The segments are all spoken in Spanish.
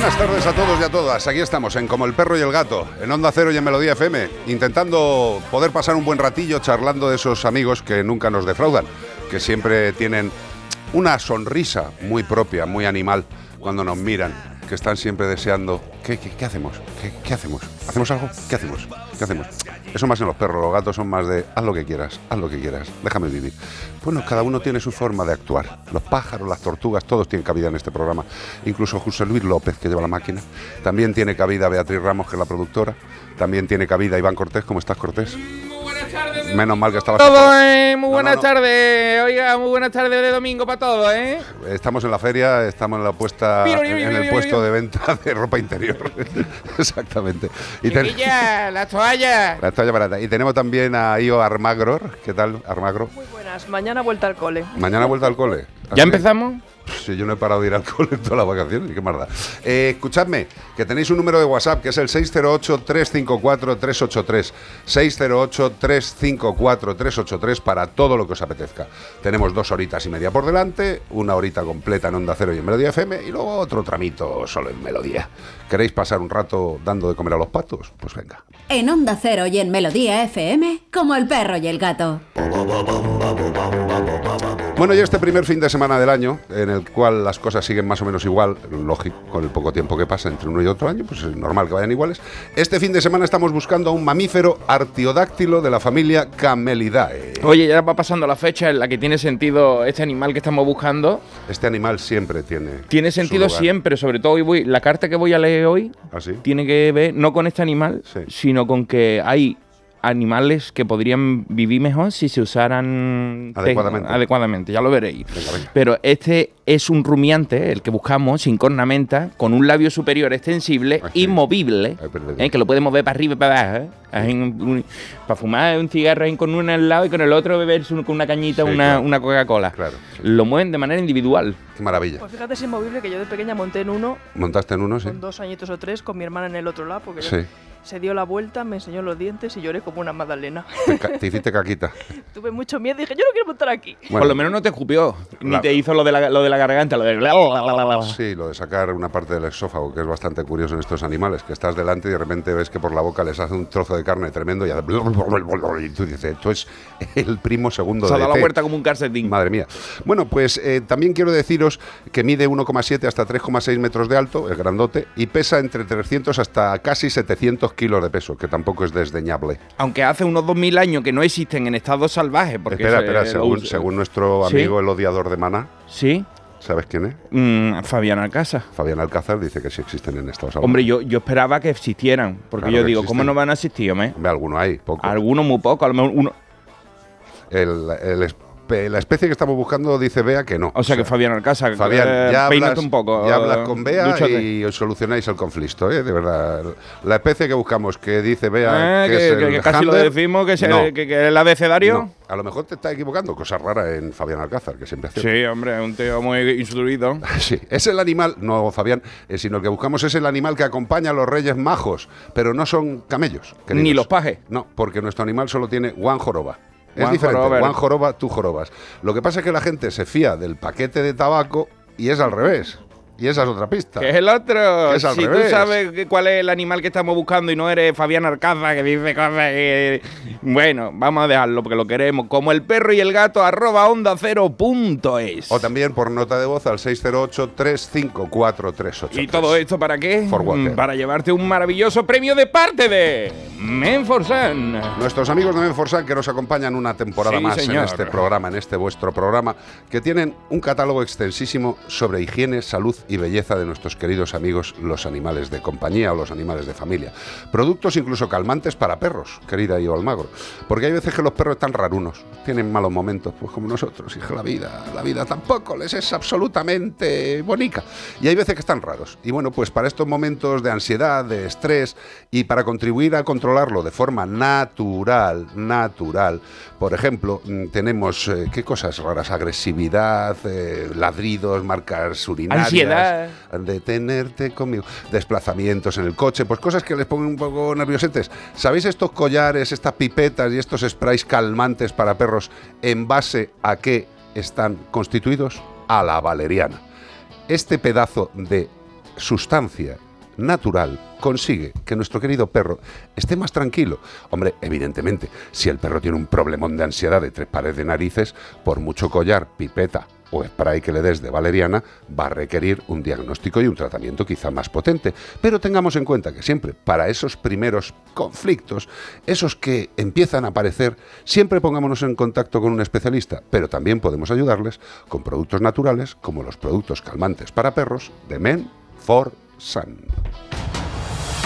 Buenas tardes a todos y a todas. Aquí estamos en Como el perro y el gato, en Onda Cero y en Melodía FM, intentando poder pasar un buen ratillo charlando de esos amigos que nunca nos defraudan, que siempre tienen una sonrisa muy propia, muy animal cuando nos miran, que están siempre deseando, ¿qué, qué- qué hacemos? ¿Qué, qué hacemos? ¿Hacemos algo? ¿Qué hacemos? ¿Qué hacemos? Eso más en los perros, los gatos son más de, haz lo que quieras, haz lo que quieras, déjame vivir. Bueno, cada uno tiene su forma de actuar. Los pájaros, las tortugas, todos tienen cabida en este programa. Incluso José Luis López, que lleva la máquina. También tiene cabida Beatriz Ramos, que es la productora. También tiene cabida Iván Cortés. ¿Cómo estás, Cortés? Menos mal que estabas... Todo, eh, muy No, buenas no, no. tardes. Oiga, muy buenas tardes de domingo para todos, ¿eh? Estamos en la feria, estamos en la puesta, Mira, en, mira, en el puesto de venta de ropa interior. Exactamente. Y ten- las toallas. la toalla barata. Y tenemos también a Io Armagro. ¿Qué tal, Armagro? Muy buenas, mañana vuelta al cole. Mañana vuelta al cole. ¿Ya empezamos? Si yo no he parado de ir al cole en todas las vacaciones, qué más da. Eh, escuchadme, que tenéis un número de WhatsApp que es el 608-354-383. 608-354-383 para todo lo que os apetezca. Tenemos dos horitas y media por delante, una horita completa en Onda Cero y en Melodía FM y luego otro tramito solo en Melodía. ¿Queréis pasar un rato dando de comer a los patos? Pues venga. En Onda Cero y en Melodía FM, como el perro y el gato. Bueno, y este primer fin de semana del año, en el cual las cosas siguen más o menos igual, lógico, con el poco tiempo que pasa entre uno y otro año, pues es normal que vayan iguales. Este fin de semana estamos buscando a un mamífero artiodáctilo de la familia Camelidae. Oye, ya va pasando la fecha en la que tiene sentido este animal que estamos buscando. Este animal siempre tiene. Tiene su sentido lugar. siempre, sobre todo hoy voy, la carta que voy a leer hoy ¿Ah, sí? tiene que ver no con este animal, Sí. sino con que hay animales que podrían vivir mejor si se usaran te- Adecuadamente. adecuadamente, ya lo veréis. Venga, venga. Pero este es un rumiante, el que buscamos, sin cornamenta, con un labio superior extensible Ah, sí. y movible, Ay, perdón. ¿eh? que lo podemos ver para arriba y para abajo. ¿eh? Para fumar un cigarro con uno al lado y con el otro beberse un- con una cañita Sí, una, claro. una Coca-Cola. Claro, sí. Lo mueven de manera individual. Qué maravilla. Pues fíjate, es inmovible que yo de pequeña monté en uno, ¿Montaste en uno, sí? con dos añitos o tres, con mi hermana en el otro lado, porque Sí. se dio la vuelta, me enseñó los dientes y lloré como una magdalena. Te, ca- te hiciste caquita. Tuve mucho miedo y dije, yo no quiero montar aquí. Bueno, Por lo menos no te escupió, ni La- te hizo lo de la, lo de la garganta, lo de... Sí, lo de sacar una parte del esófago, que es bastante curioso en estos animales, que estás delante y de repente ves que por la boca les hace un trozo de carne tremendo y. Y tú dices, esto es el primo segundo Se ha de dado la ET". vuelta como un calcetín. Madre mía. Bueno, pues eh, también quiero deciros que mide 1,7 hasta 3,6 metros de alto, el grandote, y pesa entre 300 hasta casi 700 kilos de peso, que tampoco es desdeñable. Aunque hace unos 2000 años que no existen en estado salvaje. Porque espera, se espera, según, nuestro ¿Sí? amigo el odiador de Mana, Sí. ¿Sabes quién es? Mm, Fabián Alcázar. Fabián Alcázar dice que sí existen en estado salvaje. Hombre, yo, yo esperaba que existieran. Porque Claro yo digo, existen. ¿cómo no van a existir, hombre? Hombre, alguno hay, poco. Algunos muy pocos, a lo mejor uno. El- la especie que estamos buscando dice Bea que no. O sea que Fabián Alcázar, Fabián, eh, ya, hablas, un poco. ya hablas con Bea y os solucionáis el conflicto, ¿eh? de verdad. La especie que buscamos que dice Bea Eh, que, que, es que- el que casi lo Hammer, decimos, que, no, que el abecedario. no. A lo mejor te está equivocando, cosa rara en Fabián Alcázar, que siempre hace. Sí, hombre, es un tío muy instruido. Sí, es el animal, no Fabián, eh, sino el que buscamos es el animal que acompaña a los reyes majos, pero no son camellos. queridos. Ni los pajes. No, porque nuestro animal solo tiene one joroba. Es diferente, joroba. one joroba, tú jorobas. Lo que pasa es que la gente se fía del paquete de tabaco y es al revés. Y esa es otra pista. Que es el otro. Es al si revés. tú sabes cuál es el animal que estamos buscando y no eres Fabián Arcaza que dice cosas que... Bueno, vamos a dejarlo porque lo queremos. Como el perro y el gato, arroba onda cero punto es. O también por nota de voz al 608-354-383. ¿Y todo esto para qué? For. Mm, Para llevarte un maravilloso premio de parte de Menforsan. Nuestros amigos de Menforsan que nos acompañan una temporada Sí, más señor. en este programa, en este vuestro programa, que tienen un catálogo extensísimo sobre higiene, salud y belleza de nuestros queridos amigos los animales de compañía o los animales de familia. Productos incluso calmantes para perros, querida Io Almagro. Porque hay veces que los perros están rarunos, tienen malos momentos, pues como nosotros, y la vida, la vida tampoco les es absolutamente bonica. Y hay veces que están raros. Y bueno, pues para estos momentos de ansiedad, de estrés, y para contribuir a controlarlo de forma natural, natural, por ejemplo, mm, tenemos, eh, ¿qué cosas raras? Agresividad, eh, ladridos, marcas urinarias. Ansiedad. Detenerte conmigo. Desplazamientos en el coche, pues cosas que les ponen un poco nerviosetes. ¿Sabéis estos collares, estas pipetas y estos sprays calmantes para perros en base a qué están constituidos? A la valeriana. Este pedazo de sustancia natural consigue que nuestro querido perro esté más tranquilo. Hombre, evidentemente, si el perro tiene un problemón de ansiedad de tres pares de narices, por mucho collar, pipeta o spray que le des de valeriana, va a requerir un diagnóstico y un tratamiento quizá más potente. Pero tengamos en cuenta que siempre, para esos primeros conflictos, esos que empiezan a aparecer, siempre pongámonos en contacto con un especialista, pero también podemos ayudarles con productos naturales como los productos calmantes para perros de Men for Sun.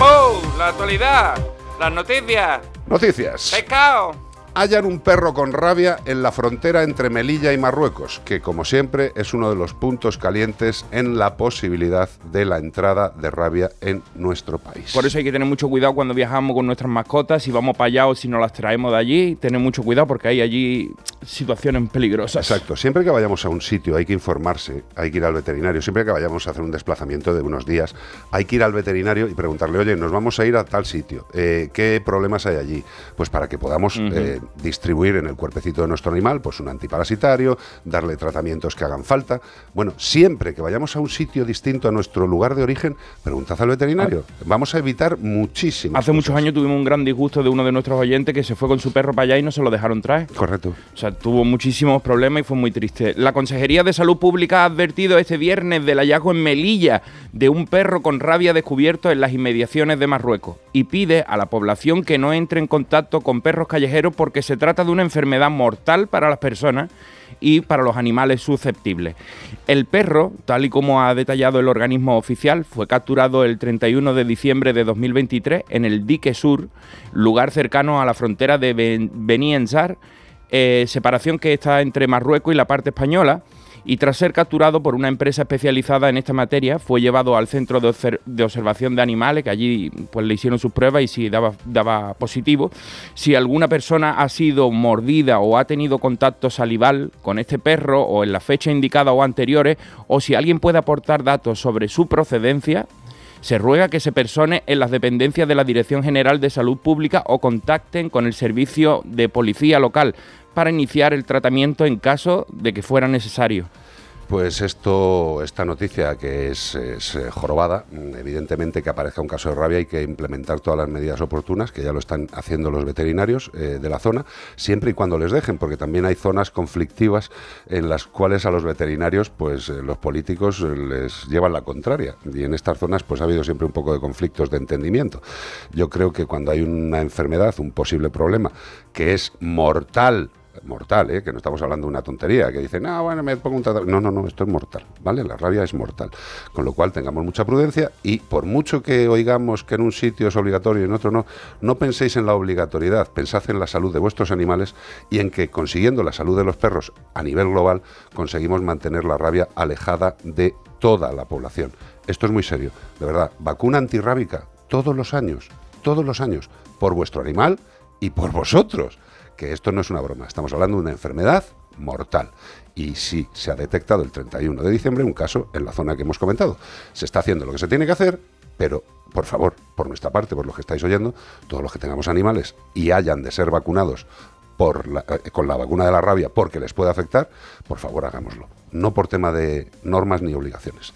¡Oh! La actualidad, las noticias, Noticias. pescado. Hallan un perro con rabia en la frontera entre Melilla y Marruecos, que como siempre es uno de los puntos calientes en la posibilidad de la entrada de rabia en nuestro país. Por eso hay que tener mucho cuidado cuando viajamos con nuestras mascotas, si vamos para allá o si nos las traemos de allí, tener mucho cuidado porque hay allí situaciones peligrosas. Exacto, siempre que vayamos a un sitio hay que informarse, hay que ir al veterinario, siempre que vayamos a hacer un desplazamiento de unos días, hay que ir al veterinario y preguntarle, oye, nos vamos a ir a tal sitio, eh, ¿qué problemas hay allí? Pues para que podamos eh, distribuir en el cuerpecito de nuestro animal, pues un antiparasitario, darle tratamientos que hagan falta. Bueno, siempre que vayamos a un sitio distinto a nuestro lugar de origen, preguntad al veterinario. Vamos a evitar muchísimo. Hace muchos años tuvimos un gran disgusto de uno de nuestros oyentes que se fue con su perro para allá y no se lo dejaron traer. Correcto. O sea, tuvo muchísimos problemas y fue muy triste. La Consejería de Salud Pública ha advertido este viernes del hallazgo en Melilla de un perro con rabia descubierto en las inmediaciones de Marruecos y pide a la población que no entre en contacto con perros callejeros porque se trata de una enfermedad mortal para las personas y para los animales susceptibles. El perro, tal y como ha detallado el organismo oficial, fue capturado el 31 de diciembre de 2023 en el Dique Sur, lugar cercano a la frontera de Ben- Beni eh, separación que está entre Marruecos y la parte española. Y tras ser capturado por una empresa especializada en esta materia, fue llevado al centro de, obser- de observación de animales, que allí pues, le hicieron sus pruebas y si daba, daba positivo. Si alguna persona ha sido mordida o ha tenido contacto salival con este perro o en la fecha indicada o anteriores, o si alguien puede aportar datos sobre su procedencia, se ruega que se persone en las dependencias de la Dirección General de Salud Pública o contacten con el servicio de policía local para iniciar el tratamiento en caso de que fuera necesario. Pues esto, esta noticia que es, eh, jorobada, mm, evidentemente que aparezca un caso de rabia hay que implementar todas las medidas oportunas, que ya lo están haciendo los veterinarios eh, de la zona, siempre y cuando les dejen, porque también hay zonas conflictivas en las cuales a los veterinarios, pues eh, los políticos les llevan la contraria. Y en estas zonas, pues ha habido siempre un poco de conflictos de entendimiento. Yo creo que cuando hay una enfermedad, un posible problema, que es mortal, mortal, ¿eh? que no estamos hablando de una tontería, que dicen, ah, bueno, me pongo un tratamiento. No, no, no, esto es mortal, ¿vale? La rabia es mortal. Con lo cual tengamos mucha prudencia y por mucho que oigamos que en un sitio es obligatorio y en otro no, no penséis en la obligatoriedad, pensad en la salud de vuestros animales y en que consiguiendo la salud de los perros a nivel global conseguimos mantener la rabia alejada de toda la población. Esto es muy serio, de verdad. Vacuna antirrábica todos los años, todos los años, por vuestro animal y por vosotros que esto no es una broma, estamos hablando de una enfermedad mortal. Y sí, se ha detectado el 31 de diciembre un caso en la zona que hemos comentado. Se está haciendo lo que se tiene que hacer, pero por favor, por nuestra parte, por lo que estáis oyendo, todos los que tengamos animales y hayan de ser vacunados por eh, con la vacuna de la rabia porque les puede afectar, por favor hagámoslo. No por tema de normas ni obligaciones.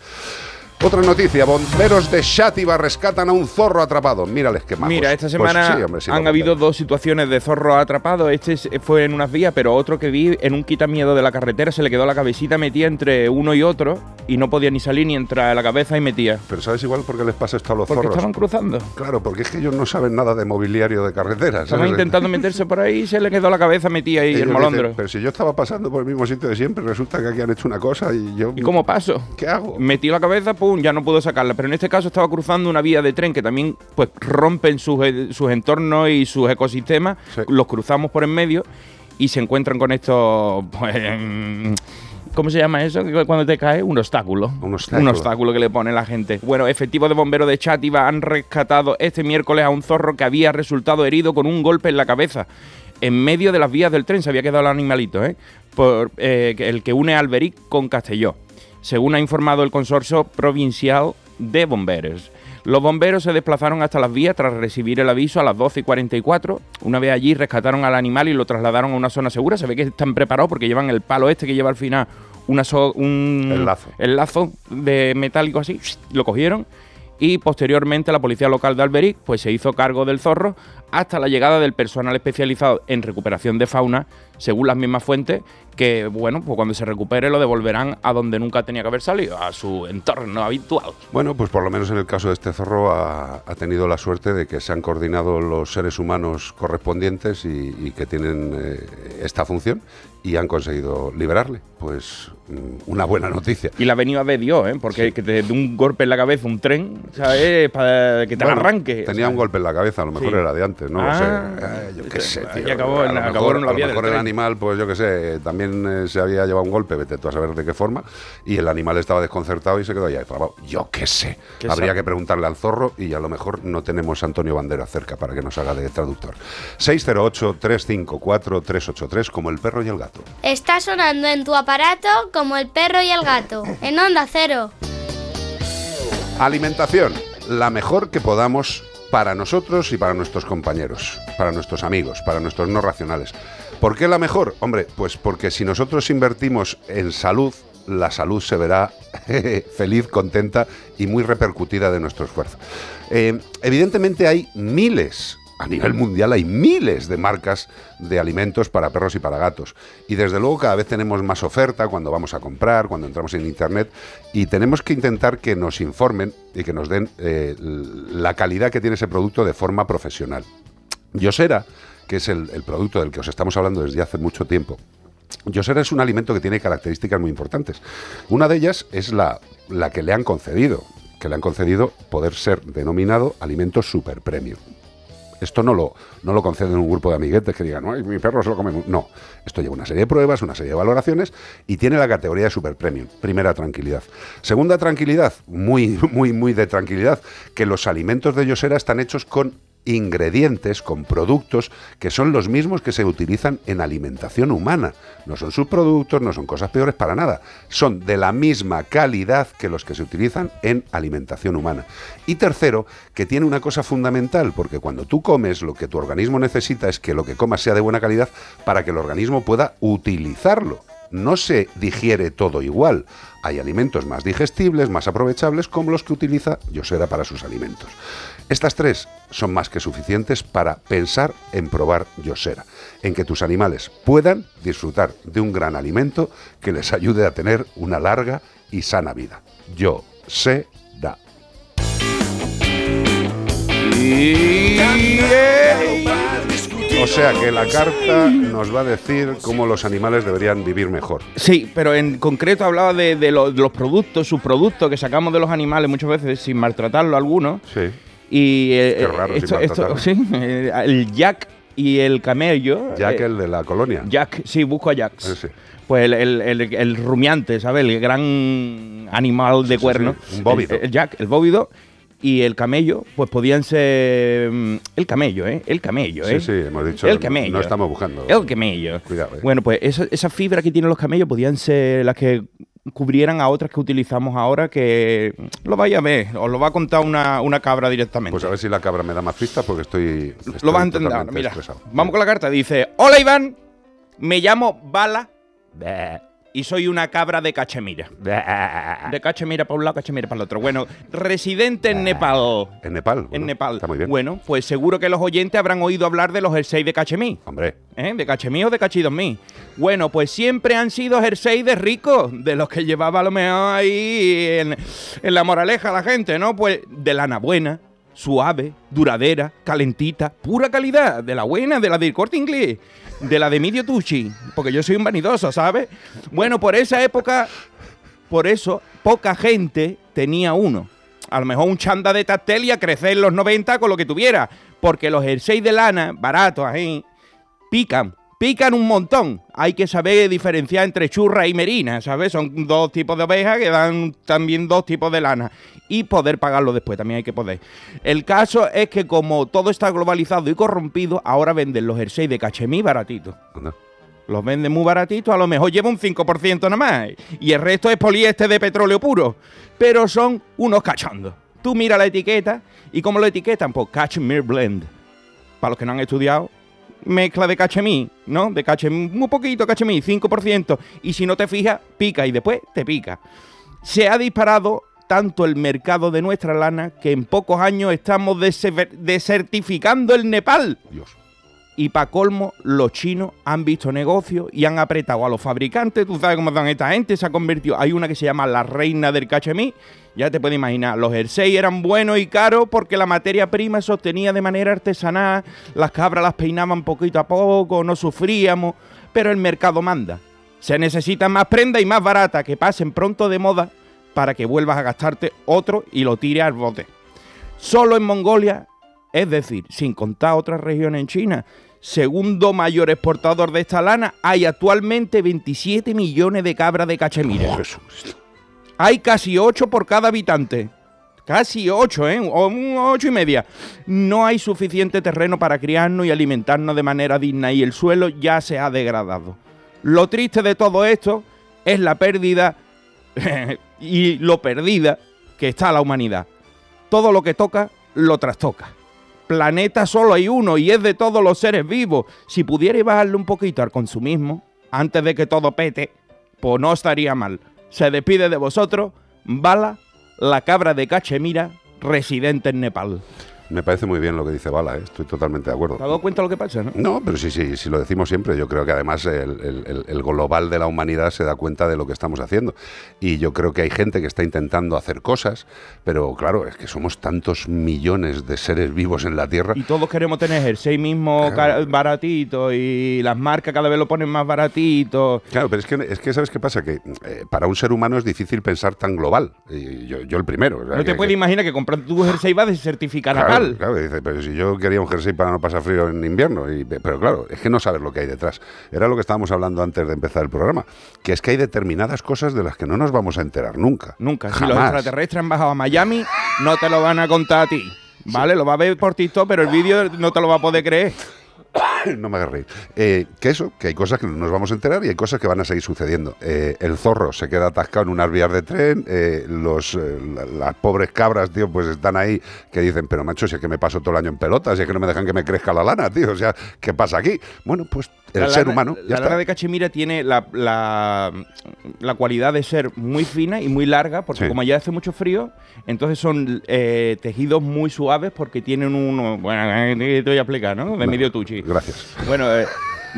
Otra noticia, bomberos de Xátiva rescatan a un zorro atrapado. Mírales qué majos. Mira, esta Pues semana sí, hombre, sí, han habido dos situaciones de zorro atrapado. Este es- fue en unas vías, pero otro que vi en un quitamiedo de la carretera se le quedó la cabecita metida entre uno y otro y no podía ni salir ni entrar a la cabeza y metía. Pero ¿sabes igual por qué les pasa esto a los Porque zorros? estaban cruzando. Claro, porque es que ellos no saben nada de mobiliario de carreteras. Estaban intentando meterse por ahí y se le quedó la cabeza metida ahí Ellos el dicen, molondro. pero si yo estaba pasando por el mismo sitio de siempre, resulta que aquí han hecho una cosa y yo... ¿Y cómo paso? ¿Qué hago? Metí la cabeza, pum, ya no pudo sacarla. Pero en este caso estaba cruzando una vía de tren que también pues rompen sus, eh, sus entornos y sus ecosistemas. Sí. Los cruzamos por en medio y se encuentran con estos. Pues, ¿Cómo se llama eso? Cuando te cae, un obstáculo. Un obstáculo. Un obstáculo que le pone la gente. Bueno, efectivos de bomberos de Chátiva han rescatado este miércoles a un zorro que había resultado herido con un golpe en la cabeza. En medio de las vías del tren se había quedado el animalito, ¿eh? Por, eh, el que une Alberic con Castelló según ha informado el Consorcio Provincial de Bomberos. Los bomberos se desplazaron hasta las vías tras recibir el aviso a las 12 y 44. Una vez allí rescataron al animal y lo trasladaron a una zona segura. Se ve que están preparados porque llevan el palo este que lleva al final una so- un, El lazo. el lazo de metálico así. Lo cogieron y posteriormente la policía local de Alberic pues se hizo cargo del zorro hasta la llegada del personal especializado en recuperación de fauna, según las mismas fuentes, que bueno, pues cuando se recupere lo devolverán a donde nunca tenía que haber salido, a su entorno habitual. Bueno, pues por lo menos en el caso de este zorro ha, ha tenido la suerte de que se han coordinado los seres humanos correspondientes y, y que tienen eh, esta función y han conseguido liberarle. Pues mm, una buena noticia. Y la venida de Dios, ¿eh? porque que te dé un golpe en la cabeza un tren, ¿sabes? Para que te Bueno, arranque. Tenía O un golpe en la cabeza, a lo mejor Sí. era de antes, no. Ah, Eh, yo qué sé, tío. acabó en- a lo acabó mejor, en la a lo mejor. Animal, pues yo qué sé, también eh, se había llevado un golpe, vete tú a saber de qué forma, y el animal estaba desconcertado y se quedó ahí. Yo qué sé. ¿Qué Habría sabe? que preguntarle al zorro y a lo mejor no tenemos a Antonio Bandera cerca para que nos haga de traductor. 608-354-383 como el perro y el gato. Está sonando en tu aparato como el perro y el gato. En onda cero. Alimentación, la mejor que podamos para nosotros y para nuestros compañeros, para nuestros amigos, para nuestros no racionales. ¿Por qué la mejor? Hombre, pues porque si nosotros invertimos en salud, la salud se verá feliz, contenta y muy repercutida de nuestro esfuerzo. Eh, evidentemente hay miles, a nivel mundial hay miles de marcas de alimentos para perros y para gatos. Y desde luego cada vez tenemos más oferta cuando vamos a comprar, cuando entramos en Internet, y tenemos que intentar que nos informen y que nos den eh, la calidad que tiene ese producto de forma profesional. Yosera, que es el, producto del que os estamos hablando desde hace mucho tiempo, Yosera es un alimento que tiene características muy importantes. Una de ellas es la, la que le han concedido, que le han concedido poder ser denominado alimento super premium. Esto no lo, no lo conceden un grupo de amiguetes que digan, "Ay, mi perro se lo come. mu-". No, esto lleva una serie de pruebas, una serie de valoraciones y tiene la categoría de super premium. Primera tranquilidad. Segunda tranquilidad, muy, muy, muy de tranquilidad, que los alimentos de Yosera están hechos con ingredientes, con productos que son los mismos que se utilizan en alimentación humana. No son subproductos, no son cosas peores para nada. Son de la misma calidad que los que se utilizan en alimentación humana. Y tercero, que tiene una cosa fundamental, porque cuando tú comes lo que tu organismo necesita es que lo que comas sea de buena calidad para que el organismo pueda utilizarlo no se digiere todo igual. Hay alimentos más digestibles, más aprovechables, como los que utiliza Yosera para sus alimentos. Estas tres son más que suficientes para pensar en probar Yosera, en que tus animales puedan disfrutar de un gran alimento que les ayude a tener una larga y sana vida. Yo sé da. O sea que la carta nos va a decir cómo los animales deberían vivir mejor. Sí, pero en concreto hablaba de, de lo- de los productos, subproductos que sacamos de los animales muchas veces sin maltratarlo a algunos. Sí. Y eh, Qué raro, sin esto, esto- maltratarlo. sí, eh, el Jack y el camello. Jack eh, el de la colonia. Jack, sí, busco a Jack. Sí, sí. Pues el, el- el- el rumiante, ¿sabes? El gran animal de Sí, sí, cuerno. sí, un bóvido. El, Jack, el bóvido. Y el camello, pues podían ser. mm, El camello, ¿eh? El camello, Sí, ¿eh? sí, hemos dicho. El camello. No estamos buscando. El camello. Cuidado, eh. Bueno, pues esa, esa fibra que tienen los camellos podían ser las que cubrieran a otras que utilizamos ahora que lo vaya a ver, os lo va a contar una, una cabra directamente. Pues a ver si la cabra me da más pistas porque estoy. estoy lo vas a entender. Mira, estresado. vamos con la carta. Dice: Hola Iván, me llamo Bala. Y soy una cabra de cachemira. De cachemira para un lado, cachemira para el otro. Bueno, residente en Nepal. En Nepal. En Nepal. Está muy bien. Bueno, pues seguro que los oyentes habrán oído hablar de los jerseys de cachemí. Hombre, ¿Eh? ¿De cachemí o de cachidosmí? Bueno, pues siempre han sido jerseys de ricos, de los que llevaba a lo mejor ahí en, en la moraleja la gente, ¿no? Pues de lana buena, suave, duradera, calentita, pura calidad, de la buena, de la del corte inglés, de la de medio tuchi, porque yo soy un vanidoso, ¿sabes? Bueno, por esa época, por eso, poca gente tenía uno. A lo mejor un chanda de Tactelia crecer en los 90 con lo que tuviera, porque los jerseys de lana, baratos ahí, pican, pican un montón. Hay que saber diferenciar entre churra y merina, ¿sabes? Son dos tipos de ovejas que dan también dos tipos de lana. Y poder pagarlo después, también hay que poder. El caso es que como todo está globalizado y corrompido, ahora venden los jerseys de cachemí baratitos. Los venden muy baratitos, a lo mejor lleva un 5% nada más. Y el resto es poliéster de petróleo puro. Pero son unos cachondos. Tú mira la etiqueta y cómo lo etiquetan, pues Cashmere Blend. Para los que no han estudiado, mezcla de cachemí, ¿no? De cachemí, muy poquito cachemí, 5%. Y si no te fijas, pica y después te pica. Se ha disparado tanto el mercado de nuestra lana que en pocos años estamos dese- desertificando el Nepal. Dios. Y para colmo, los chinos han visto negocio y han apretado a los fabricantes. Tú sabes cómo están esta gente, se ha convertido. Hay una que se llama la reina del cachemí. Ya te puedes imaginar, los jerseys eran buenos y caros porque la materia prima se obtenía de manera artesanal. Las cabras las peinaban poquito a poco, no sufríamos. Pero el mercado manda. Se necesitan más prendas y más baratas que pasen pronto de moda para que vuelvas a gastarte otro y lo tires al bote. Solo en Mongolia, es decir, sin contar otras regiones en China, segundo mayor exportador de esta lana, hay actualmente 27 millones de cabras de cachemira. Hay casi 8 por cada habitante. Casi 8, ¿eh? O un 8 y media. No hay suficiente terreno para criarnos y alimentarnos de manera digna y el suelo ya se ha degradado. Lo triste de todo esto es la pérdida y lo perdida que está la humanidad. Todo lo que toca, lo trastoca. Planeta solo hay uno y es de todos los seres vivos. Si pudierais bajarle un poquito al consumismo, antes de que todo pete, pues no estaría mal. Se despide de vosotros, Bala, la cabra de Cachemira, residente en Nepal. Me parece muy bien lo que dice Bala, ¿eh? estoy totalmente de acuerdo. ¿Te has dado cuenta de lo que pasa, no? No, pero sí, sí, sí lo decimos siempre. Yo creo que además el, el- el- el global de la humanidad se da cuenta de lo que estamos haciendo. Y yo creo que hay gente que está intentando hacer cosas, pero claro, es que somos tantos millones de seres vivos en la Tierra. Y todos queremos tener jersey mismo Claro. baratito y las marcas cada vez lo ponen más baratito. Claro, pero es que, es que ¿sabes qué pasa? Que eh, para un ser humano es difícil pensar tan global. Y yo, yo el primero. o sea, No te puedes que- imaginar que comprando tu jersey va a certificar a Claro, mal. claro, dice, pero si yo quería un jersey para no pasar frío en invierno, y, pero claro, es que no sabes lo que hay detrás. Era lo que estábamos hablando antes de empezar el programa, que es que hay determinadas cosas de las que no nos vamos a enterar nunca. Nunca. Si los extraterrestres han bajado a Miami, no te lo van a contar a ti. ¿Vale? Lo va a ver por TikTok, pero el vídeo no te lo va a poder creer. No me reír. Eh, que eso, que hay cosas que no nos vamos a enterar y hay cosas que van a seguir sucediendo. Eh, el zorro se queda atascado en unas vías de tren, eh, los, eh, la- las pobres cabras, tío, pues están ahí que dicen, pero macho, si es que me paso todo el año en pelotas, si es que no me dejan que me crezca la lana, tío, o sea, ¿qué pasa aquí? Bueno, pues el La ser lana- humano, ya La está. lana de cachemira tiene la, la, la cualidad de ser muy fina y muy larga, porque Sí. como ya hace mucho frío, entonces son eh, tejidos muy suaves porque tienen uno. Bueno, eh, te voy a explicar, ¿no? De medio tuchi. Gracias. Bueno, eh,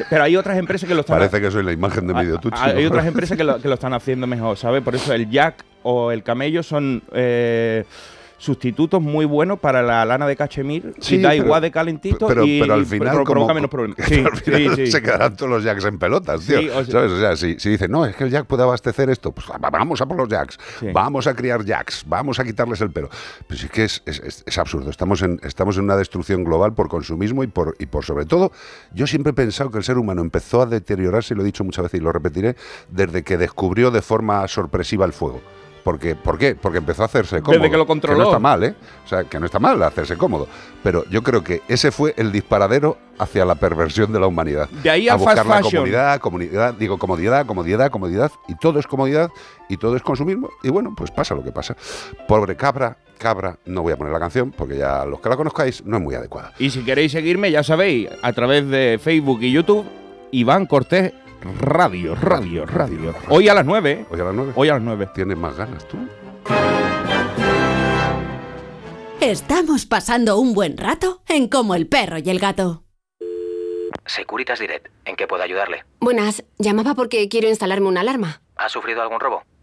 pero hay otras empresas que lo están Parece que soy la imagen de medio Ah, tuchi. Hay ¿no? otras empresas que lo, que lo están haciendo mejor, ¿sabes? Por eso el jack o el camello son eh, sustitutos muy buenos para la lana de cachemir. Sí, y da pero- igual de calentito pero, y, pero al final pro- provoca como- menos problemas. pero Sí, al final sí, sí. se quedarán todos los jacks en pelotas, tío. Sí, o sea- ¿Sabes? O sea, si, si dicen, no, es que el jack puede abastecer esto, pues va- vamos a por los jacks, vamos a criar jacks, vamos a quitarles el pelo. Pues es que es, es- es- es absurdo. Estamos en, estamos en una destrucción global por consumismo y por, y por sobre todo, yo siempre he pensado que el ser humano empezó a deteriorarse, y lo he dicho muchas veces y lo repetiré, desde que descubrió de forma sorpresiva el fuego. Porque, ¿Por qué? Porque empezó a hacerse cómodo. que lo controló. no está mal, ¿eh? O sea, que no está mal hacerse cómodo. Pero yo creo que ese fue el disparadero hacia la perversión de la humanidad. De ahí a al buscar fast la fashion. comunidad, comunidad, digo comodidad, comodidad, comodidad, y todo es comodidad y todo es consumismo. Y bueno, pues pasa lo que pasa. Pobre cabra, cabra, no voy a poner la canción porque ya los que la conozcáis no es muy adecuada. Y si queréis seguirme, ya sabéis, a través de Facebook y YouTube, Iván Cortés Radio, radio, radio. Hoy a las 9. Hoy a las 9. Hoy a las 9. ¿Tienes más ganas tú? Estamos pasando un buen rato en Como el perro y el gato. Securitas Direct, ¿en qué puedo ayudarle? Buenas, llamaba porque quiero instalarme una alarma. ¿Ha sufrido algún robo?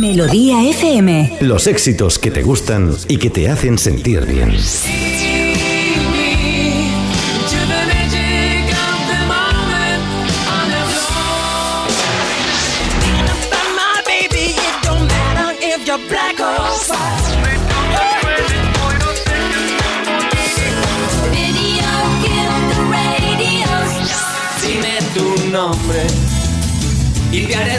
Melodía FM. Los éxitos que te gustan y que te hacen sentir bien. Dime tu nombre y te haré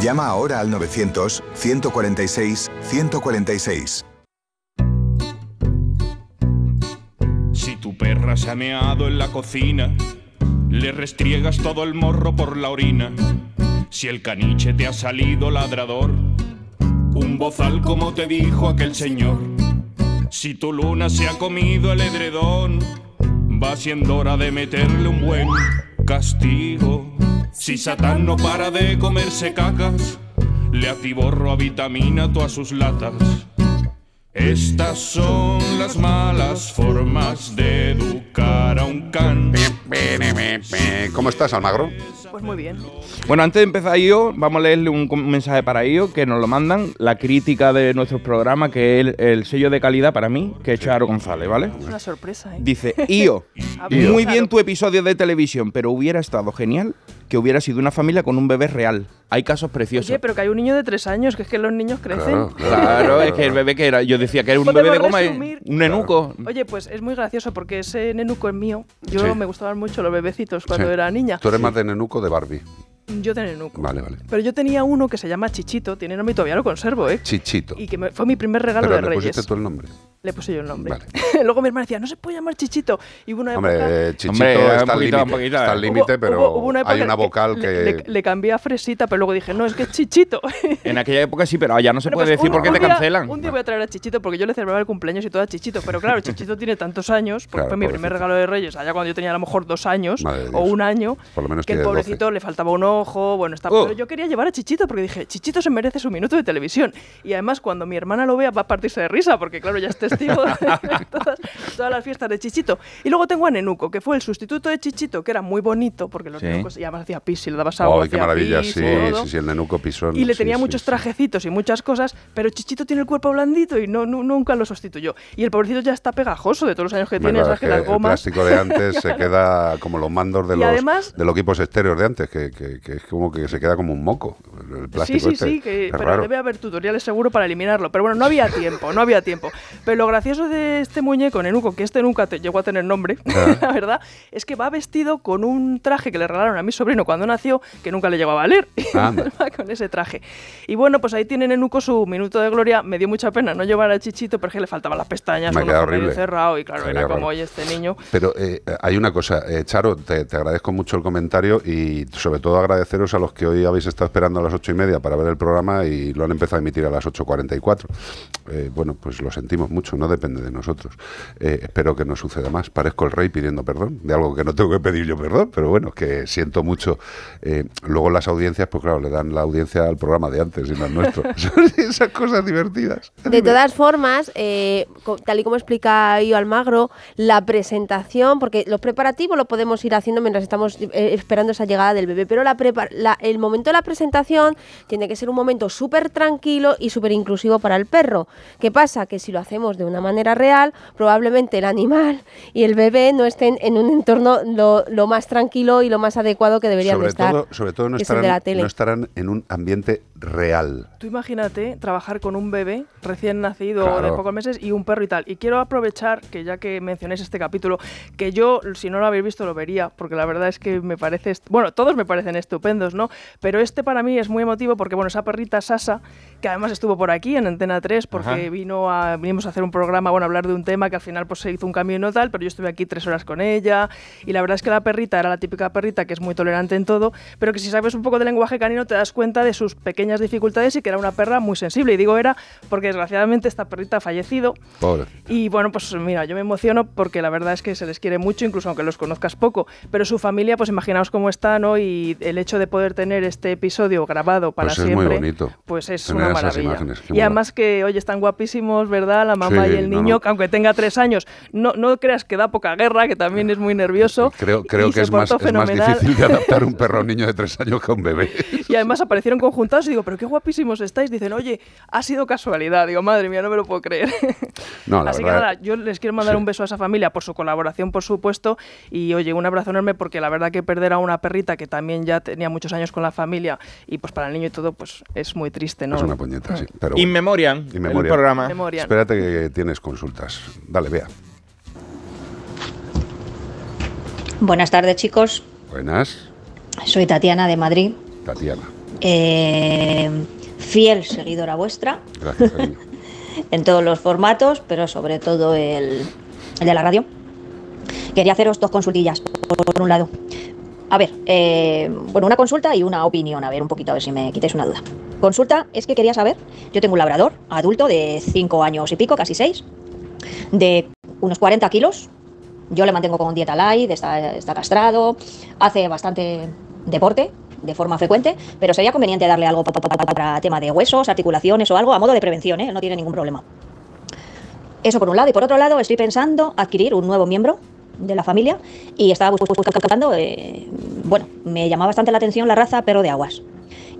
Llama ahora al 900-146-146. Si tu perra se ha meado en la cocina, le restriegas todo el morro por la orina. Si el caniche te ha salido ladrador, un bozal como te dijo aquel señor. Si tu luna se ha comido el edredón, va siendo hora de meterle un buen castigo. Si Satán no para de comerse cacas, le atiborro a vitamina todas sus latas. Estas son las malas formas de educar a un can. ¿Cómo estás, Almagro? Pues muy bien. Bueno, antes de empezar yo, vamos a leerle un mensaje para ellos que nos lo mandan, la crítica de nuestro programa, que es el, el sello de calidad para mí, que es Charo González, ¿vale? Es una sorpresa, ¿eh? Dice, Io, muy bien tu episodio de televisión, pero hubiera estado genial que hubiera sido una familia con un bebé real. Hay casos preciosos. Oye, pero que hay un niño de tres años, que es que los niños crecen. Claro, es que el bebé que era, yo decía que era un bebé de goma, resumir. un nenuco. Oye, pues es muy gracioso porque ese nenuco es mío. Yo Sí. me gustaban mucho los bebecitos cuando Sí. era niña. Tú eres más de nenuco de Barbie. Yo de nenuco. Vale, vale. Pero yo tenía uno que se llama Chichito, tiene nombre y todavía lo conservo, ¿eh? Chichito. Y que me- fue mi primer regalo Pero de le Reyes. pusiste tú el nombre. Le puse yo el nombre. Vale. Luego mi hermana decía, no se puede llamar Chichito. Y hubo una época... Hombre, Chichito Hombre, un está al límite. un poquito, Está al límite, pero hubo- hubo una época hay una vocal que... le- le cambié a Fresita, pero luego dije, no, es que es Chichito. En aquella época sí, pero ya no se puede pues decir un- porque un te día- cancelan. Un día voy a traer a Chichito porque yo le celebraba el cumpleaños y todo a Chichito. Pero claro, Chichito tiene tantos años, porque Claro, fue mi primer regalo de Reyes, allá cuando yo tenía a lo mejor dos años Madre o Dios. un año, Por lo menos que el tiene 12. pobrecito le faltaba un ojo, bueno, está... Oh. Pero yo quería llevar a Chichito porque dije, Chichito se merece su minuto de televisión. Y además cuando mi hermana lo vea va a partirse de risa, porque claro, ya es testigo de todas, todas las fiestas de Chichito. Y luego tengo a Nenuco, que fue el sustituto de Chichito, que era muy bonito, porque los Sí. nenucos, y además hacía pis, y le dabas agua, ¡Ay, qué maravilla! pis Sí, sí, sí, el nenuco pisón. Y le tenía sí, muchos trajecitos y muchas cosas, pero Chichito tiene el cuerpo blandito y no, nu- nunca lo sustituyó. Y el pobrecito ya está pegajoso de todos los años que tiene, sabes es que las el gomas. plástico de antes se queda como los mandos de Y los, además- de los equipos estéreos de antes, que, que- que es como que se queda como un moco. El Sí, plástico sí, este. sí, que- Es pero raro. debe haber tutoriales seguro para eliminarlo. Pero bueno, no había tiempo, no había tiempo. Pero lo gracioso de este muñeco, Nenuco, que este nunca te llegó a tener nombre, Ah. la verdad, es que va vestido con un traje que le regalaron a mi sobrino cuando nació, que nunca le llegó a valer. Va con ese traje. Y bueno, pues ahí tiene Nenuco su minuto de gloria. Me dio mucha pena no llevar a Chichito porque le faltaban las pestañas, Me medio horrible. cerrado y claro, era como, oye, este niño... Pero eh, hay una cosa, eh, Charo, te, te agradezco mucho el comentario y sobre todo agradeceros a los que hoy habéis estado esperando a las ocho y media para ver el programa y lo han empezado a emitir a las 8.44. Eh, bueno, pues lo sentimos mucho, no depende de nosotros. Eh, espero que no suceda más. Parezco el rey pidiendo perdón de algo que no tengo que pedir yo perdón, pero bueno, que siento mucho. Eh, luego las audiencias, pues claro, le dan la audiencia al programa de antes y no al nuestro. Son esas cosas divertidas. De todas formas, eh, tal y como explica Io Almagro, la presentación, porque los preparativos lo podemos ir haciendo mientras estamos esperando esa llegada del bebé, pero la la- el momento de la presentación tiene que ser un momento súper tranquilo y súper inclusivo para el perro. ¿Qué pasa? Que si lo hacemos de una manera real, probablemente el animal y el bebé no estén en un entorno lo, lo más tranquilo y lo más adecuado que deberían sobre estar. todo, sobre todo no estarán, la tele. no estarán en un ambiente real. Tú imagínate trabajar con un bebé recién nacido Claro. de pocos meses y un perro y tal. Y quiero aprovechar que ya que mencionéis este capítulo, que yo, si no lo habéis visto, lo vería, porque la verdad es que me parece, bueno, todos me parecen estupendos, ¿no? Pero este para mí es muy emotivo porque, bueno, esa perrita Sasa, que además estuvo por aquí en Antena 3, porque Ajá. vino a, vinimos a hacer un programa, bueno, a hablar de un tema que al final pues se hizo un camino y tal, pero yo estuve aquí tres horas con ella y la verdad es que la perrita era la típica perrita que es muy tolerante en todo, pero que si sabes un poco de lenguaje canino te das cuenta de sus pequeñas dificultades y que era una perra muy sensible. Y digo era porque desgraciadamente esta perrita ha fallecido Pobre. y bueno, pues mira, yo me emociono porque la verdad es que se les quiere mucho, incluso aunque los conozcas poco. Pero su familia, pues imaginaos cómo está, ¿no? Y el hecho de poder tener este episodio grabado para Pues es siempre. muy bonito Pues es tener una maravilla. imágenes, y mola. además que, oye, están guapísimos, ¿verdad? La mamá Sí, y el niño, no. que aunque tenga tres años, no, no creas que da poca guerra, que también es muy nervioso. Creo, creo que es más, es más difícil de adaptar un perro a un niño de tres años que a un bebé. Y además aparecieron conjuntados y digo, pero qué guapísimos estáis. Dicen, oye, ha sido casualidad. Digo, madre mía, no me lo puedo creer. No, la Así que nada, yo les quiero mandar Sí. un beso a esa familia por su colaboración, por supuesto. Y oye, un abrazo enorme porque la verdad que perder a una perrita que también ya tenía muchos años con la familia y pues para el niño y todo, pues es muy triste, ¿no? Es una puñeta, sí. Pero In memoriam, In el programa. Memoriam. Espérate que tienes consultas. Dale, vea. Buenas tardes, chicos. Buenas, Soy Tatiana de Madrid. Tatiana. Eh, fiel seguidora vuestra Gracias, en todos los formatos, pero sobre todo el, el de la radio. Quería haceros dos consultillas. Por, por un lado, a ver, eh, bueno, una consulta y una opinión. A ver, un poquito, a ver si me quitáis una duda. Consulta es que quería saber, yo tengo un labrador adulto de 5 años y pico, casi 6, de unos 40 kilos. Yo le mantengo con dieta light, está, está castrado, hace bastante deporte de forma frecuente, pero sería conveniente darle algo pa- pa- pa- pa- para tema de huesos, articulaciones o algo a modo de prevención, ¿eh? No tiene ningún problema. Eso por un lado. Y por otro lado, estoy pensando adquirir un nuevo miembro de la familia y estaba bus- bus- bus- buscando, eh, bueno, me llamaba bastante la atención la raza perro de aguas.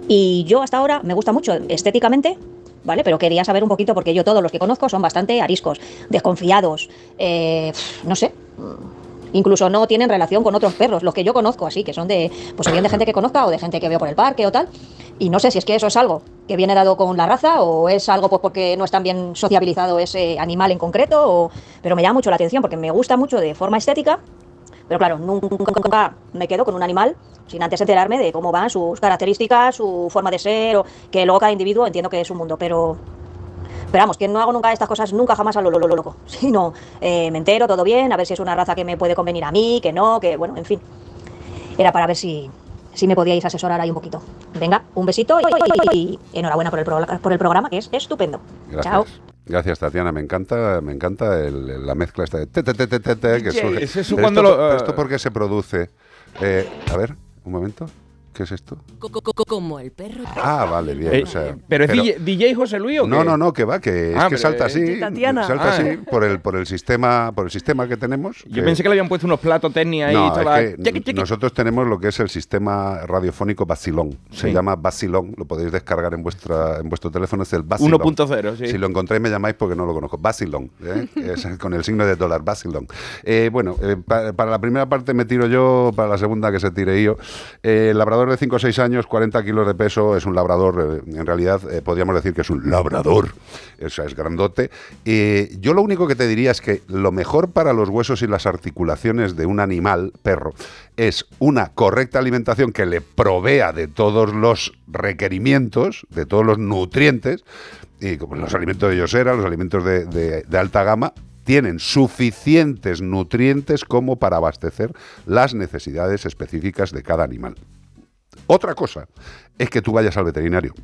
Y yo hasta ahora me gusta mucho estéticamente, ¿vale? Pero quería saber un poquito porque yo todos los que conozco son bastante ariscos, desconfiados, eh, no sé. Incluso no tienen relación con otros perros, los que yo conozco así, que son de, pues de gente que conozca o de gente que veo por el parque o tal. Y no sé si es que eso es algo que viene dado con la raza o es algo pues porque no es tan bien sociabilizado ese animal en concreto, pero me llama mucho la atención porque me gusta mucho de forma estética, pero claro, nunca, nunca me quedo con un animal sin antes enterarme de cómo van sus características, su forma de ser, o que luego cada individuo entiendo que es un mundo, pero pero vamos, que no hago nunca estas cosas, nunca jamás a lo, lo- lo loco. Sino eh, me entero, todo bien, a ver si es una raza que me puede convenir a mí, que no, que bueno, en fin. Era para ver si, si me podíais asesorar ahí un poquito. Venga, un besito y, y- y enhorabuena por el, pro- por el programa, que es estupendo. Gracias. Chao. Gracias, Tatiana. Me encanta, me encanta el- la mezcla esta de te, te, te, te, que surge. Es eso esto, lo, eh, esto por qué se produce? Eh, a ver, un momento. ¿Qué es esto? Como el perro. Ah, vale, bien. Eh, o sea, ¿Pero es DJ, DJ José Luis o qué? No, no, no, que va, que es Ah, que salta así, Tatiana. salta Ah, así eh. por el por el sistema por el sistema que tenemos. Yo pensé que le habían puesto unos platos técnicos ahí. no, y toda es la- que Chiqui, chiqui. nosotros tenemos lo que es el sistema radiofónico Basilón. Se Sí. llama Basilón, lo podéis descargar en vuestra en vuestro teléfono, es el Basilón. 1.0, sí. Si lo encontráis me llamáis porque no lo conozco. Basilón, ¿eh? Es con el signo de dólar, Basilón. Eh, bueno, eh, pa- para la primera parte me tiro yo, para la segunda que se tire yo. Eh, el de 5 o 6 años, 40 kilos de peso, es un labrador, eh, en realidad eh, podríamos decir que es un labrador, sea, es grandote. Eh, yo lo único que te diría es que lo mejor para los huesos y las articulaciones de un animal, perro, es una correcta alimentación que le provea de todos los requerimientos, de todos los nutrientes, y como los alimentos de Yosera, los alimentos de alta gama, tienen suficientes nutrientes como para abastecer las necesidades específicas de cada animal. Otra cosa es que tú vayas al veterinario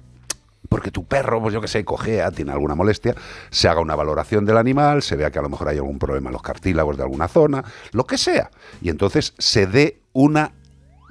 porque tu perro, pues yo que sé, cojea, tiene alguna molestia, se haga una valoración del animal, se vea que a lo mejor hay algún problema en los cartílagos de alguna zona, lo que sea. Y entonces se dé una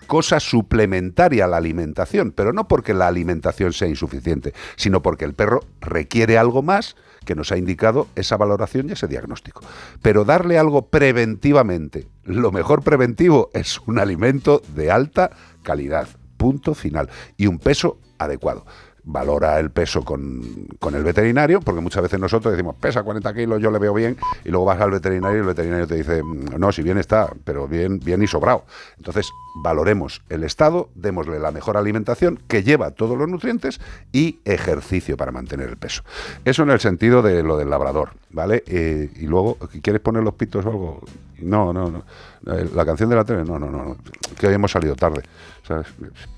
cosa suplementaria a la alimentación, pero no porque la alimentación sea insuficiente, sino porque el perro requiere algo más que nos ha indicado esa valoración y ese diagnóstico. Pero darle algo preventivamente, lo mejor preventivo es un alimento de alta calidad, punto final, y un peso adecuado valora el peso con, con el veterinario, porque muchas veces nosotros decimos, pesa 40 kilos, yo le veo bien, y luego vas al veterinario y el veterinario te dice, "Mm, no, si bien está, pero bien, bien y sobrado. Entonces, valoremos el estado, démosle la mejor alimentación que lleva todos los nutrientes y ejercicio para mantener el peso. Eso en el sentido de lo del labrador, ¿vale? Eh, y luego, ¿quieres poner los pitos o algo? No, no, no. Eh, La canción de la tele, no, no, no, no. Que hoy hemos salido tarde, ¿sabes?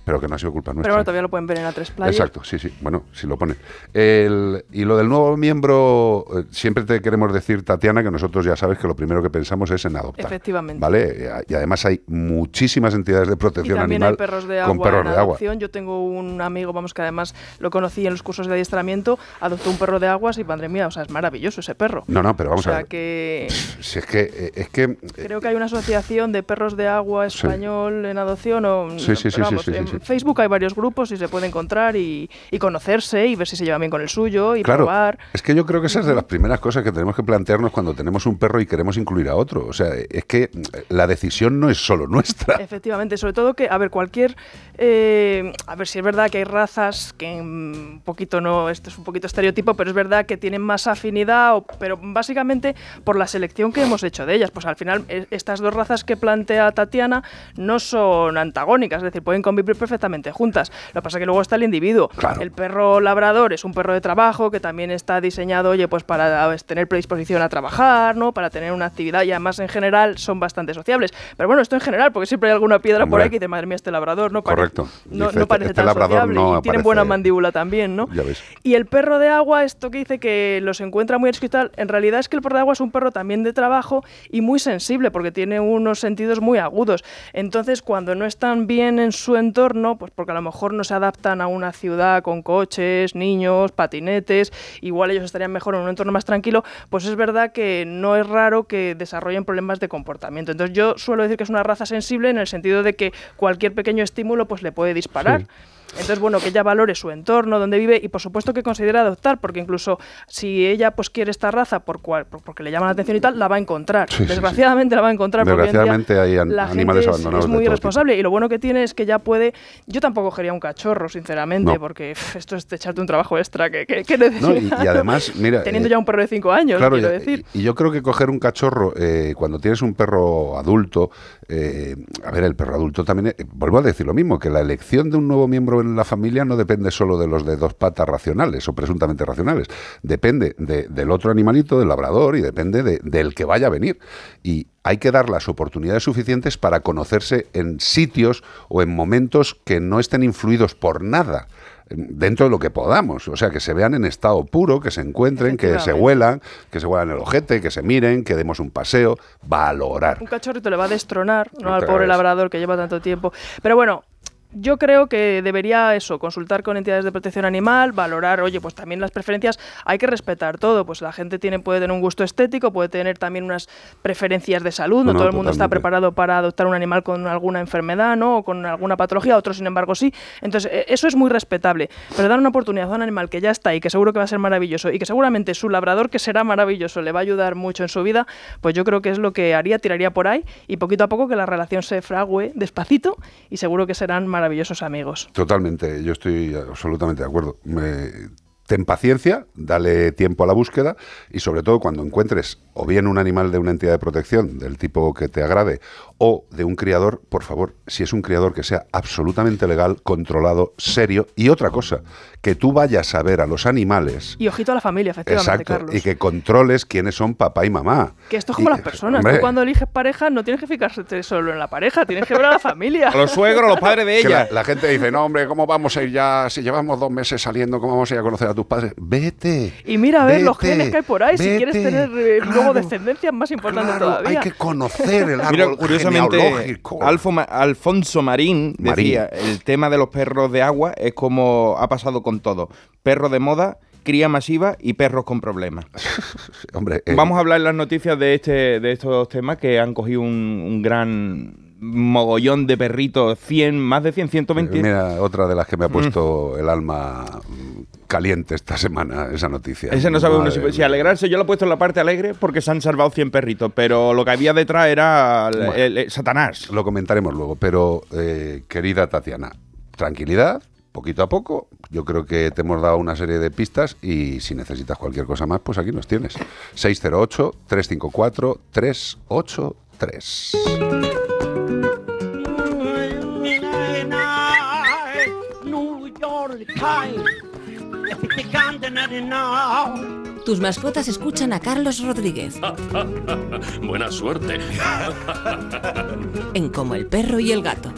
Pero que no ha sido culpa nuestra. Pero bueno, todavía lo pueden ver en A3 Player. Exacto, sí, sí. Bueno, si lo ponen. El- y lo del nuevo miembro, eh, siempre te queremos decir, Tatiana, que nosotros ya sabes que lo primero que pensamos es en adoptar. Efectivamente. ¿Vale? Y además hay muchísimas entidades de Y protección también animal hay perros de con agua perros en de agua. adopción. Yo tengo un amigo, vamos, que además lo conocí en los cursos de adiestramiento, adoptó un perro de aguas y madre mía, o sea, es maravilloso ese perro. No, no, pero vamos o sea a ver. que Si es que, eh, es que creo que hay una asociación de perros de agua Sí. español en adopción o Sí, sí, sí, vamos, sí, sí, en. Facebook hay varios grupos y se puede encontrar y, y conocerse y ver si se lleva bien con el suyo y Claro, probar. es que yo creo que esa es de las primeras cosas que tenemos que plantearnos cuando tenemos un perro y queremos incluir a otro. O sea, es que eh, la decisión no es solo nuestra. Efectivamente, sobre todo que, a ver, cualquier. eh, a ver, si es verdad que hay razas que un poquito no. Esto es un poquito estereotipo, pero es verdad que tienen más afinidad, o- pero básicamente por la selección que hemos hecho de ellas. Pues al final, e- estas dos razas que plantea Tatiana no son antagónicas, decir, pueden convivir perfectamente juntas. Lo que pasa es que luego está el individuo. El perro labrador es un perro de trabajo que también está diseñado, oye, pues para pues, tener predisposición a trabajar, ¿no? Para tener una actividad y además en general son bastante sociables. Pero bueno, esto en general, porque siempre hay alguna piedra por ahí que dice, madre mía, este labrador no Correcto. no, Dice, no parece este tan labrador sociable no y tienen aparece- buena mandíbula también, ¿no? Ya ves. Y el perro de agua, esto que dice que los encuentra muy ariscos y tal, en realidad es que el perro de agua es un perro también de trabajo y muy sensible porque tiene unos sentidos muy agudos. Entonces, cuando no están bien en su entorno, pues porque a lo mejor no se adaptan a una ciudad con coches, niños, patinetes, igual ellos estarían mejor en un entorno más tranquilo, pues es verdad que no es raro que desarrollen problemas de comportamiento. Entonces, yo suelo decir que es una raza sensible en el sentido de que cualquier pequeño estímulo pues le puede disparar. Entonces, bueno, que ella valore su entorno, donde vive y por supuesto que considera adoptar, porque incluso si ella pues quiere esta raza por cual, por- porque le llama la atención y tal, la va a encontrar. Sí, sí, sí. Desgraciadamente la va a encontrar porque Desgraciadamente hay an- la animales gente abandonados es muy irresponsable y lo bueno que tiene es que ya puede, yo tampoco cogería un cachorro, sinceramente, No. porque pff, esto es de echarte un trabajo extra que, que, que No, y, además, mira. teniendo eh, ya un perro de cinco años, Claro, quiero y- decir. Y, yo creo que coger un cachorro, eh, cuando tienes un perro adulto, eh, a ver, el perro adulto también, eh, vuelvo a decir lo mismo, que la elección de un nuevo miembro en la familia no depende solo de los de dos patas racionales o presuntamente racionales, depende de- del otro animalito, del labrador, y depende de- del que vaya a venir. Y hay que dar las oportunidades suficientes para conocerse en sitios o en momentos que no estén influidos por nada dentro de lo que podamos, o sea, que se vean en estado puro, que se encuentren, que se huelan, que se huelan el ojete, que se miren, que demos un paseo, valorar. Un cachorrito le va a destronar, no al pobre labrador que lleva tanto tiempo. Pero bueno, yo creo que debería eso, consultar con entidades de protección animal, valorar, oye, pues también las preferencias, hay que respetar todo, pues la gente tiene, puede tener un gusto estético, puede tener también unas preferencias de salud, no, todo el mundo está preparado para adoptar un animal con alguna enfermedad, ¿no? O con alguna patología, otros sin embargo sí. Entonces, eh, eso es muy respetable, pero dar una oportunidad a un animal que ya está ahí, que seguro que va a ser maravilloso y que seguramente su labrador que será maravilloso le va a ayudar mucho en su vida, pues yo creo que es lo que haría, tiraría por ahí y poquito a poco que la relación se frague despacito y seguro que serán maravillosos amigos. Totalmente, yo estoy absolutamente de acuerdo. Ten paciencia, dale tiempo a la búsqueda y sobre todo cuando encuentres o bien un animal de una entidad de protección del tipo que te agrade o de un criador, por favor, si es un criador que sea absolutamente legal, controlado, serio y otra cosa, que tú vayas a ver a los animales Y ojito a la familia, efectivamente, Exacto, Carlos. y que controles quiénes son papá y mamá. Que esto es como Y- las personas. hombre, Tú cuando eliges pareja no tienes que fijarte solo en la pareja, tienes que ver a la familia. A los suegros, a los padres de ella. La, la gente dice, no, hombre, ¿cómo vamos a ir ya? Si llevamos dos meses saliendo, ¿cómo vamos a ir a conocer a tus padres, vete. Y mira a ver los genes que hay por ahí, si quieres tener eh, luego descendencia, es más importante claro, todavía. hay que conocer el árbol Mira, curiosamente, genealógico. Alfo Ma- Alfonso Marín decía, Marín. el tema de los perros de agua es como ha pasado con todo. Perro de moda, cría masiva y perros con problemas. Hombre, eh, Vamos a hablar en las noticias de este de estos temas que han cogido un, un gran mogollón de perritos, 100, más de 100, 120. Mira, otra de las que me ha Mm. puesto el alma mm, caliente esta semana, esa noticia. Ese no sabe uno si, si alegrarse. Yo lo he puesto en la parte alegre porque se han salvado 100 perritos, pero lo que había detrás era el- el- el Satanás. Lo comentaremos luego, pero eh, querida Tatiana, tranquilidad, poquito a poco. Yo creo que te hemos dado una serie de pistas y si necesitas cualquier cosa más, pues aquí nos tienes. 608-354-383. Tus mascotas escuchan a Carlos Rodríguez Buena suerte. en Como el perro y el gato.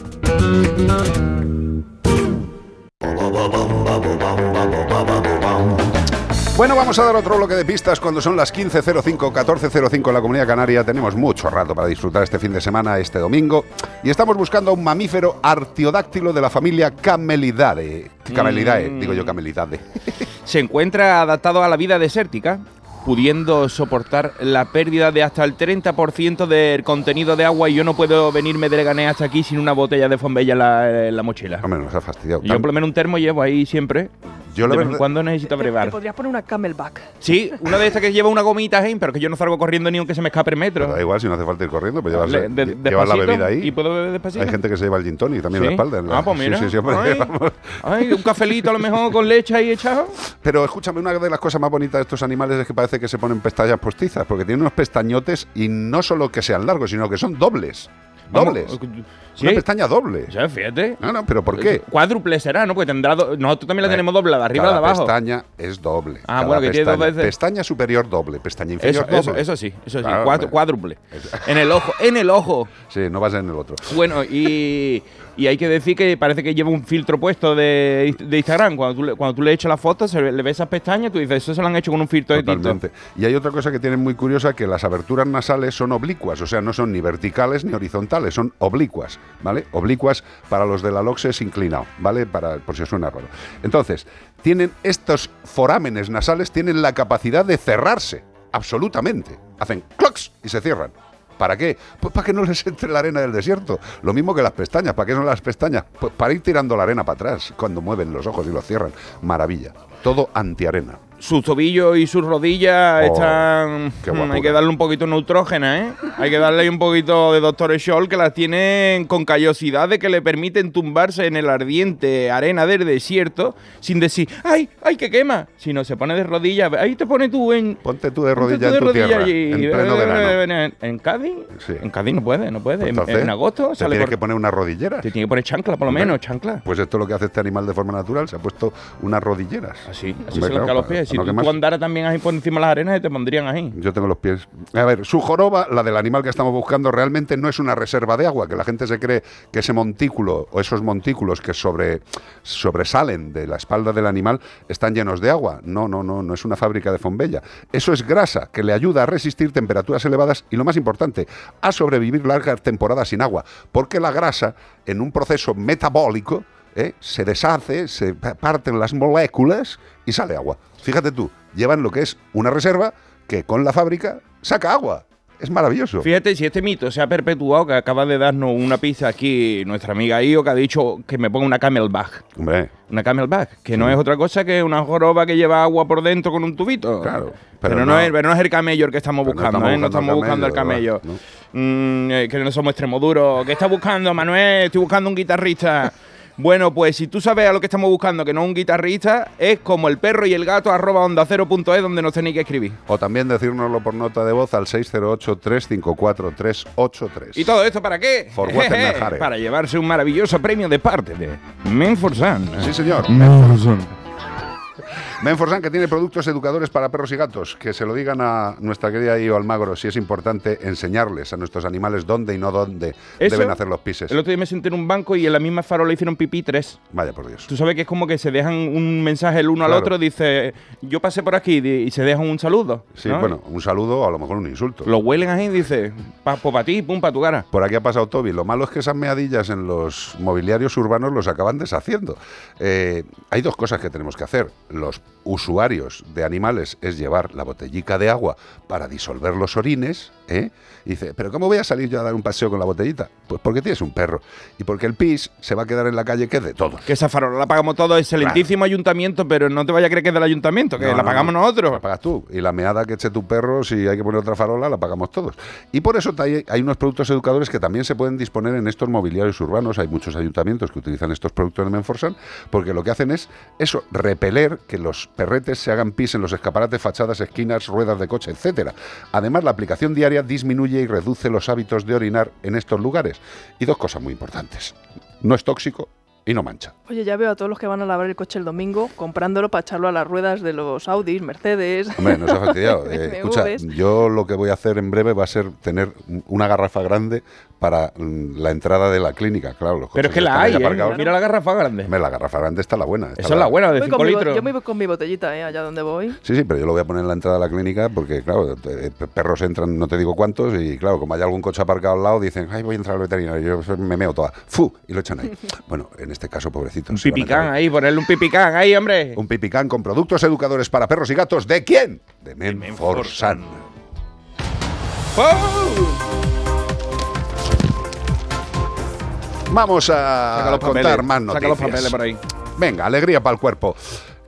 Bueno, vamos a dar otro bloque de pistas cuando son las 15.05, 14.05 en la Comunidad Canaria. Tenemos mucho rato para disfrutar este fin de semana, este domingo. Y estamos buscando a un mamífero artiodáctilo de la familia Camelidae. Camelidae, Mm. digo yo Camelidae. Se encuentra adaptado a la vida desértica, pudiendo soportar la pérdida de hasta el 30% del contenido de agua y yo no puedo venirme de Leganés hasta aquí sin una botella de fombella en la, en la mochila. Hombre, nos ha fastidiado. Yo por lo menos un termo llevo ahí siempre. Yo la de vez en cuando necesito Te brevar. podrías poner una camelback. Sí, una de estas que lleva una gomita, hein, pero que yo no salgo corriendo ni aunque se me escape el metro. Da igual si no hace falta ir corriendo, pues llevas, Le- de- llevas la bebida ahí. ¿Y puedo beber despacito? Hay gente que se lleva el gin tonic también en ¿Sí? la espalda. en la- Ah, pues mira. Sí, sí, sí, hombre, Ay. vamos. Ay, un cafelito a lo mejor con leche ahí echado. Pero escúchame, una de las cosas más bonitas de estos animales es que parece que se ponen pestañas postizas, porque tienen unos pestañotes y no solo que sean largos, sino que son dobles. Vamos, Dobles. Sí. Una pestaña doble. Ya, fíjate. No, no, pero ¿por qué? Cuádruple será, ¿no? Porque tendrá. do- Nosotros también la tenemos doblada, arriba y Cada de abajo. pestaña es doble. Ah, Cada bueno, que tiene dos veces. Pestaña superior doble, pestaña inferior Eso, doble. eso sí, eso sí. Claro, cuádruple. En el ojo, en el ojo. Sí, no vas en el otro. Bueno, y, y hay que decir que parece que lleva un filtro puesto de, de Instagram. Cuando tú, le, cuando tú le echas la foto, se le ves esas pestañas, tú dices, eso se lo han hecho con un filtro de. Totalmente. Y hay otra cosa que tienen muy curiosa, que las aberturas nasales son oblicuas, o sea, no son ni verticales ni horizontales, son oblicuas, ¿vale? Oblicuas para los de la loxes inclinado, ¿vale? Para, por si os suena raro. Entonces, tienen estos forámenes nasales, tienen la capacidad de cerrarse, absolutamente. Hacen clocks y se cierran. ¿Para qué? Pues para que no les entre la arena del desierto. Lo mismo que las pestañas. ¿Para qué son las pestañas? Pues para ir tirando la arena para atrás cuando mueven los ojos y los cierran. Maravilla. Todo antiarena. Sus tobillos y sus rodillas Oh, están. Mm, guapura. hay que darle un poquito de neutrógena, ¿eh? Hay que darle ahí un poquito de Doctor Scholl que las tienen con callosidades que le permiten tumbarse en el ardiente arena del desierto sin decir, ¡ay, ay, que quema! Sino se pone de rodillas. Ahí te pones tú en. Ponte tú de ponte rodilla tú en tu tierra, allí. en pleno verano. En, en Cádiz. Sí. En Cádiz no puede, no puede. En- Entonces, en, agosto te sale tienes por- que poner unas rodilleras. Te tiene que poner chancla, por lo menos, chancla. Pues esto es lo que hace este animal de forma natural. Se ha puesto unas rodilleras. Así, así Hombre, se claro, los pies. Si tú, andaras también ahí por encima de las arenas, te pondrían ahí. Yo tengo los pies. A ver, su joroba, la del animal que estamos buscando, realmente no es una reserva de agua, que la gente se cree que ese montículo o esos montículos que sobre, sobresalen de la espalda del animal están llenos de agua. No, no, no, no es una fábrica de fombella. Eso es grasa que le ayuda a resistir temperaturas elevadas y lo más importante, a sobrevivir largas temporadas sin agua. Porque la grasa, en un proceso metabólico, ¿eh? se deshace, se pa- parten las moléculas y sale agua. Fíjate tú, llevan lo que es una reserva que con la fábrica saca agua. Es maravilloso. Fíjate, si este mito se ha perpetuado, que acaba de darnos una pizza aquí nuestra amiga Io, que ha dicho que me ponga una camelback. Hombre, Una camelback, que no es otra cosa que una joroba que lleva agua por dentro con un tubito. Claro. Pero, pero no, no- es, pero no es el camello el que estamos no buscando, ¿eh? No estamos buscando el camello. Mm, eh, que no somos extremoduros. ¿Qué estás buscando, Manuel? Estoy buscando un guitarrista. Bueno, pues si tú sabes a lo que estamos buscando, que no es un guitarrista, es como el perro y el gato arroba onda cero punto es donde nos tenéis que escribir. o también decírnoslo por nota de voz al 608-354-383. ¿Y todo esto para qué? For para llevarse un maravilloso premio de parte de Menforsan. Sí, señor. Menforsan, que tiene productos educadores para perros y gatos. Que se lo digan a nuestra querida Io Almagro si es importante enseñarles a nuestros animales dónde y no dónde Eso, deben hacer los pises. El otro día me senté en un banco y en la misma farola hicieron pipí tres. Vaya por Dios. Tú sabes que es como que se dejan un mensaje el uno al otro, dice, yo pasé por aquí y se dejan un saludo. Sí, ¿no? bueno, un saludo o a lo mejor un insulto. Lo huelen ahí y dice, pa, pues para ti, pum, para tu cara. Por aquí ha pasado Toby. Lo malo es que esas meadillas en los mobiliarios urbanos los acaban deshaciendo. Eh, hay dos cosas que tenemos que hacer. Los usuarios de animales es llevar la botellica de agua para disolver los orines. ¿Eh? Y dice, ¿pero cómo voy a salir yo a dar un paseo con la botellita? Pues porque tienes un perro. Y porque el pis se va a quedar en la calle, que es de todos. Que esa farola la pagamos todos, excelentísimo ayuntamiento, pero no te vaya a creer que es del ayuntamiento, que No, la no, pagamos no. nosotros. La pagas tú. Y la meada que eche tu perro, si hay que poner otra farola, la pagamos todos. Y por eso hay, hay unos productos educadores que también se pueden disponer en estos mobiliarios urbanos. Hay muchos ayuntamientos que utilizan estos productos de Menforsan, porque lo que hacen es eso, repeler que los perretes se hagan pis en los escaparates, fachadas, esquinas, ruedas de coche, etcétera. Además, la aplicación diaria disminuye y reduce los hábitos de orinar en estos lugares. Y dos cosas muy importantes. No es tóxico y no mancha. Oye, ya veo a todos los que van a lavar el coche el domingo comprándolo para echarlo a las ruedas de los Audis, Mercedes. Hombre, no se ha fastidiado. Eh, escucha, yo lo que voy a hacer en breve va a ser tener una garrafa grande para mm, la entrada de la clínica, claro. los Pero es que la hay, ¿eh? Mira la garrafa grande. Hombre, la garrafa grande está la buena. está Esa es la buena, de Voy con 5 mi bo- litros. yo me voy con mi botellita, ¿eh? allá donde voy. Sí, sí, pero yo lo voy a poner en la entrada de la clínica porque, claro, eh, perros entran, no te digo cuántos, y claro, como hay algún coche aparcado al lado, dicen, ay, voy a entrar al veterinario, yo me meo toda. ¡Fu! Y lo echan ahí. Bueno, en este caso, pobrecito. Un pipicán ahí, ponerle un pipicán ahí, hombre. Un pipicán con productos educadores para perros y gatos. ¿De quién? De Menforsan. Vamos a Saca los contar papeles, más saca los papeles por ahí. Venga, alegría para el cuerpo.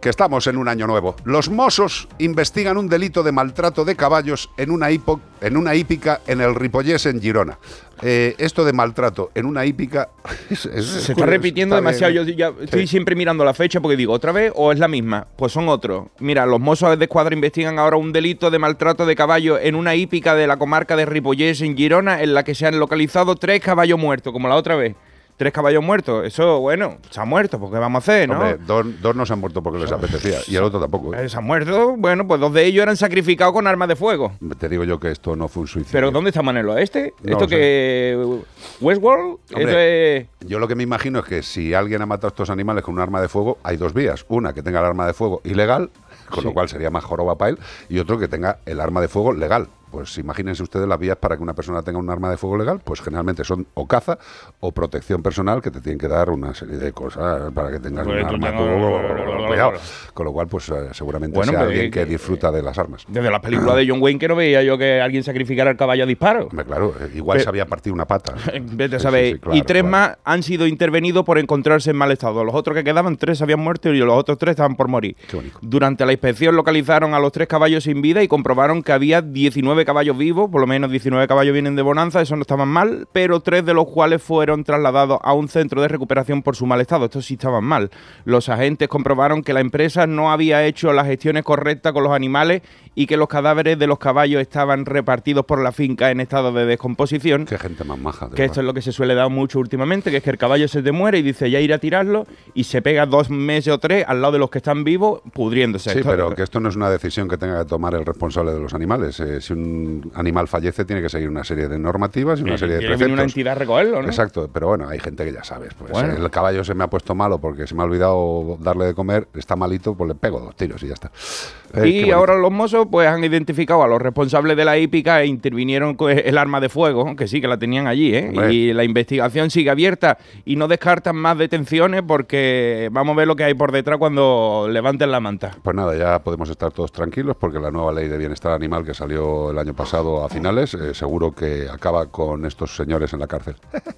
Que estamos en un año nuevo. Los Mossos investigan un delito de maltrato de caballos en una, hipo- en una hípica en el Ripollés, en Girona. Eh, esto de maltrato en una hípica. es- es- Se está repitiendo está demasiado. bien. Yo ya estoy siempre mirando la fecha porque digo, ¿otra vez o es la misma? Pues son otros. Mira, los mozos de escuadra investigan ahora un delito de maltrato de caballo en una hípica de la comarca de Ripollés, en Girona, en la que se han localizado tres caballos muertos, como la otra vez. Tres caballos muertos. Eso, bueno, se han muerto, ¿qué vamos a hacer, no? Hombre, dos, dos no se han muerto porque les apetecía y el otro tampoco. ¿eh? Eh, Se han muerto, bueno, pues dos de ellos eran sacrificados con armas de fuego. Te digo yo que esto no fue un suicidio. Pero ¿dónde el oeste? No ¿Esto que. Westworld? Hombre, Esto es- Yo lo que me imagino es que si alguien ha matado a estos animales con un arma de fuego, hay dos vías. Una, que tenga el arma de fuego ilegal, con lo cual sería más joroba para él, y otro que tenga el arma de fuego legal. Pues imagínense ustedes las vías para que una persona tenga un arma de fuego legal, pues generalmente son o caza o protección personal, que te tienen que dar una serie de cosas para que tengas Pues un arma de fuego. Cuidado. Con lo cual, pues eh, seguramente Bueno, sea pero alguien que que- disfruta de las armas. Desde la película de John Wayne que no veía yo que alguien sacrificara al caballo a disparo. Claro, eh, igual Pe- se había partido una pata. Vete a Sí, saber. sí, sí, claro, y tres claro. más han sido intervenidos por encontrarse en mal estado. Los otros que quedaban, tres habían muerto y los otros tres estaban por morir. Durante la inspección localizaron a los tres caballos sin vida y comprobaron que había 19 caballos vivos, por lo menos 19 caballos vienen de Bonanza, eso no estaban mal, pero tres de los cuales fueron trasladados a un centro de recuperación por su mal estado. Estos sí estaban mal. Los agentes comprobaron que la empresa no había hecho las gestiones correctas con los animales y que los cadáveres de los caballos estaban repartidos por la finca en estado de descomposición. Qué gente más maja. Que esto es lo que se suele dar mucho últimamente, que es que el caballo se te muere y dice ya ir a tirarlo y se pega dos meses o tres al lado de los que están vivos pudriéndose. Sí, Esto- pero que esto no es una decisión que tenga que tomar el responsable de los animales. Eh, si un animal fallece, tiene que seguir una serie de normativas y una serie de preceptos. una entidad a recogerlo, ¿no? Exacto, pero bueno, hay gente que ya sabes. Pues, Bueno. El caballo se me ha puesto malo porque se me ha olvidado darle de comer, está malito, pues le pego dos tiros y ya está. Eh, Y ahora los mozos pues han identificado a los responsables de la hípica e intervinieron con el arma de fuego, que sí, que la tenían allí, ¿eh? Hombre. Y la investigación sigue abierta y no descartan más detenciones porque vamos a ver lo que hay por detrás cuando levanten la manta. Pues nada, ya podemos estar todos tranquilos porque la nueva ley de bienestar animal que salió el año pasado a finales, eh, seguro que acaba con estos señores en la cárcel.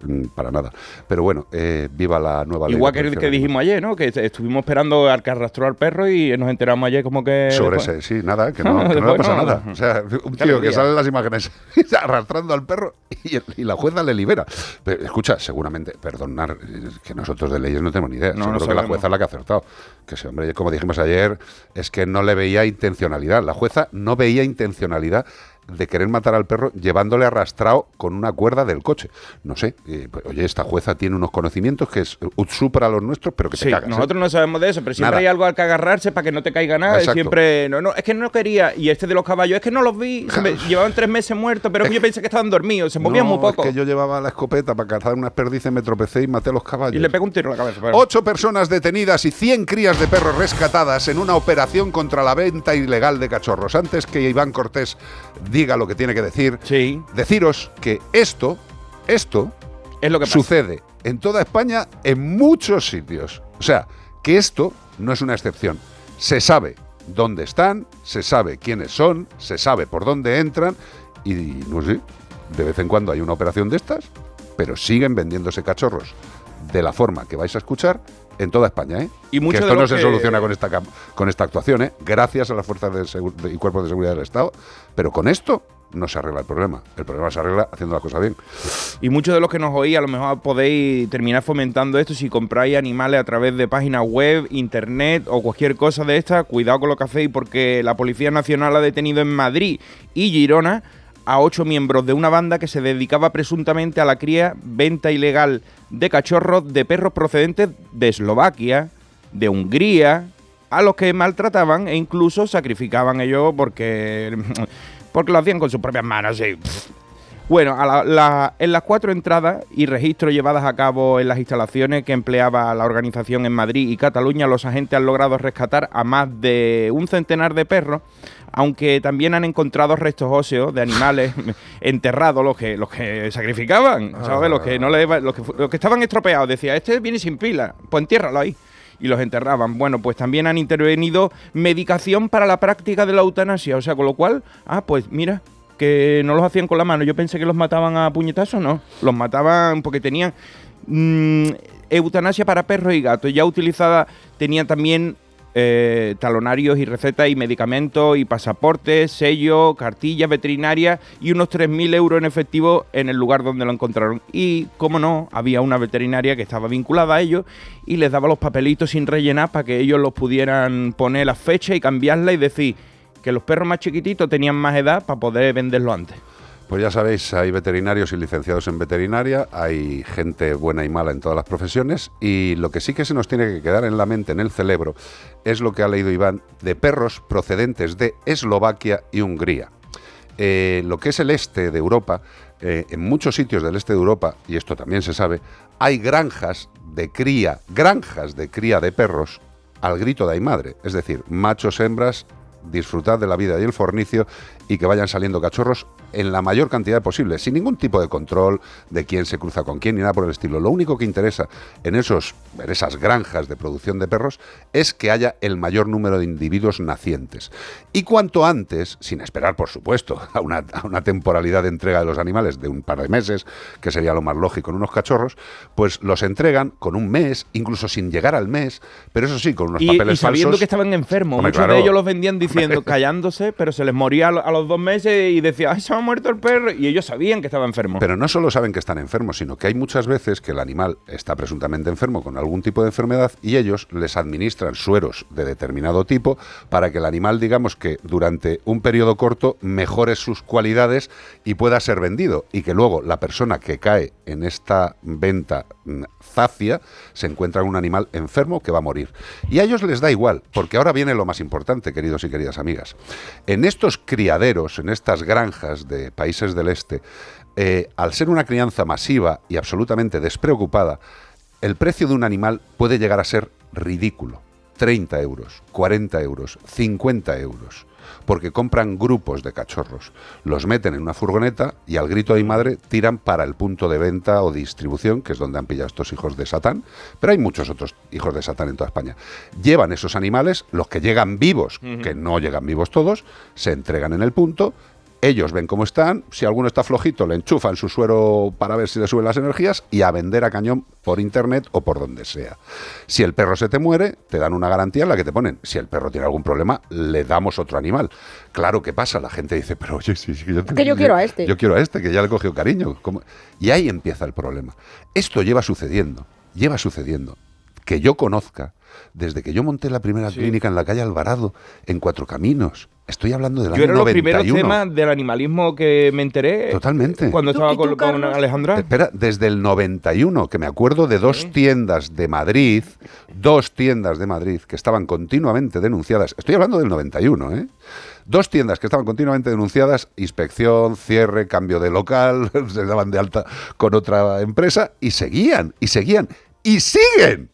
Mm, Para nada. Pero bueno, eh, viva la nueva ley. Igual que, que dijimos ayer, ¿no? Que estuvimos esperando al que arrastró al perro y nos enteramos ayer como que... Sobre después- ese, sí, nada, que no, que no le pasa no, nada. O sea, un tío que sale en las imágenes arrastrando al perro y, y la jueza le libera. Pero, escucha, seguramente, perdonar, eh, que nosotros de leyes no tenemos ni idea. No, Seguro que la jueza es la que ha acertado. Que ese hombre, como dijimos ayer, es que no le veía intencionalidad. La jueza no veía intencionalidad personalidad de querer matar al perro llevándole arrastrado con una cuerda del coche. No sé, eh, pues, oye, esta jueza tiene unos conocimientos que es ut supera los nuestros, pero que te Sí, cagas. ¿eh? nosotros no sabemos de eso, pero siempre Nada. hay algo al que agarrarse para que no te caiga nada. Exacto. siempre, no, no, es que no quería. Y este de los caballos, es que no los vi. me- llevaban tres meses muertos, pero yo pensé que estaban dormidos, se movían No, muy poco. Es que yo llevaba la escopeta para cazar unas perdices, me tropecé y maté a los caballos. Y le pegó un tiro en la cabeza. pero- Ocho personas detenidas y 100 crías de perros rescatadas en una operación contra la venta ilegal de cachorros. Antes que Iván Cortés diga lo que tiene que decir, deciros que esto, esto es lo que sucede en toda España en muchos sitios. O sea, que esto no es una excepción. Se sabe dónde están, se sabe quiénes son, se sabe por dónde entran y no sé, de vez en cuando hay una operación de estas, pero siguen vendiéndose cachorros de la forma que vais a escuchar en toda España, ¿eh? Y mucho que esto no se que- soluciona con esta con esta actuación, ¿eh? Gracias a las fuerzas de- y cuerpos de seguridad del Estado, pero con esto no se arregla el problema. El problema se arregla haciendo la cosa bien. Y muchos de los que nos oís, a lo mejor podéis terminar fomentando esto si compráis animales a través de páginas web, internet o cualquier cosa de esta. Cuidado con lo que hacéis porque la Policía Nacional ha detenido en Madrid y Girona a ocho miembros de una banda que se dedicaba presuntamente a la cría, venta ilegal de cachorros de perros procedentes de Eslovaquia, de Hungría, a los que maltrataban e incluso sacrificaban ellos porque, porque lo hacían con sus propias manos. bueno, en las cuatro entradas y registros llevadas a cabo en las instalaciones que empleaba la organización en Madrid y Cataluña, los agentes han logrado rescatar a más de un centenar de perros, aunque también han encontrado restos óseos de animales enterrados, los que, los que sacrificaban, ¿sabes? Los que no le, los que, los que estaban estropeados. Decía, este viene sin pila, pues entiérralo ahí. Y los enterraban. Bueno, pues también han intervenido medicación para la práctica de la eutanasia. O sea, con lo cual, ah, pues mira, que no los hacían con la mano. Yo pensé que los mataban a puñetazos, no. Los mataban porque tenían mm, eutanasia para perros y gatos. Ya utilizada, tenían también eh, talonarios y recetas y medicamentos y pasaportes, sellos, cartillas veterinarias y unos 3.000 euros en efectivo en el lugar donde lo encontraron. Y, como no, había una veterinaria que estaba vinculada a ellos y les daba los papelitos sin rellenar para que ellos los pudieran poner la fecha y cambiarla y decir que los perros más chiquititos tenían más edad para poder venderlo antes. Pues ya sabéis, hay veterinarios y licenciados en veterinaria, hay gente buena y mala en todas las profesiones y lo que sí que se nos tiene que quedar en la mente, en el cerebro, es lo que ha leído Iván de perros procedentes de Eslovaquia y Hungría. Eh, lo que es el este de Europa, eh, en muchos sitios del este de Europa, y esto también se sabe, hay granjas de cría, granjas de cría de perros al grito de ay madre, es decir, machos, hembras, disfrutad de la vida y el fornicio y que vayan saliendo cachorros en la mayor cantidad posible, sin ningún tipo de control de quién se cruza con quién ni nada por el estilo. Lo único que interesa en, esos, en esas granjas de producción de perros es que haya el mayor número de individuos nacientes. Y cuanto antes, sin esperar por supuesto a una, a una temporalidad de entrega de los animales de un par de meses, que sería lo más lógico en unos cachorros, pues los entregan con un mes, incluso sin llegar al mes, pero eso sí, con unos Y, papeles y sabiendo falsos. que estaban enfermos. Hombre, Muchos claro. de ellos los vendían diciendo, callándose, pero se les moría a lo- a dos meses y decía, ¡ay, se ha muerto el perro! Y ellos sabían que estaba enfermo. Pero no solo saben que están enfermos, sino que hay muchas veces que el animal está presuntamente enfermo con algún tipo de enfermedad y ellos les administran sueros de determinado tipo para que el animal, digamos que durante un periodo corto mejore sus cualidades y pueda ser vendido y que luego la persona que cae en esta venta mm, zacia se encuentra un animal enfermo que va a morir. Y a ellos les da igual, porque ahora viene lo más importante, queridos y queridas amigas. En estos criaderos, en estas granjas de países del este, eh, al ser una crianza masiva y absolutamente despreocupada, el precio de un animal puede llegar a ser ridículo. 30 euros, 40 euros, 50 euros. Porque compran grupos de cachorros, los meten en una furgoneta y al grito de mi madre tiran para el punto de venta o distribución, que es donde han pillado estos hijos de Satán. Pero hay muchos otros hijos de Satán en toda España. Llevan esos animales, los que llegan vivos, que no llegan vivos todos, se entregan en el punto, ellos ven cómo están, si alguno está flojito le enchufan su suero para ver si le suben las energías y a vender a cañón por internet o por donde sea. Si el perro se te muere, te dan una garantía en la que te ponen, si el perro tiene algún problema, le damos otro animal. Claro que pasa, la gente dice, pero oye, sí, sí, yo, Que yo quiero a este. Yo quiero a este, que ya le cogió cariño. ¿Cómo? Y ahí empieza el problema. Esto lleva sucediendo, lleva sucediendo que yo conozca, desde que yo monté la primera clínica en la calle Alvarado, en Cuatro Caminos. Estoy hablando del Yo año era los 91. primeros temas del animalismo que me enteré. Totalmente. Cuando estaba con, con Alejandra. Espera, desde el 91, que me acuerdo de dos tiendas de Madrid, dos tiendas de Madrid que estaban continuamente denunciadas. Estoy hablando del 91, ¿eh? Dos tiendas que estaban continuamente denunciadas, inspección, cierre, cambio de local, se daban de alta con otra empresa y seguían, y seguían, y siguen.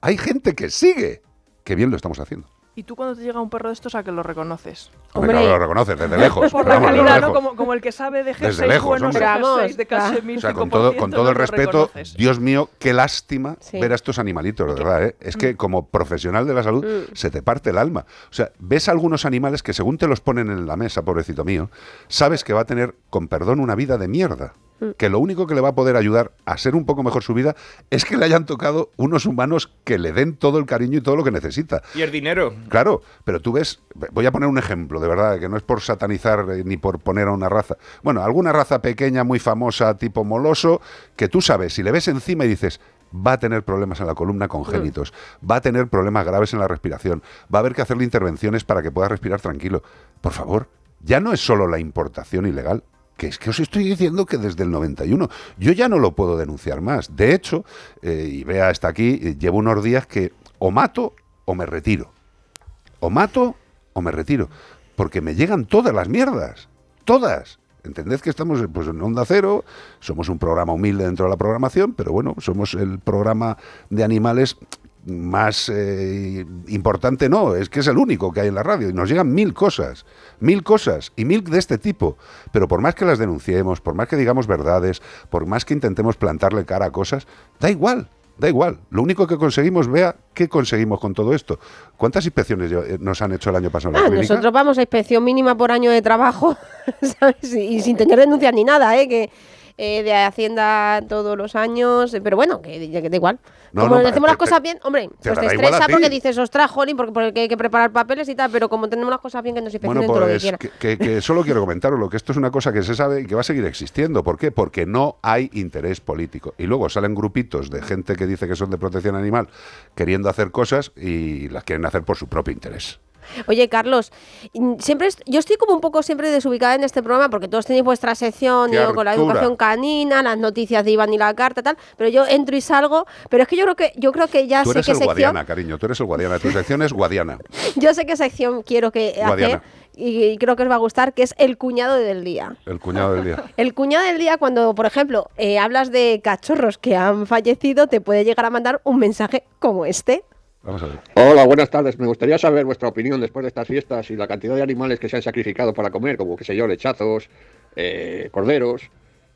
Hay gente que sigue. Qué bien lo estamos haciendo. ¿Y tú cuando te llega un perro de estos a que lo reconoces? Hombre, claro, lo reconoces desde lejos. Por la calidad, ¿no? Como, como el que sabe de G6 Desde lejos, buenos hombre. G6 de casi O sea, con todo, con todo el respeto, reconoces. Dios mío, qué lástima Sí. ver a estos animalitos, de verdad. ¿eh? Es que como profesional de la salud Mm. se te parte el alma. O sea, ves algunos animales que según te los ponen en la mesa, pobrecito mío, sabes que va a tener, con perdón, una vida de mierda. Mm. Que lo único que le va a poder ayudar a ser un poco mejor su vida es que le hayan tocado unos humanos que le den todo el cariño y todo lo que necesita. Y el dinero. Claro, pero tú ves, voy a poner un ejemplo, de verdad, que no es por satanizar eh, ni por poner a una raza. Bueno, alguna raza pequeña, muy famosa, tipo moloso, que tú sabes, si le ves encima y dices, va a tener problemas en la columna congénitos, va a tener problemas graves en la respiración, va a haber que hacerle intervenciones para que pueda respirar tranquilo. Por favor, ya no es solo la importación ilegal, que es que os estoy diciendo que desde el 91 yo ya no lo puedo denunciar más. De hecho, eh, y vea hasta aquí, eh, llevo unos días que o mato o me retiro. O mato o me retiro. Porque me llegan todas las mierdas. Todas. Entended que estamos pues, en Onda Cero, somos un programa humilde dentro de la programación, pero bueno, somos el programa de animales más eh, importante, no, es que es el único que hay en la radio y nos llegan mil cosas, mil cosas y mil de este tipo. Pero por más que las denunciemos, por más que digamos verdades, por más que intentemos plantarle cara a cosas, da igual, da igual. Lo único que conseguimos, vea, ¿qué conseguimos con todo esto? ¿Cuántas inspecciones eh, nos han hecho el año pasado en la Ah, clínica? nosotros vamos a inspección mínima por año de trabajo, ¿sabes? Y, y sin tener denuncias ni nada, ¿eh? Que eh, de Hacienda todos los años, eh, pero bueno, que, que da igual. No, como no, hacemos te- las cosas te- bien, hombre, te pues te estresa porque dices, ostras, jolín, porque, porque hay que preparar papeles y tal, pero como tenemos las cosas bien, que nos inspeccionen Bueno, todo lo que pues quieran. que, solo quiero comentarlo, que esto es una cosa que se sabe y que va a seguir existiendo. ¿Por qué? Porque no hay interés político. Y luego salen grupitos de gente que dice que son de protección animal queriendo hacer cosas y las quieren hacer por su propio interés. Oye, Carlos, mm, siempre yo estoy como un poco siempre desubicada en este programa porque todos tenéis vuestra sección ¡Qué yo con la educación canina, las noticias de Iván y la carta, tal, pero yo entro y salgo, pero es que yo creo que yo creo que ya Tú sé eres qué el sección, Guadiana, cariño, tú eres el Guadiana. Tu sección es Guadiana. yo sé qué sección quiero que hacer y, y creo que os va a gustar, que es el cuñado del día. El cuñado del día. El cuñado del día, cuando, por ejemplo, eh, hablas de cachorros que han fallecido, te puede llegar a mandar un mensaje como este. Hola, buenas tardes. Me gustaría saber vuestra opinión después de estas fiestas y la cantidad de animales que se han sacrificado para comer, como, qué sé yo, lechazos, eh, corderos,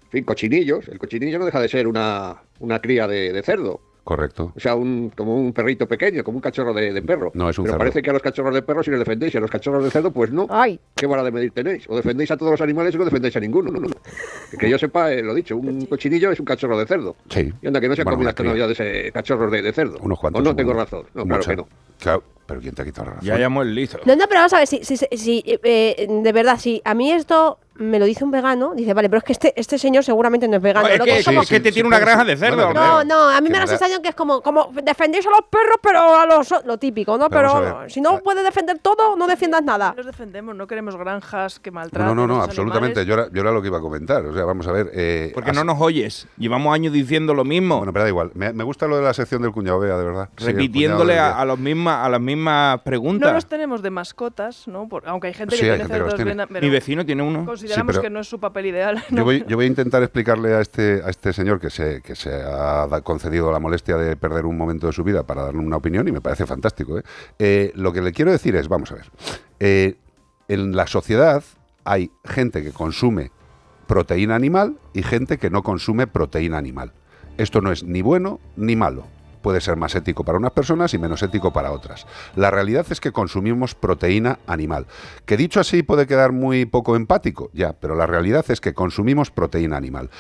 en fin, cochinillos. El cochinillo no deja de ser una, una cría de cerdo. Correcto. O sea, un, como un perrito pequeño, como un cachorro de, de perro. No, es un Pero cerdo. parece que a los cachorros de perro sí les defendéis, y a los cachorros de cerdo, pues no. ¿Qué vara de medir tenéis? O defendéis a todos los animales o no defendéis a ninguno. Que, que yo sepa, eh, lo dicho, un cochinillo es un cachorro de cerdo. Sí. Y anda, que no se Bueno, comido una hasta cría. Navidades eh, cachorros de, de cerdo. Unos cuantos. O no tengo razón. No, claro que no. Claro, pero ¿quién te ha quitado la razón? Ya hayamos listo. No, no, pero vamos a ver, si, si, si, eh, de verdad, si a mí esto me lo dice un vegano, dice, vale, pero es que este, este señor seguramente no es vegano. es Lo que, es como- es que te tiene una granja de cerdo. No, no, a mí me da la sensación que es como, como defendéis a los perros, pero a los lo típico, ¿no? Pero si no puedes defender todo, no defiendas nada. Los defendemos, no queremos granjas que No, maltraten. no, no, no, absolutamente. Yo era, yo era lo que iba a comentar. O sea, vamos a ver. eh, Porque has- no nos oyes. Llevamos años diciendo lo mismo. Bueno, pero da igual. Me, me gusta lo de la sección del cuñado Bea, de verdad. Sí, repitiéndole a, a los mismas, a las mismas No preguntas. los tenemos de mascotas, ¿no? Por- aunque hay gente Sí, que hay tiene gente que los cerdos tiene. bien- pero Mi vecino tiene uno. Consideramos Sí, pero- que no es su papel ideal. Yo voy, yo voy a intentar explicarle a este, a este señor que se, que se ha concedido la molestia de perder un momento de su vida para darle una opinión y me parece fantástico. ¿eh? Eh, lo que le quiero decir es, vamos a ver, eh, en la sociedad hay gente que consume proteína animal y gente que no consume proteína animal. Esto no es ni bueno ni malo. Puede ser más ético para unas personas y menos ético para otras. La realidad es que consumimos proteína animal. Que dicho así puede quedar muy poco empático, ya, pero la realidad es que consumimos proteína animal.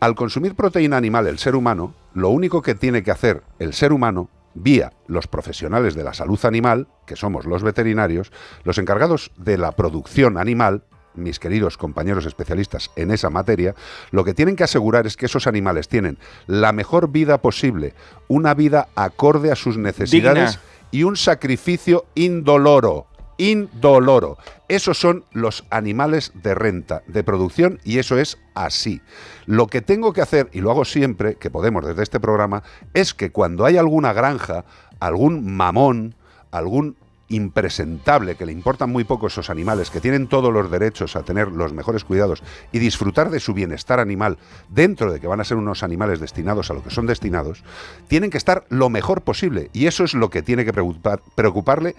Al consumir proteína animal el ser humano, lo único que tiene que hacer el ser humano, vía los profesionales de la salud animal, que somos los veterinarios, los encargados de la producción animal, mis queridos compañeros especialistas en esa materia, lo que tienen que asegurar es que esos animales tienen la mejor vida posible, una vida acorde a sus necesidades Digna. y un sacrificio indoloro. Indoloro. Esos son los animales de renta, de producción, y eso es así. Lo que tengo que hacer, y lo hago siempre, que podemos desde este programa, es que cuando hay alguna granja, algún mamón, algún impresentable, que le importan muy poco esos animales, que tienen todos los derechos a tener los mejores cuidados y disfrutar de su bienestar animal dentro de que van a ser unos animales destinados a lo que son destinados, tienen que estar lo mejor posible. Y eso es lo que tiene que preocupar- preocuparle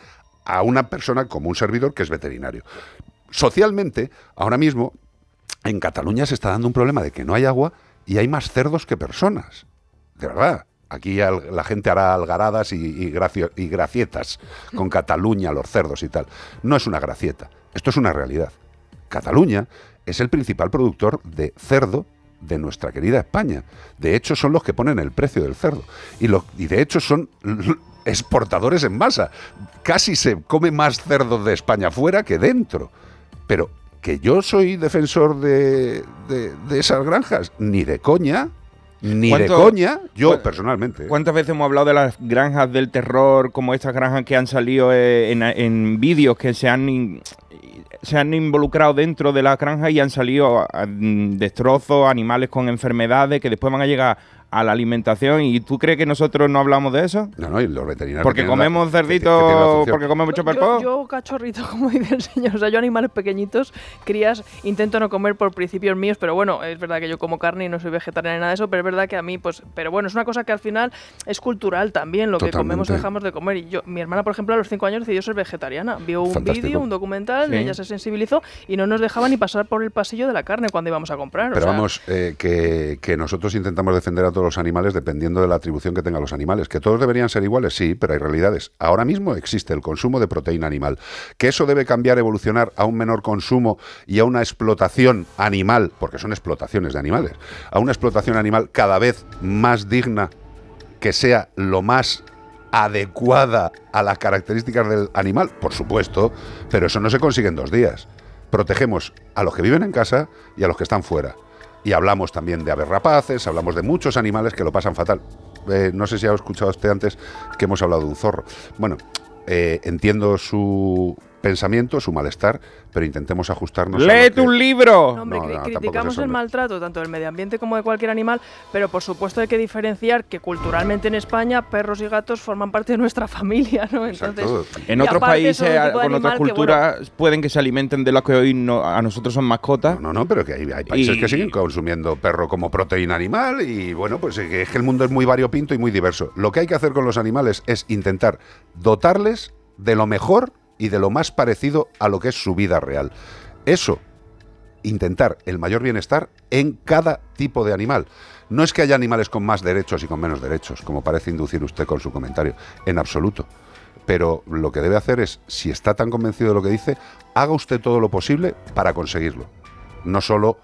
a una persona como un servidor que es veterinario. Socialmente, ahora mismo, en Cataluña se está dando un problema de que no hay agua y hay más cerdos que personas. De verdad. Aquí al- la gente hará algaradas y, y gracio- y gracietas con Cataluña, los cerdos y tal. No es una gracieta, esto es una realidad. Cataluña es el principal productor de cerdo de nuestra querida España. De hecho, son los que ponen el precio del cerdo. Y, lo- y de hecho son exportadores en masa. Casi se come más cerdo de España fuera que dentro. Pero que yo soy defensor de, de- de esas granjas, ni de coña, ni de ¿Cuánto- coña, yo personalmente. ¿Cuántas veces hemos hablado de las granjas del terror, como estas granjas que han salido eh, en, en vídeos que se han, in- se han involucrado dentro de la granja y han salido mm, destrozos, animales con enfermedades que después van a llegar a la alimentación? ¿Y tú crees que nosotros no hablamos de eso? No, no, y los veterinarios. Porque comemos que- que tienen la función. porque comemos Yo, choperpo. yo, cachorrito, como dice el señor, o sea, yo animales pequeñitos, crías, intento no comer por principios míos, pero bueno, es verdad que yo como carne y no soy vegetariana ni nada de eso, pero es verdad que a mí, pues, pero bueno, es una cosa que al final es cultural también, lo que comemos o Totalmente. dejamos de comer. Y yo, mi hermana, por ejemplo, a los cinco años decidió ser vegetariana, vio un vídeo, un documental, Sí. ella se sensibilizó y no nos dejaba ni pasar por el pasillo de la carne cuando íbamos a comprar. o Pero sea, vamos, eh, que, que nosotros intentamos defender a todos los animales dependiendo de la atribución que tengan los animales. Que todos deberían ser iguales, sí, pero hay realidades. Ahora mismo existe el consumo de proteína animal. Que eso debe cambiar, evolucionar a un menor consumo y a una explotación animal, porque son explotaciones de animales, a una explotación animal cada vez más digna, que sea lo más adecuada a las características del animal, por supuesto, pero eso no se consigue en dos días. Protegemos a los que viven en casa y a los que están fuera. Y hablamos también de aves rapaces, hablamos de muchos animales que lo pasan fatal. Eh, no sé si ha escuchado usted antes que hemos hablado de un zorro. Bueno, eh, entiendo su pensamiento, su malestar, pero intentemos ajustarnos. a ¡Léete que- un libro! No, hombre, No, criticamos el maltrato tanto del medio ambiente como de cualquier animal, pero por supuesto hay que diferenciar que culturalmente en España perros y gatos forman parte de nuestra familia, ¿no? Entonces, En otros países, con otras bueno, culturas, pueden que se alimenten de lo que hoy no- a nosotros son mascotas. No, no, pero que hay, hay países Y- que siguen consumiendo perro como proteína animal y bueno, pues es que el mundo es muy variopinto y muy diverso. Lo que hay que hacer con los animales es intentar dotarles de lo mejor y de lo más parecido a lo que es su vida real. Eso, intentar el mayor bienestar en cada tipo de animal. No es que haya animales con más derechos y con menos derechos, como parece inducir usted con su comentario, en absoluto. Pero lo que debe hacer es, si está tan convencido de lo que dice, haga usted todo lo posible para conseguirlo. No solo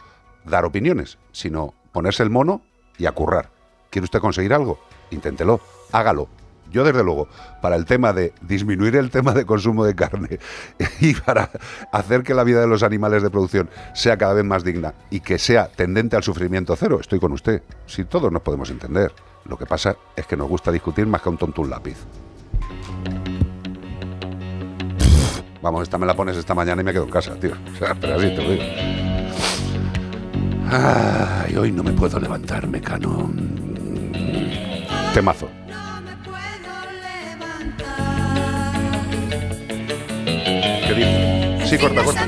dar opiniones, sino ponerse el mono y a currar. ¿Quiere usted conseguir algo? Inténtelo, hágalo. Yo, desde luego, para el tema de disminuir el tema de consumo de carne y para hacer que la vida de los animales de producción sea cada vez más digna y que sea tendente al sufrimiento cero, estoy con usted. Si todos nos podemos entender. Lo que pasa es que nos gusta discutir más que un tonto un lápiz. Vamos, esta me la pones esta mañana y me quedo en casa, tío. O pero así te lo digo. Ay, hoy no me puedo levantar, mecano. Temazo. ¿Qué dice? Sí, corta, corta.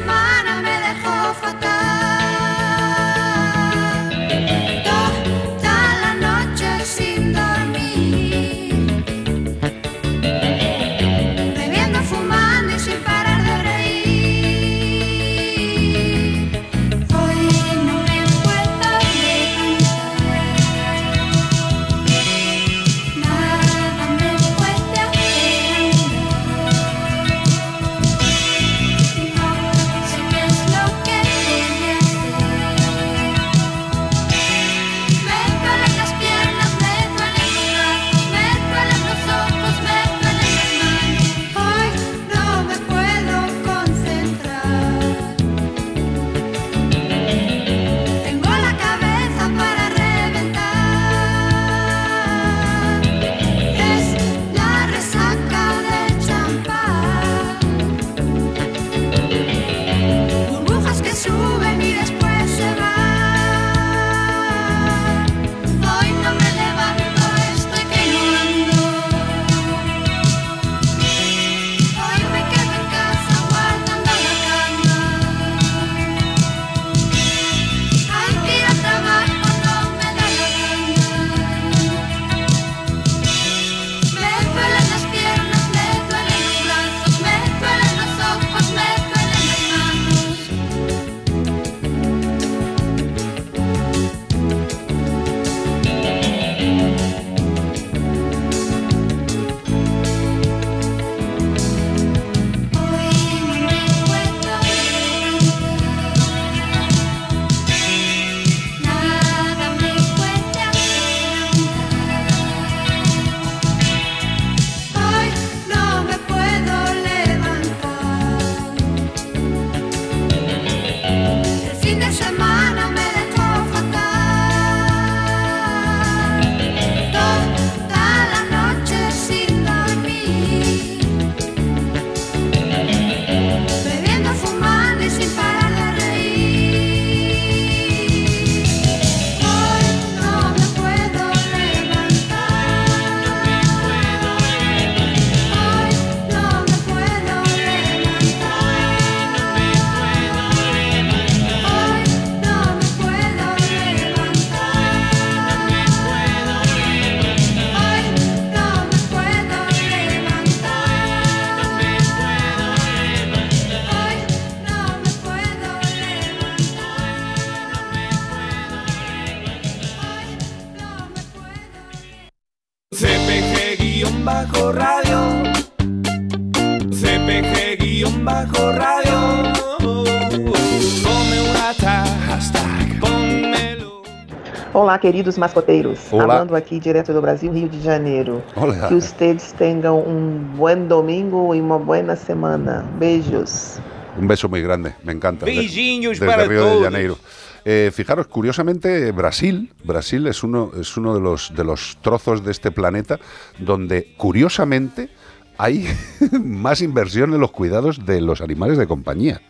Olá, queridos mascoteiros. Olá. Falando aqui direto do Brasil, Rio de Janeiro. Olá. Que ustedes tenham um buen domingo e uma buena semana. Beijos. Un beso muy grande, me encanta. de- Beijinhos desde para Río de todos. Janeiro. Eh, fijaros, curiosamente, Brasil, Brasil es uno, es uno de, los, de los trozos de este planeta donde, curiosamente, hay más inversión en los cuidados de los animales de compañía.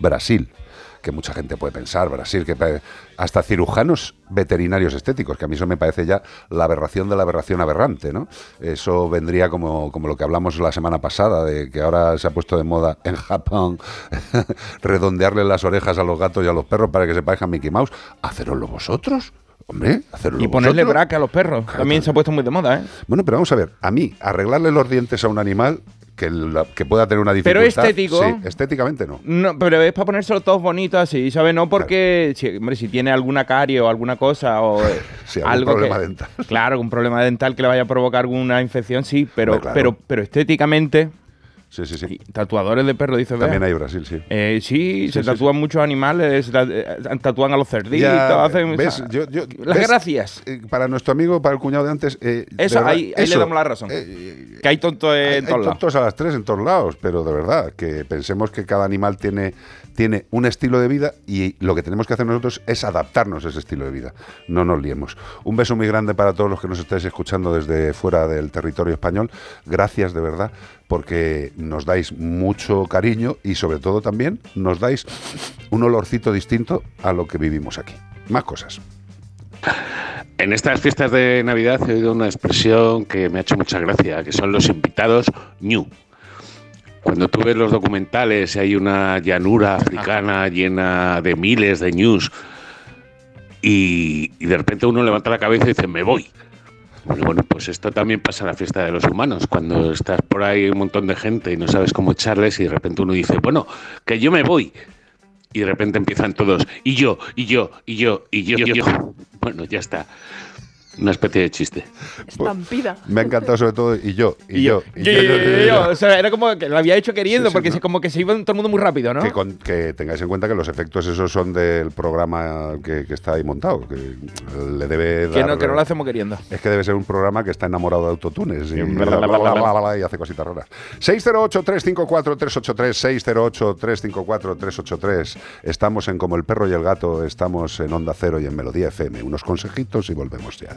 Brasil, que mucha gente puede pensar, Brasil, que hasta cirujanos veterinarios estéticos, que a mí eso me parece ya la aberración de la aberración aberrante, ¿no? Eso vendría como, como lo que hablamos la semana pasada, de que ahora se ha puesto de moda en Japón redondearle las orejas a los gatos y a los perros para que se parezcan Mickey Mouse. Haceroslo vosotros. Hombre, hacerlo Y ponerle vosotros. braca a los perros. También se ha puesto muy de moda, ¿eh? Bueno, pero vamos a ver, a mí, arreglarle los dientes a un animal que, la- que pueda tener una Pero dificultad. estético. Sí, estéticamente no. No, pero es para ponérselo todos bonitos así, ¿sabes? No porque, si, hombre, si tiene alguna carie o alguna cosa o eh, Sí, algún algo problema que- dental. Claro, un problema dental que le vaya a provocar alguna infección, sí, pero, claro. pero, pero estéticamente... Sí, sí, sí. Tatuadores de perros, dice También Bea. hay Brasil, sí. Eh, sí, Sí, se sí, tatúan muchos animales, eh, tatúan a los cerditos, hacen... ¿ves? o sea, Yo- yo- las ¿ves? gracias. Eh, Para nuestro amigo, para el cuñado de antes. eh, de Eso, verdad, ahí, ahí eso, le damos la razón. que hay tontos en Hay, hay todos lados. tontos a las tres en todos lados, pero de verdad, que pensemos que cada animal tiene, tiene un estilo de vida y lo que tenemos que hacer nosotros es adaptarnos a ese estilo de vida. No nos liemos. Un beso muy grande para todos los que nos estáis escuchando desde fuera del territorio español. Gracias de verdad, porque nos dais mucho cariño y sobre todo también nos dais un olorcito distinto a lo que vivimos aquí. Más cosas. En estas fiestas de Navidad he oído una expresión que me ha hecho mucha gracia, que son los invitados new. Cuando tú ves los documentales y hay una llanura africana llena de miles de news y, y de repente uno levanta la cabeza y dice, me voy. Bueno, pues esto también pasa en la fiesta de los humanos, cuando estás por ahí un montón de gente y no sabes cómo echarles y de repente uno dice, bueno, que yo me voy. Y de repente empiezan todos, y yo, y yo, y yo, y yo, y yo. Bueno, ya está. Una especie de chiste. Estampida. Me ha encantado sobre todo, y yo, y, yo, y Yo, yo, yo, yo, yo. O sea, era como que lo había hecho queriendo, Sí, sí, porque como que se iba todo el mundo muy rápido, ¿no? Que, con- que tengáis en cuenta que los efectos esos son del programa que, que está ahí montado, que le debe Que no, que no lo hacemos queriendo. Es que debe ser un programa que está enamorado de autotunes y, bla, bla, bla, bla, bla. y hace cositas raras. 608-354-383, 608-354-383. Estamos en Como el Perro y el Gato, estamos en Onda Cero y en Melodía FM. Unos consejitos y volvemos ya.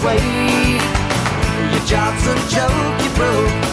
Be this way. Your job's a joke, you broke.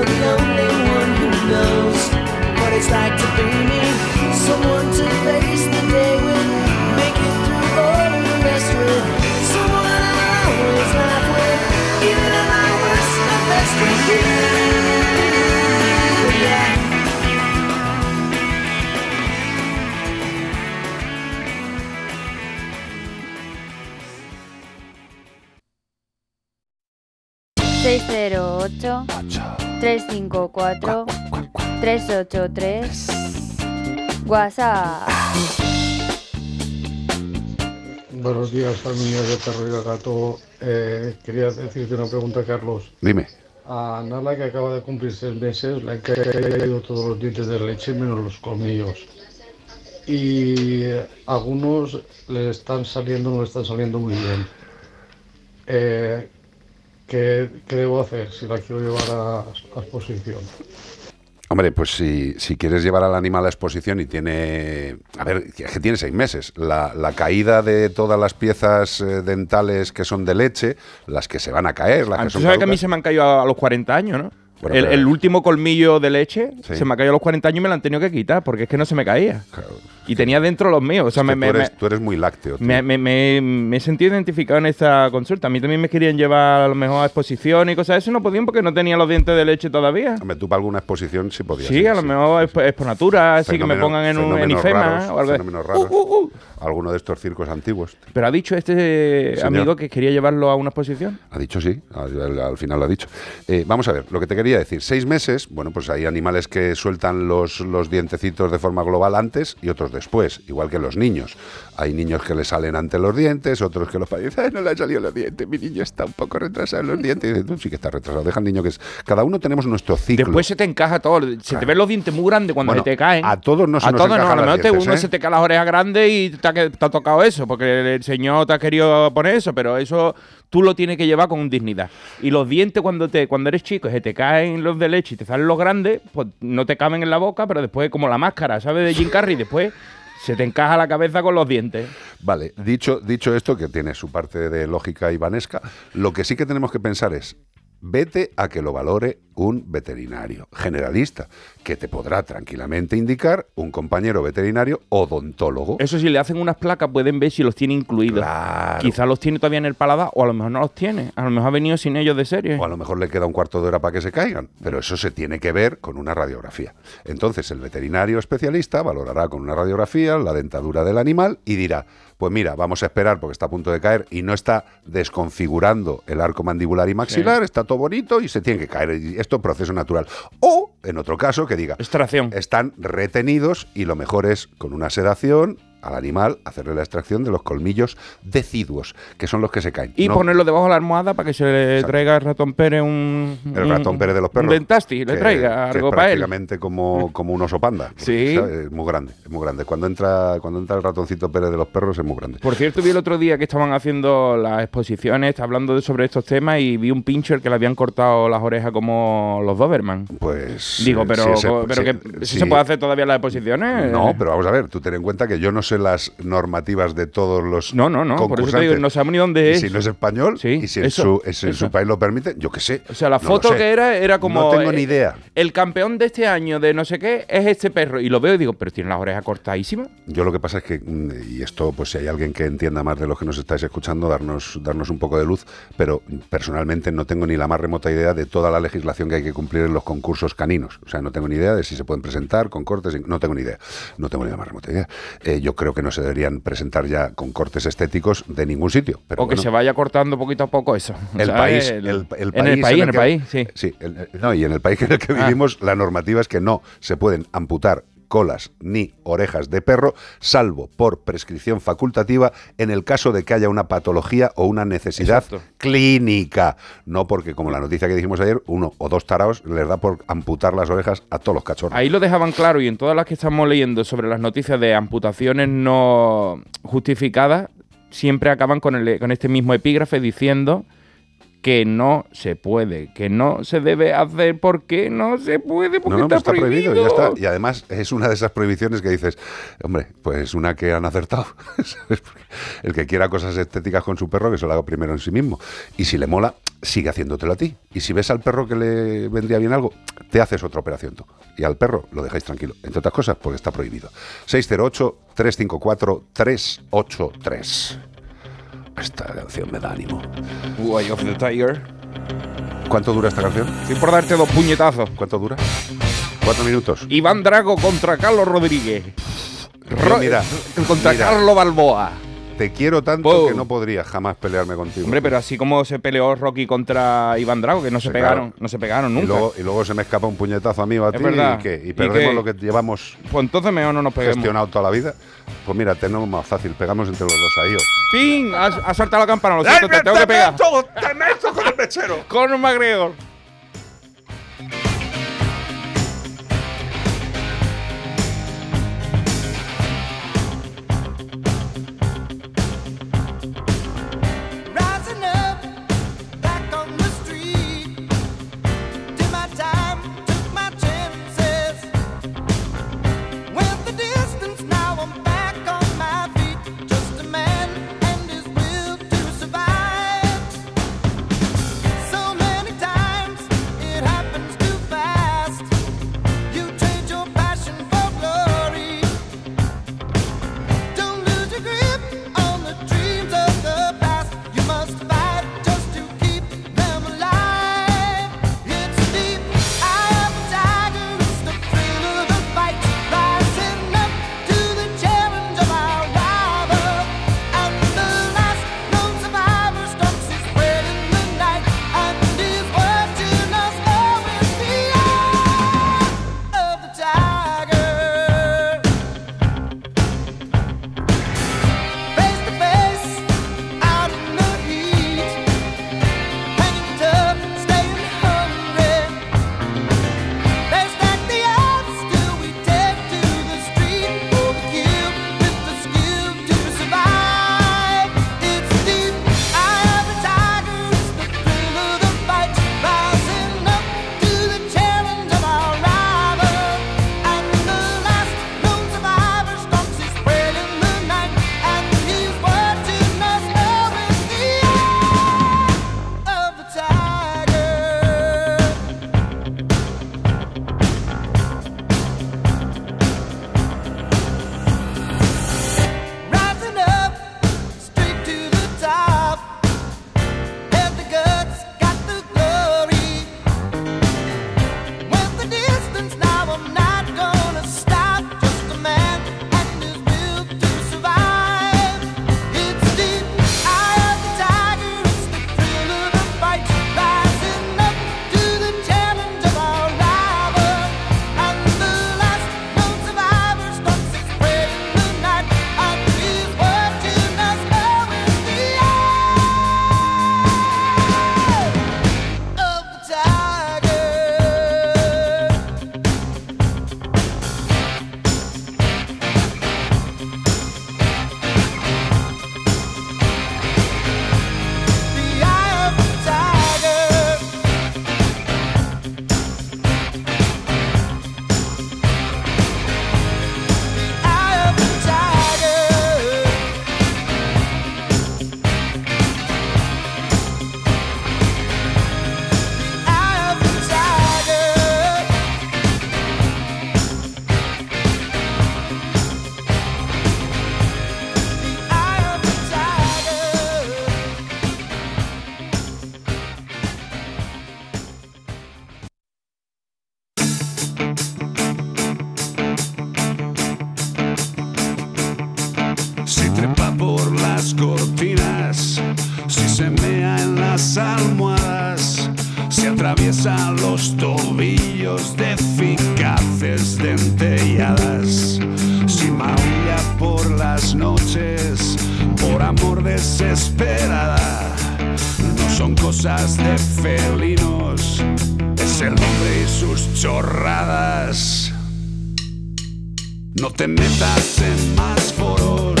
The only one who knows what it's like to be me. Someone to face the day with, make it through all the with. Someone I always laugh with, even my worst, my best. 354 383 WhatsApp. Buenos días, familia de Perro y Gato. Eh, quería decirte una pregunta, Carlos. Dime. A Nala, que acaba de cumplir seis meses, le han caído todos los dientes de leche menos los colmillos. Y algunos le están saliendo, no le están saliendo muy bien. Eh, ¿qué, qué debo hacer si la quiero llevar a, a exposición? Hombre, pues si, si quieres llevar al animal a exposición y tiene. A ver, es que tiene seis meses. La, la caída de todas las piezas eh, dentales que son de leche, las que se van a caer, las Ah, que ¿Tú son sabes que a mí caducas- se me han caído a, a los 40 años, ¿no? Bueno, el, último colmillo de leche Sí. se me ha caído a los 40 años y me lo han tenido que quitar porque es que no se me caía. Y tenía dentro los míos. O sea, me, tú, eres, me- tú eres muy lácteo. me, me, he sentido identificado en esta consulta. A mí también me querían llevar a lo mejor a exposición y cosas de eso. No podían porque no tenía los dientes de leche todavía. Hombre, tú para alguna exposición sí podías. Sí, ir, a lo mejor es, es por natura, así que me pongan en un en IFEMA raros, o algo de- fenómenos Uh, raros. Alguno de estos circos antiguos. Pero ha dicho este Señor. amigo que quería llevarlo a una exposición. Ha dicho sí, al, al- al final lo ha dicho. Eh, vamos a ver, lo que te quería decir, seis meses, bueno, pues hay animales que sueltan los, los dientecitos de forma global antes y otros después, igual que los niños. Hay niños que le salen antes los dientes, otros que los padres dicen, "Ay, no le han salido los dientes, mi niño está un poco retrasado en los dientes. Y dices, tú sí que está retrasado, deja al niño que es... Cada uno tenemos nuestro ciclo. Después se te encaja todo. Se te ven los dientes muy grandes cuando Bueno, se te caen. a todos no se A nos todos no. A lo mejor dientes, uno ¿eh? se te caen las orejas grandes y te ha, te ha tocado eso, porque el señor te ha querido poner eso, pero eso tú lo tienes que llevar con dignidad. Y los dientes cuando te cuando eres chico se te caen los de leche y te salen los grandes, pues no te caben en la boca, pero después como la máscara, ¿sabes? De Jim Carrey, después se te encaja la cabeza con los dientes. Vale, dicho, dicho esto, que tiene su parte de lógica ivanesca, lo que sí que tenemos que pensar es, vete a que lo valore un veterinario generalista, que te podrá tranquilamente indicar un compañero veterinario odontólogo. Eso si le hacen unas placas pueden ver si los tiene incluidos. Quizás los tiene todavía en el paladar o a lo mejor no los tiene. A lo mejor ha venido sin ellos de serie. O a lo mejor le queda un cuarto de hora para que se caigan, pero eso se tiene que ver con una radiografía. Entonces el veterinario especialista valorará con una radiografía la dentadura del animal y dirá, pues mira, vamos a esperar porque está a punto de caer y no está desconfigurando el arco mandibular y maxilar, está todo bonito y se tiene que caer. Esto es proceso natural. O, en otro caso, que diga, extracción. Están retenidos y lo mejor es con una sedación al animal hacerle la extracción de los colmillos deciduos, que son los que se caen. Y No- ponerlo debajo de la almohada para que se le traiga al ratón Pérez un. El ratón Pérez de los perros. Un dentasti, le traiga que algo es para él. prácticamente como, como un oso panda. Sí. ¿sabes? Es muy grande, es muy grande. Cuando entra, cuando entra el ratoncito Pérez de los perros es muy grande. Por cierto, vi el otro día que estaban haciendo las exposiciones, hablando de- sobre estos temas, y vi un pincher que le habían cortado las orejas como los Doberman. Pues. Digo, pero, sí, ese- pero sí, que ¿eso sí. se puede hacer todavía las exposiciones? No, pero vamos a ver, tú ten en cuenta que yo no sé las normativas de todos los No, no, no, por eso te digo, no sabemos ni dónde Y es. si no es español, y si en, su, en país lo permite, yo qué sé. O sea, la No foto que era era como. No tengo eh, ni idea. El campeón de este año de no sé qué es este perro. Y lo veo y digo, pero tiene las orejas cortadísimas. Yo lo que pasa es que, mm, y esto, pues si hay alguien que entienda más de los que nos estáis escuchando, darnos, darnos un poco de luz, pero personalmente no tengo ni la más remota idea de toda la legislación que hay que cumplir en los concursos caninos. O sea, no tengo ni idea de si se pueden presentar con cortes, no tengo ni idea. No tengo ni la más remota idea. Eh, yo creo que no se deberían presentar ya con cortes estéticos de ningún sitio. Pero o que se vaya cortando poquito a poco eso. El país, El- el, el en el país, en el que- país, sí. Sí, no, y en el país en el que Ah. vivimos, la normativa es que no se pueden amputar colas ni orejas de perro, salvo por prescripción facultativa en el caso de que haya una patología o una necesidad Exacto. clínica. No porque, como la noticia que dijimos ayer, uno o dos taraos les da por amputar las orejas a todos los cachorros. Ahí lo dejaban claro y en todas las que estamos leyendo sobre las noticias de amputaciones no justificadas, siempre acaban con, el, con este mismo epígrafe diciendo que no se puede, que no se debe hacer porque no se puede, porque No, no, pues está, está prohibido, ya prohibido. está. Y además es una de esas prohibiciones que dices, hombre, pues una que han acertado. El que quiera cosas estéticas con su perro, que se lo haga primero en sí mismo. Y si le mola, sigue haciéndotelo a ti. Y si ves al perro que le vendría bien algo, te haces otra operación tú. Y al perro lo dejáis tranquilo. Entre otras cosas, porque está prohibido. 608-354-383. Esta canción me da ánimo. Way of the Tiger. ¿Cuánto dura esta canción? Estoy por darte dos puñetazos. ¿Cuánto dura? Cuatro minutos. Iván Drago contra Carlos Rodríguez. Yo, mira, contra mira. Carlos Balboa. Te quiero tanto que no podría jamás pelearme contigo. Hombre, pero así como se peleó Rocky contra Iván Drago, que no se Sí, pegaron, claro. no se pegaron Y nunca. luego, y luego se me escapa un puñetazo a mí o a Es ti verdad. y, ¿qué? y ¿Y perdemos qué? lo que llevamos Pues entonces mejor no nos peguemos. gestionado toda la vida. Pues mira, tenemos más fácil, pegamos entre los dos ahí. ¡Ping! Has saltado la campana, lo siento, te tengo que pegar. ¡Te meto con el mechero! Conor McGregor. Amor desesperada, no son cosas de felinos, es el hombre y sus chorradas. No te metas en más foros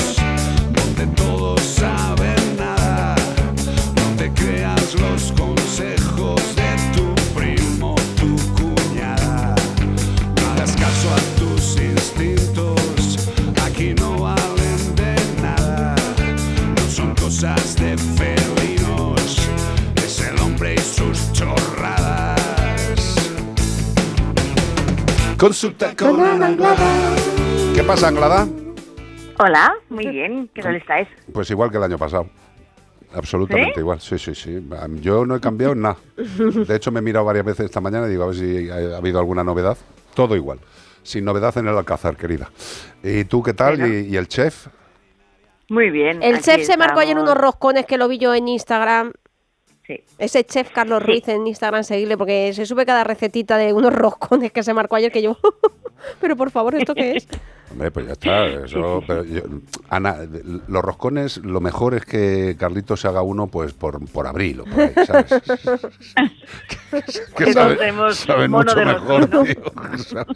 Consulta con Ana ¿Qué pasa, Anglada? Hola, muy bien, ¿qué tal estáis? Pues igual que el año pasado. Absolutamente ¿Sí? igual, sí, sí, sí. Yo no he cambiado en nada. De hecho, me he mirado varias veces esta mañana y digo a ver si ha, ha habido alguna novedad. Todo igual. Sin novedad en el Alcázar, querida. ¿Y tú qué tal? Bueno. ¿Y, y el chef? Muy bien. El chef se marcó ayer unos roscones que lo vi yo en Instagram. Sí. Ese chef Carlos Ruiz en Instagram, seguirle, porque se sube cada recetita de unos roscones que se marcó ayer que yo. Pero por favor, ¿esto qué es? Hombre, pues ya está. Eso, pero yo- Ana, los roscones, lo mejor es que Carlitos se haga uno pues por, por abril o por ahí, ¿sabes? Que saben mucho de mejor, roscón, ¿no? tío.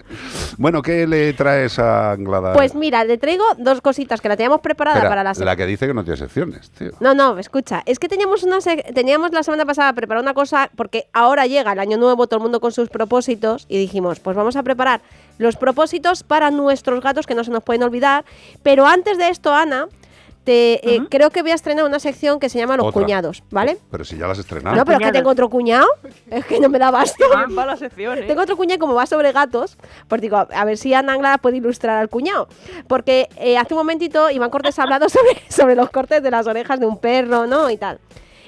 Bueno, ¿qué le traes a Anglada? Pues mira, le traigo dos cositas que la teníamos preparada Espera, para la la semana. que dice que no tiene secciones, tío. No, no, escucha, es que teníamos una sec- teníamos la semana pasada preparada una cosa porque ahora llega el año nuevo, todo el mundo con sus propósitos y dijimos, pues vamos a preparar los propósitos para nuestros gatos que no se nos pueden olvidar, pero antes de esto, Ana, te, eh, creo que voy a estrenar una sección que se llama Los Otra. cuñados, ¿vale? Pero si ya las has estrenado. No, pero es que tengo otro cuñado. Es que no me da basto. Va la sección, ¿eh? Tengo otro cuñado y como va sobre gatos, pues digo, a ver si Ana Anglada puede ilustrar al cuñado. Porque eh, hace un momentito Iván Cortés ha hablado sobre, sobre los cortes de las orejas de un perro, ¿no? Y tal.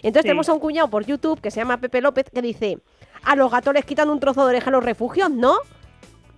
Entonces Sí. tenemos a un cuñado por YouTube que se llama Pepe López que dice, a los gatos les quitan un trozo de oreja en los refugios, ¿no?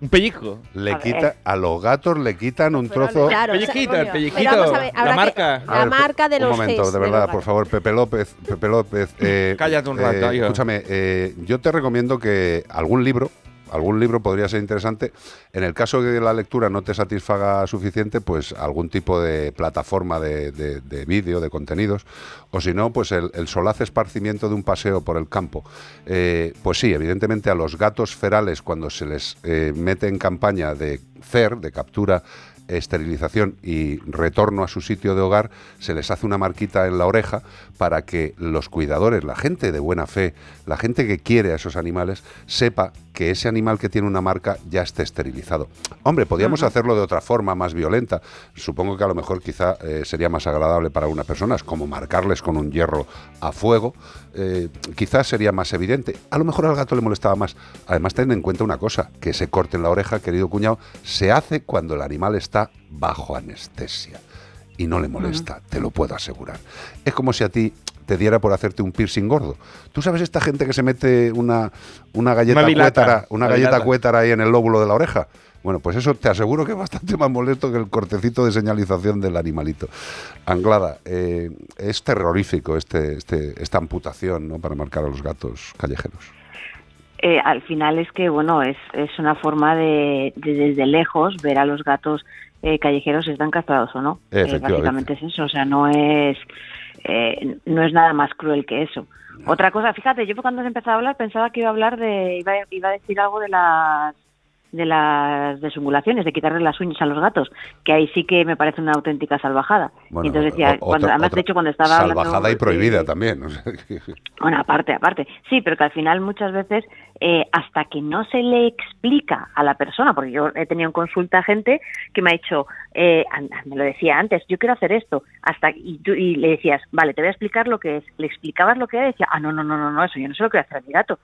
Un pellizco. Le A quita, ver. a los gatos le quitan un trozo. Claro, Pellizquito, o sea, el pellizquito, pero vamos a ver, la marca. la ver, marca de un los momento, Gs de de verdad, por favor, Pepe López, Pepe López. eh, Cállate un rato, eh. Escúchame, eh, yo te recomiendo que algún libro, algún libro podría ser interesante. En el caso de que la lectura no te satisfaga suficiente, pues algún tipo de plataforma de, de- de vídeo, de contenidos, o si no, pues el, el solaz esparcimiento de un paseo por el campo. Eh, pues sí, evidentemente a los gatos ferales, cuando se les eh, mete en campaña de CER, de captura esterilización y retorno a su sitio de hogar, se les hace una marquita en la oreja para que los cuidadores, la gente de buena fe, la gente que quiere a esos animales, sepa que ese animal que tiene una marca ya esté esterilizado. Hombre, podríamos hacerlo de otra forma, más violenta. Supongo que a lo mejor quizá eh, sería más agradable para unas personas, como marcarles con un hierro a fuego. eh, quizás sería más evidente. A lo mejor al gato le molestaba más. Además, ten en cuenta una cosa, que se corte en la oreja, querido cuñado, se hace cuando el animal está bajo anestesia y no le molesta, te lo puedo asegurar. Es como si a ti te diera por hacerte un piercing gordo. ¿Tú sabes esta gente que se mete una, una galleta Una cuétara, una galleta cuétara ahí en el lóbulo de la oreja? Bueno, pues eso te aseguro que es bastante más molesto que el cortecito de señalización del animalito. Anglada, eh, es terrorífico este, este, esta amputación ¿no? para marcar a los gatos callejeros. Eh, al final es que, bueno, es, es una forma de, de desde lejos ver a los gatos eh, callejeros están castrados o no. Eh, básicamente es eso, o sea, no es, eh, no es nada más cruel que eso. Otra cosa, fíjate, yo cuando has empezado a hablar pensaba que iba a hablar de, iba, iba a decir algo de las de las desungulaciones, de quitarle las uñas a los gatos, que ahí sí que me parece una auténtica salvajada. Bueno, y entonces decía, cuando, además otra de hecho cuando estaba hablando Salvajada y prohibida también. bueno, aparte, aparte. Sí, pero que al final muchas veces, eh, hasta que no se le explica a la persona, porque yo he tenido en consulta gente que me ha dicho, eh, me lo decía antes, yo quiero hacer esto, hasta y, tú, y le decías, vale, te voy a explicar lo que es. Le explicabas lo que era y decía, ah, no, no, no, no, no, eso yo no sé lo a hacer a mi gato.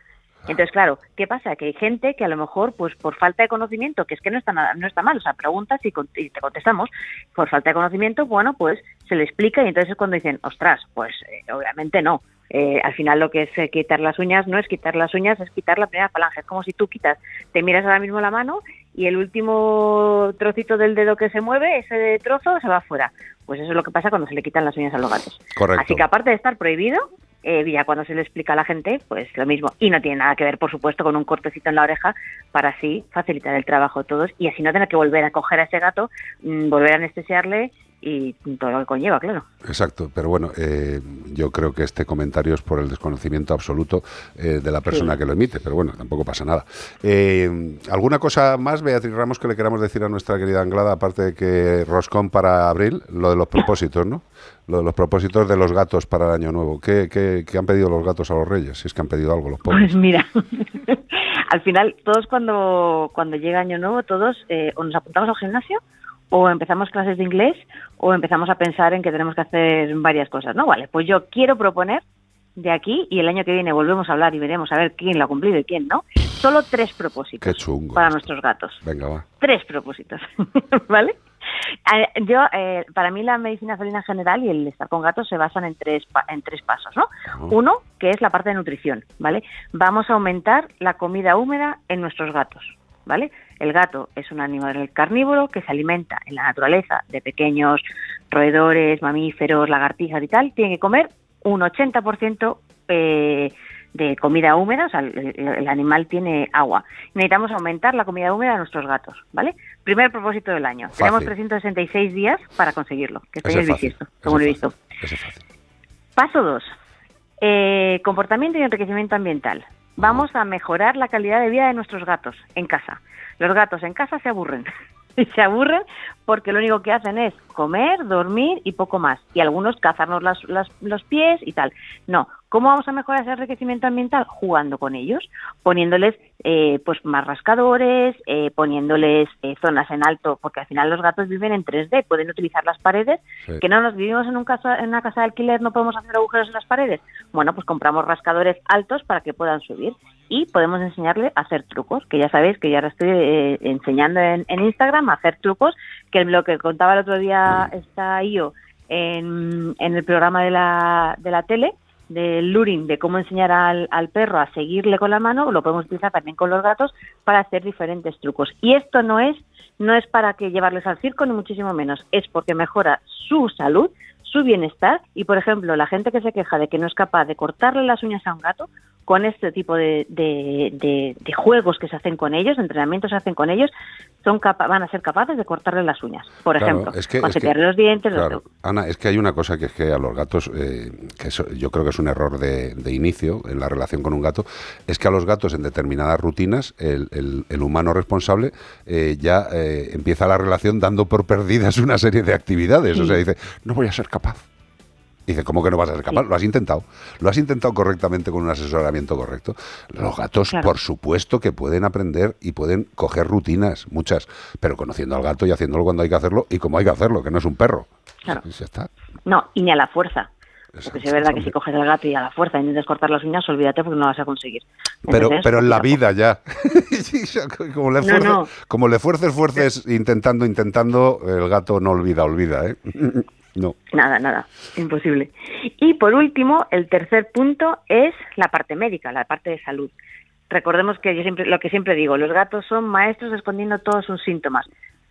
Entonces, claro, ¿qué pasa? Que hay gente que a lo mejor, pues por falta de conocimiento, que es que no está nada, no está mal, o sea, preguntas y, y te contestamos, por falta de conocimiento, bueno, pues se le explica y entonces es cuando dicen, ostras, pues eh, obviamente no. Eh, al final lo que es eh, quitar las uñas no es quitar las uñas, es quitar la primera falange. Es como si tú quitas, te miras ahora mismo la mano y el último trocito del dedo que se mueve, ese trozo se va afuera. Pues eso es lo que pasa cuando se le quitan las uñas a los gatos. Correcto. Así que aparte de estar prohibido, eh, ya cuando se le explica a la gente, pues lo mismo. Y no tiene nada que ver, por supuesto, con un cortecito en la oreja para así facilitar el trabajo de todos y así no tener que volver a coger a ese gato, mm, volver a anestesiarle y todo lo que conlleva, claro. Exacto, pero bueno, eh, yo creo que este comentario es por el desconocimiento absoluto eh, de la persona Sí. que lo emite, pero bueno, tampoco pasa nada. Eh, ¿Alguna cosa más, Beatriz Ramos, que le queramos decir a nuestra querida Anglada, aparte de que Roscón para abril, lo de los propósitos, ¿no? Lo de los propósitos de los gatos para el año nuevo. ¿Qué, qué, qué han pedido los gatos a los reyes? Si es que han pedido algo los pobres. Pues mira, al final todos cuando, cuando llega Año Nuevo, todos eh, o nos apuntamos al gimnasio o empezamos clases de inglés o empezamos a pensar en que tenemos que hacer varias cosas, ¿no? Vale, pues yo quiero proponer de aquí y el año que viene volvemos a hablar y veremos a ver quién lo ha cumplido y quién no, solo tres propósitos Qué chungo. para nuestros gatos. Venga, va. Tres propósitos, ¿vale? Eh, Yo, eh, para mí la medicina felina en general y el estar con gatos se basan en tres, pa- en tres pasos, ¿no? Uno, que es la parte de nutrición, ¿vale? Vamos a aumentar la comida húmeda en nuestros gatos. ¿vale? El gato es un animal carnívoro que se alimenta en la naturaleza de pequeños roedores, mamíferos, lagartijas y tal. Tiene que comer un 80% eh, de comida húmeda, o sea, el, animal tiene agua. Necesitamos aumentar la comida húmeda de nuestros gatos, ¿vale? Primer propósito del año. Fácil. Tenemos 366 días para conseguirlo, que estáis es fácil, bisiesto, según he visto. Ese es fácil. Paso 2. comportamiento y enriquecimiento ambiental. Vamos a mejorar la calidad de vida de nuestros gatos en casa. Los gatos en casa se aburren. Y se aburren porque lo único que hacen es comer, dormir y poco más. Y algunos cazarnos las- las- los pies y tal. No. ¿Cómo vamos a mejorar ese enriquecimiento ambiental? Jugando con ellos, poniéndoles eh, pues más rascadores, eh, poniéndoles eh, zonas en alto, porque al final los gatos viven en 3D, pueden utilizar las paredes, Sí. que no nos vivimos en, un casa, en una casa de alquiler, no podemos hacer agujeros en las paredes. Bueno, pues compramos rascadores altos para que puedan subir y podemos enseñarle a hacer trucos, que ya sabéis que ya ahora estoy eh, enseñando en, en Instagram a hacer trucos, que lo que contaba el otro día está Io en, en el programa de la, de la tele, del luring, de cómo enseñar al, al perro a seguirle con la mano, lo podemos utilizar también con los gatos para hacer diferentes trucos. Y esto no es, no es para que llevarles al circo, ni muchísimo menos, es porque mejora su salud, su bienestar y, por ejemplo, la gente que se queja de que no es capaz de cortarle las uñas a un gato, con este tipo de, de- de- de juegos que se hacen con ellos, entrenamientos que se hacen con ellos, son capa- van a ser capaces de cortarle las uñas, por Claro, ejemplo, es que- es los dientes, los Ana, es que hay una cosa que es que a los gatos, eh, que eso yo creo que es un error de, inicio en la relación con un gato, es que a los gatos en determinadas rutinas el, el- el humano responsable eh, ya eh, empieza la relación dando por perdidas una serie de actividades. O sea, dice, no voy a ser capaz. Dice, ¿cómo que no vas a ser capaz? Lo has intentado. Lo has intentado correctamente con un asesoramiento correcto. Los gatos, Claro. por supuesto que pueden aprender y pueden coger rutinas, muchas, pero conociendo al gato y haciéndolo cuando hay que hacerlo y como hay que hacerlo, que no es un perro. Claro. Y ya está. No, y ni a la fuerza. Porque es verdad que si coges al gato y a la fuerza intentas cortar las uñas, olvídate porque no lo vas a conseguir. Pero, Entonces, pero en la a vida ya. como, le No, fuerces, no. como le fuerces, fuerces, intentando, intentando, el gato no olvida, olvida, ¿eh? No. Nada, nada, imposible. Y por último, el tercer punto es la parte médica, la parte de salud. Recordemos que yo siempre, lo que siempre digo, los gatos son maestros escondiendo todos sus síntomas.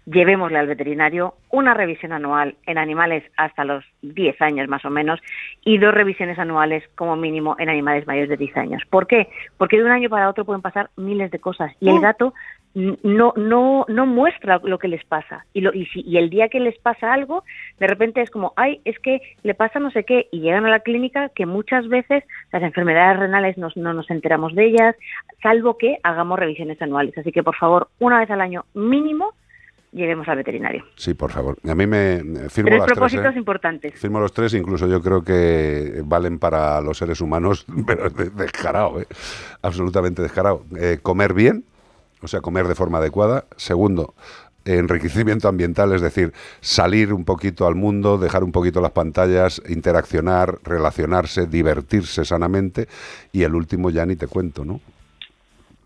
Llevémosle al veterinario una revisión anual en animales hasta los 10 años más o menos y dos revisiones anuales como mínimo en animales mayores de 10 años. ¿Por qué? Porque de un año para otro pueden pasar miles de cosas y el gato n- no no no muestra lo que les pasa y, lo, y, si- y el día que les pasa algo de repente es como ay es que le pasa no sé qué y llegan a la clínica que muchas veces las enfermedades renales nos- no nos enteramos de ellas salvo que hagamos revisiones anuales así que por favor una vez al año mínimo llevemos al veterinario Sí, por favor. A mí me firmo tres las tres. propósitos ¿eh? importantes Firmo los tres, incluso yo creo que valen para los seres humanos, pero de- descarado, ¿eh? absolutamente descarado. Eh, comer bien, o sea, comer de forma adecuada. Segundo, enriquecimiento ambiental, es decir, salir un poquito al mundo, dejar un poquito las pantallas, interaccionar, relacionarse, divertirse sanamente. Y el último ya ni te cuento, ¿no?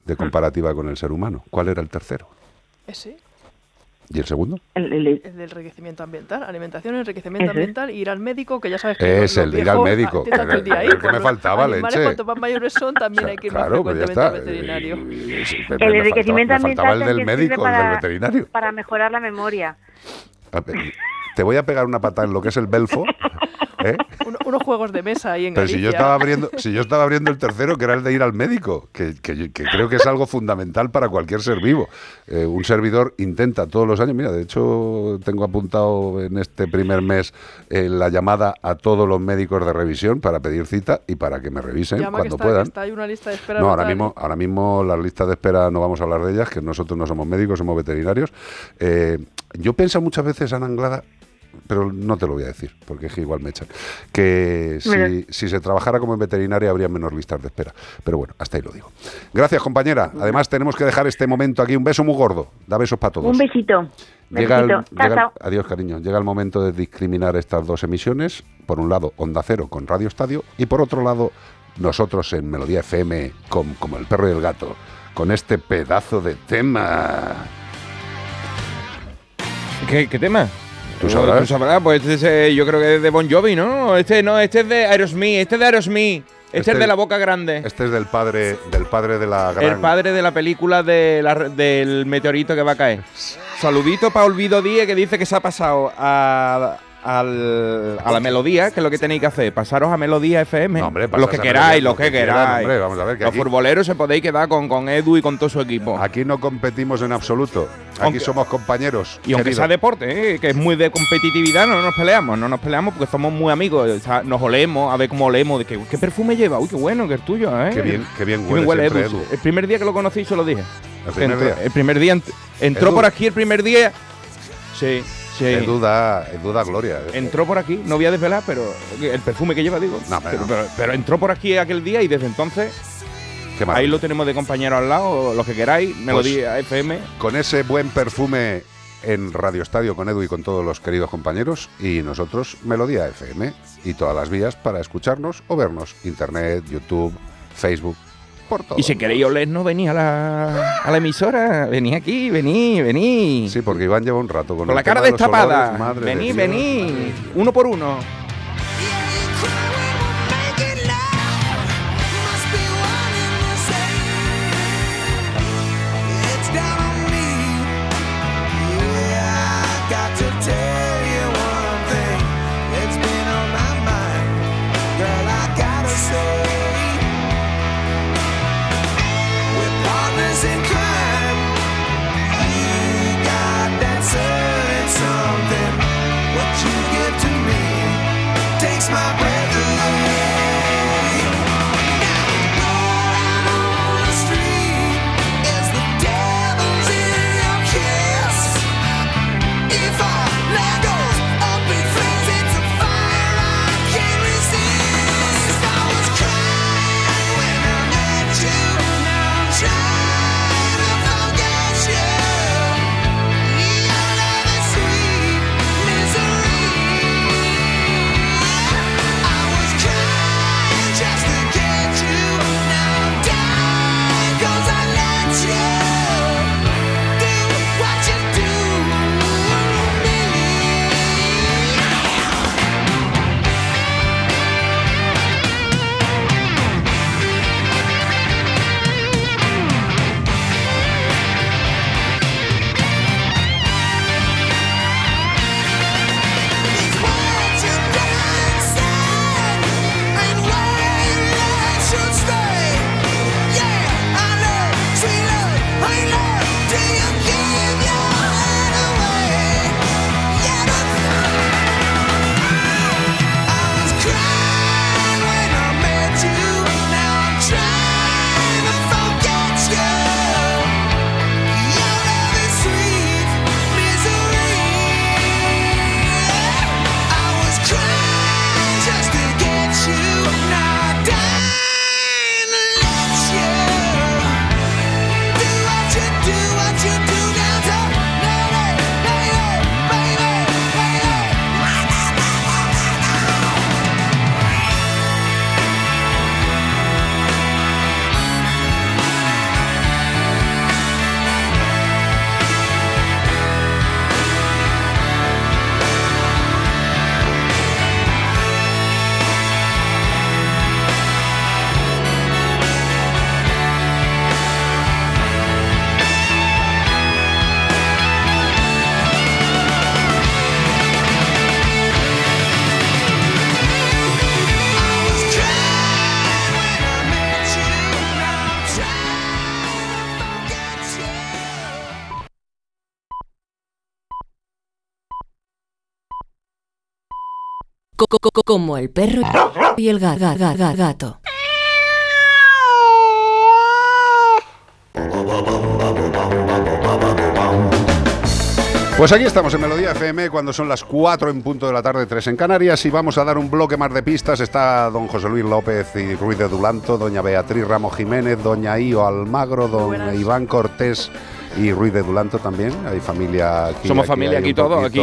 De comparativa con el ser humano. ¿Cuál era el tercero? Ese, ¿Y el segundo? el, el- el del enriquecimiento ambiental. Alimentación, es. ambiental, ir al médico, que ya sabes que Es el de ir al médico, que- todo el día que- ahí. que me faltaba, leche. cuanto más mayores son, también hay que ir Claro, pues frecuentemente al veterinario. El enriquecimiento faltaba, me faltaba el ambiental del médico, el para, del veterinario. para mejorar la memoria Te voy a pegar una patada en lo que es el belfo. ¿eh? Uno- unos juegos de mesa ahí en Pero si Galicia. yo estaba abriendo, si yo estaba abriendo el tercero, que era el de ir al médico, que, que que creo que es algo fundamental para cualquier ser vivo. Eh, un servidor intenta todos los años, mira, de hecho tengo apuntado en este primer mes eh, la llamada a todos los médicos de revisión para pedir cita y para que me revisen Llama que cuando está, que puedan. está ahí una lista de espera. No, ahora mismo, ahora mismo las listas de espera no vamos a hablar de ellas, que nosotros no somos médicos, somos veterinarios. Yo pienso muchas veces, Ana Anglada, pero no te lo voy a decir, porque es que igual me echan, que si, si se trabajara como en veterinaria habría menos listas de espera. Pero bueno, hasta ahí lo digo. Gracias, compañera. Además, tenemos que dejar este momento aquí. Un beso muy gordo. Da besos para todos. un besito Llega el- Besito. Chao, llega el- chao. adiós, cariño. Llega el momento de discriminar estas dos emisiones. Por un lado, Onda Cero con Radio Estadio. Y por otro lado, nosotros en Melodía FM, con, como el perro y el gato, con este pedazo de tema. ¿Qué, qué tema? Tú sabrás. Tú sabrás, pues este es, eh, yo creo que es de Bon Jovi, ¿no? Este no, este es de Aerosmith, este es de Aerosmith. Este, es de la boca grande. Este es del padre, del padre de la gran. El padre de la película de la- del meteorito que va a caer. Saludito para Olvido Díez que dice que se ha pasado a, al- a la melodía, que es lo que tenéis que hacer. Pasaros a Melodía FM. hombre, los que queráis, los lo que queráis. hombre, vamos a ver, que los aquí- futboleros se podéis quedar con, con Edu y con todo su equipo. Aquí no competimos en absoluto. Aquí Aunque- somos compañeros. Y aunque sea deporte, ¿eh? que es muy de competitividad, no nos peleamos, no nos peleamos porque somos muy amigos, o sea, nos olemos, a ver cómo olemos, de que, qué perfume lleva, uy, qué bueno, que es tuyo, ¿eh? Qué bien- qué bien Qué huele siempre, Edu. Edu. El primer día que lo conocí se lo dije. ¿El primer Entró- día? El primer día ent- entró Edu. por aquí el primer día. Sí, sí. Edu da, Edu da gloria. ¿eh? Entró por aquí, no voy a desvelar, pero el perfume que lleva, digo. No, pero entró por aquí aquel día y desde entonces ahí lo tenemos de compañero al lado, lo que queráis, Melodía FM. Con ese buen perfume en Radio Estadio con Edu y con todos los queridos compañeros y nosotros Melodía FM y todas las vías para escucharnos o vernos. Internet, YouTube, Facebook, por todo. Y si queréis olernos, venid a la, a la emisora, venid aquí, venid, venid. Sí, porque Iván lleva un rato con, la cara destapada. de Vení, vení. Uno por uno. Como el perro y el ga- ga- ga- ga- gato. Pues aquí estamos en Melodía FM cuando son las 4 en punto de la tarde, 3 en Canarias y vamos a dar un bloque más de pistas. Está don José Luis López y Ruiz de Dulanto, doña Beatriz Ramos Jiménez, doña Io Almagro, don Iván Cortés y Ruiz de Dulanto también. Hay familia aquí. somos familia aquí todos, aquí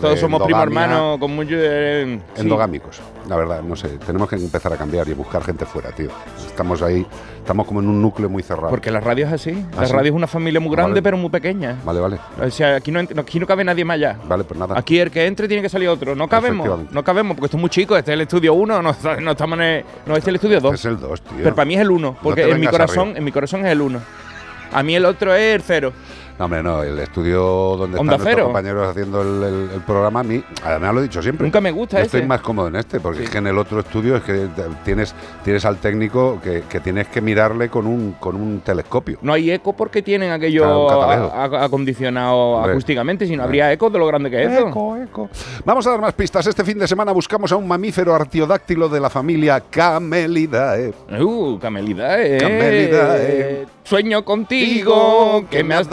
todos somos primo hermano con mucho... eh, sí. Endogámicos, la verdad, no sé. Tenemos que empezar a cambiar y buscar gente fuera, tío. Estamos ahí, estamos como en un núcleo muy cerrado. Porque la radio es así. ¿Ah, la sí? radio es una familia muy grande, Vale. pero muy pequeña. Vale, vale. O sea, aquí no, aquí no cabe nadie más allá. Vale, pues nada. Aquí el que entre tiene que salir otro. No cabemos. No cabemos porque esto es muy chico. Este es el estudio 1. No, estamos en el, no, este es el estudio 2. Es el 2, tío. Pero para mí es el 1. Porque en mi corazón, arriba. en mi corazón es el 1. A mí el otro es el 0. No, hombre, no, el estudio donde Onda están nuestros compañeros haciendo el, el- el programa, a mí, además lo he dicho siempre. Nunca me gusta Yo ese. Estoy más cómodo en este, porque es que en el otro estudio es que tienes, tienes al técnico que, que tienes que mirarle con un, con un telescopio. No hay eco porque tienen aquello Claro, un cataleo. a- a- acondicionado Hombre. acústicamente. Si no habría eco de lo grande que es eso. Eco, eco. Vamos a dar más pistas. Este fin de semana buscamos a un mamífero artiodáctilo de la familia Camelidae. Uh, Camelidae. Camelidae. Sueño contigo que me has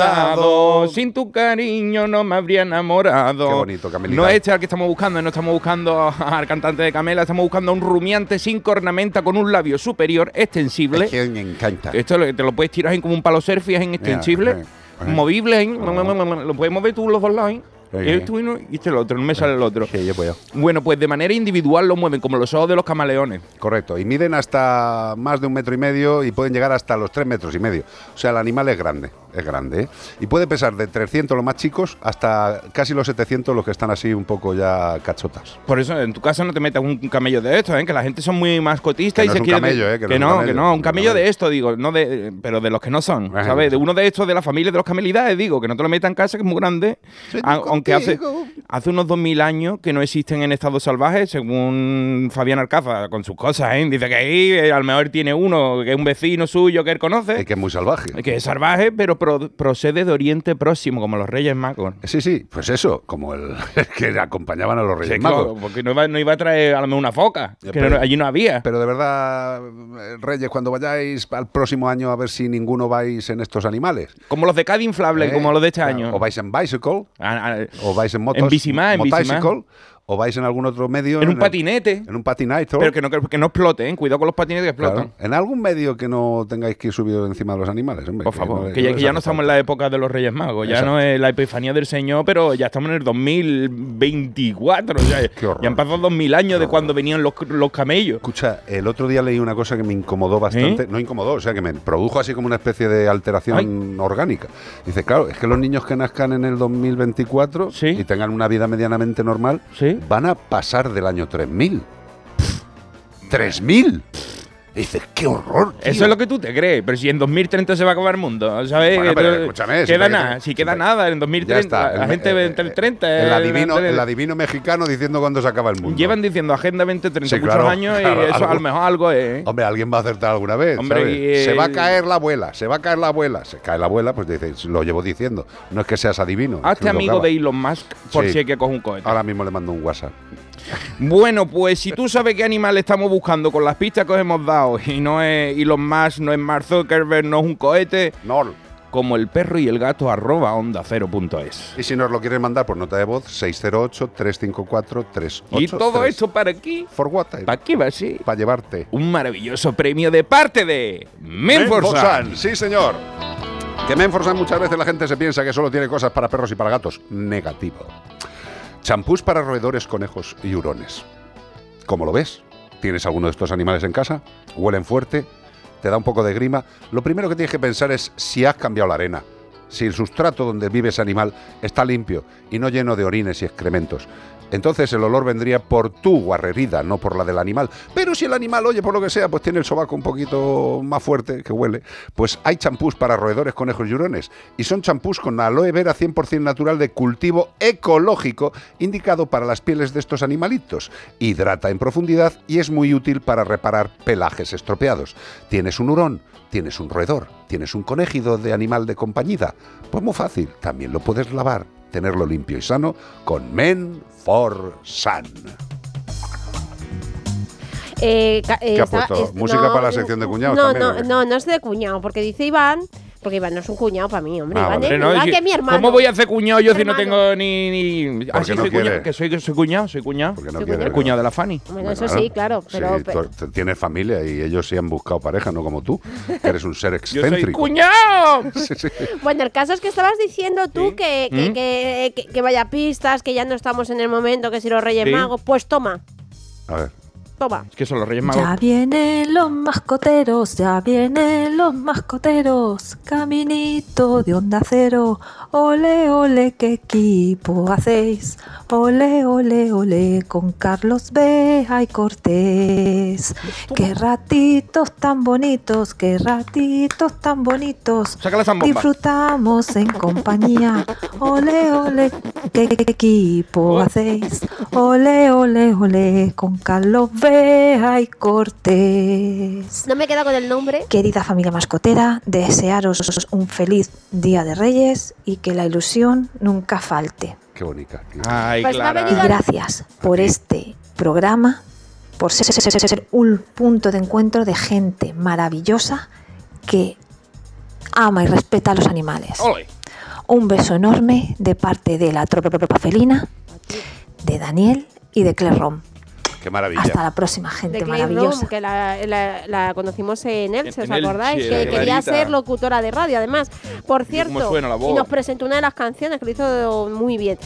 Sin tu cariño no me habría enamorado. Qué bonito, Camelidae. No es este al que estamos buscando, no estamos buscando al cantante de Camela, estamos buscando a un rumiante sin cornamenta con un labio superior extensible. Es que me encanta. Esto te lo puedes tirar en como un palo surf, es en extensible, movible, lo puedes mover tú los dos lados. ¿eh? Este uno y este el otro, no me sale el otro. Sí, yo puedo. Bueno, pues de manera individual lo mueven, como los ojos de los camaleones. Correcto, y miden hasta más de un metro y medio y pueden llegar hasta los tres metros y medio. O sea, el animal es grande, es grande. ¿eh? Y puede pesar de 300 los más chicos hasta casi los 700 los que están así un poco ya cachotas. Por eso en tu casa no te metas un camello de estos, ¿eh? que la gente son muy mascotistas Que y se quieren. camello, ¿eh? Que no un no, que no, un camello de esto, digo, no de, pero de los que no son. ¿sabes? De uno de estos de la familia de los camelidades, digo, que no te lo metas en casa, que es muy grande. A- aunque hace, hace unos 2000 años que no existen en estado salvaje, según Fabián Alcázar, con sus cosas, ¿eh? Dice que ahí eh, a lo mejor tiene uno, que es un vecino suyo que él conoce. Y que es muy salvaje. Que es salvaje, pero pro- procede de Oriente Próximo, como los Reyes Magos. Sí, sí, pues eso, como el que acompañaban a los Reyes Sí, Magos. claro, porque no iba, no iba a traer a lo mejor una foca, que pero- no- allí no había. Pero de verdad, eh, Reyes, cuando vayáis al próximo año a ver si ninguno vais en estos animales. Como los de Cádiz inflable, ¿Eh? como los de este año. O vais en bicycle, Ah, ah, o vais en motos, En Bicimá, en. O vais en algún otro medio. En un patinete. En un patinete. Pero que no, que no explote, ¿eh? Cuidado con los patinetes que explotan. Claro. En algún medio que no tengáis que ir subido encima de los animales, hombre. Por favor, que, ya, no que ya no estamos en la época de los Reyes Magos, ya Exacto. no es la epifanía del Señor, pero ya estamos en el 2024. O sea, ya han pasado 2000 años de cuando venían los, los camellos. Escucha, el otro día leí una cosa que me incomodó bastante. ¿Eh? No incomodó, o sea, que me produjo así como una especie de alteración orgánica. Dice, claro, es que los niños que nazcan en el 2024 y tengan una vida medianamente normal van a pasar del año 3000. ¡3000! Dices, qué horror. tío. Eso es lo que tú te crees, pero si en 2030 se va a acabar el mundo, ¿sabes? Bueno, pero escúchame, queda nada, si queda nada, en 2030 Ya está. la el- gente eh, ve entre el 30 El eh, adivino, entre- el adivino mexicano diciendo cuándo se acaba el mundo. Llevan diciendo Agenda 2030 Sí, muchos claro, años claro, y eso algo- a lo mejor algo es. ¿eh? Hombre, alguien va a acertar alguna vez. Hombre, Se va a el- caer la abuela, se va a caer la abuela. Se cae la abuela, pues dices, lo llevo diciendo. No es que seas adivino. Hazte amigo de Elon Musk por Sí. si hay que coger un cohete. Ahora mismo le mando un WhatsApp. Bueno, pues si tú sabes qué animal estamos buscando con las pistas que os hemos dado y no es Elon Musk, no es Mark Zuckerberg, no es un cohete, no. como el perro y el gato arroba onda cero punto es. Y si nos lo quieres mandar por nota de voz, 608-354-383. Y todo esto para aquí. For what? ¿Para qué va así? Para llevarte. Un maravilloso premio de parte de. Menforsan, sí señor. Que Menforsan muchas veces la gente se piensa que solo tiene cosas para perros y para gatos. Negativo. Champús para roedores, conejos y hurones. ¿Cómo lo ves? ¿Tienes alguno de estos animales en casa? ¿Huelen fuerte? ¿Te da un poco de grima? Lo primero que tienes que pensar es si has cambiado la arena. Si el sustrato donde vive ese animal está limpio y no lleno de orines y excrementos. Entonces el olor vendría por tu guarrerida, no por la del animal. Pero si el animal, oye, por lo que sea, pues tiene el sobaco un poquito más fuerte, que huele, pues hay champús para roedores, conejos y hurones. Y son champús con aloe vera 100% natural de cultivo ecológico, indicado para las pieles de estos animalitos. Hidrata en profundidad y es muy útil para reparar pelajes estropeados. ¿Tienes un hurón? ¿Tienes un roedor? ¿Tienes un conejido de animal de compañía? Pues muy fácil, también lo puedes lavar, tenerlo limpio y sano con Men for Sun. Eh, eh, ¿Qué ha estaba- puesto? es- ¿Música para la sección de cuñados No, también, no, no, no es de cuñado, porque dice Iván Porque Iván no es un cuñado para mí, hombre. Ah, Iván, es, No, que mi hermano. ¿Cómo voy a hacer cuñado yo si no tengo ni. ni... Ah, sí, no soy quiere. cuñado. Que soy, que soy cuñado, soy cuñado. Porque no Soy quiere, El cuñado de la Fanny. Bueno, eso sí, claro. Pero, Sí, pero- tú- tú tienes familia y ellos sí han buscado pareja, no como tú, que eres un ser Yo soy excéntrico. cuñado. Sí, sí. Bueno, el caso es que estabas diciendo tú que, que, ¿Mm? que, que- que vaya pistas, que ya no estamos en el momento, que si los Reyes Sí. Magos. Pues toma, A ver. Toma. Es que son los Reyes Magos. Ya vienen los mascoteros, ya vienen los mascoteros, caminito de onda cero, ole ole qué equipo hacéis, ole ole ole con Carlos Bea y Cortés, qué ratitos tan bonitos, qué ratitos tan bonitos, disfrutamos en compañía, ole ole qué equipo hacéis, ole ole ole con Carlos Bea y Cortés. No me queda con el nombre. Querida familia mascotera, desearos un feliz Día de Reyes y que la ilusión nunca falte. Qué bonita. tío. Ay, Pues Clara. Y gracias por este programa, por ser, ser- ser- ser un punto de encuentro de gente maravillosa que ama y respeta a los animales. Ole. Un beso enorme de parte de la tropa felina, de Daniel y de Claire Rom. Qué maravilla. Hasta la próxima, gente de Clay maravillosa. Room, que la, la- la conocimos en Elche, ¿os Elche, acordáis? que quería Clarita. ser locutora de radio, además. Por cierto, suena la voz. y nos presentó una de las canciones que lo hizo muy bien.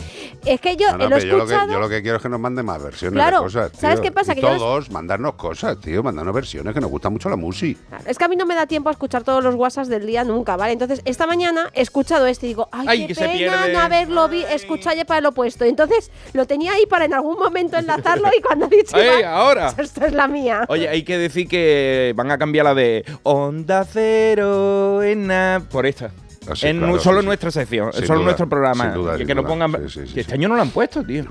Es que yo No, no, eh, lo he pero yo, lo que, escuchado. yo lo que quiero es que nos manden más versiones Claro, de cosas. ¿sabes tío. qué pasa? Y Que los- todos, mandarnos cosas, tío, mandarnos versiones, que nos gusta mucho la música. Es que a mí no me da tiempo a escuchar todos los WhatsApps del día nunca, ¿vale? Entonces, esta mañana he escuchado este y digo, ay, Ay, qué que se pena no haberlo vi escuchado ya para el opuesto. Entonces, lo tenía ahí para en algún momento enlazarlo y cuando he ¡Ey, Iván, ahora! Esta es la mía. Oye, hay que decir que van a cambiar la de Onda Cero en na- por esta. Ah, sí, en claro, solo sí, nuestra sección, Sin solo duda, nuestro programa. sin duda, que, sin que no duda. pongan. Sí, sí, sí, que este año no lo han puesto, tío.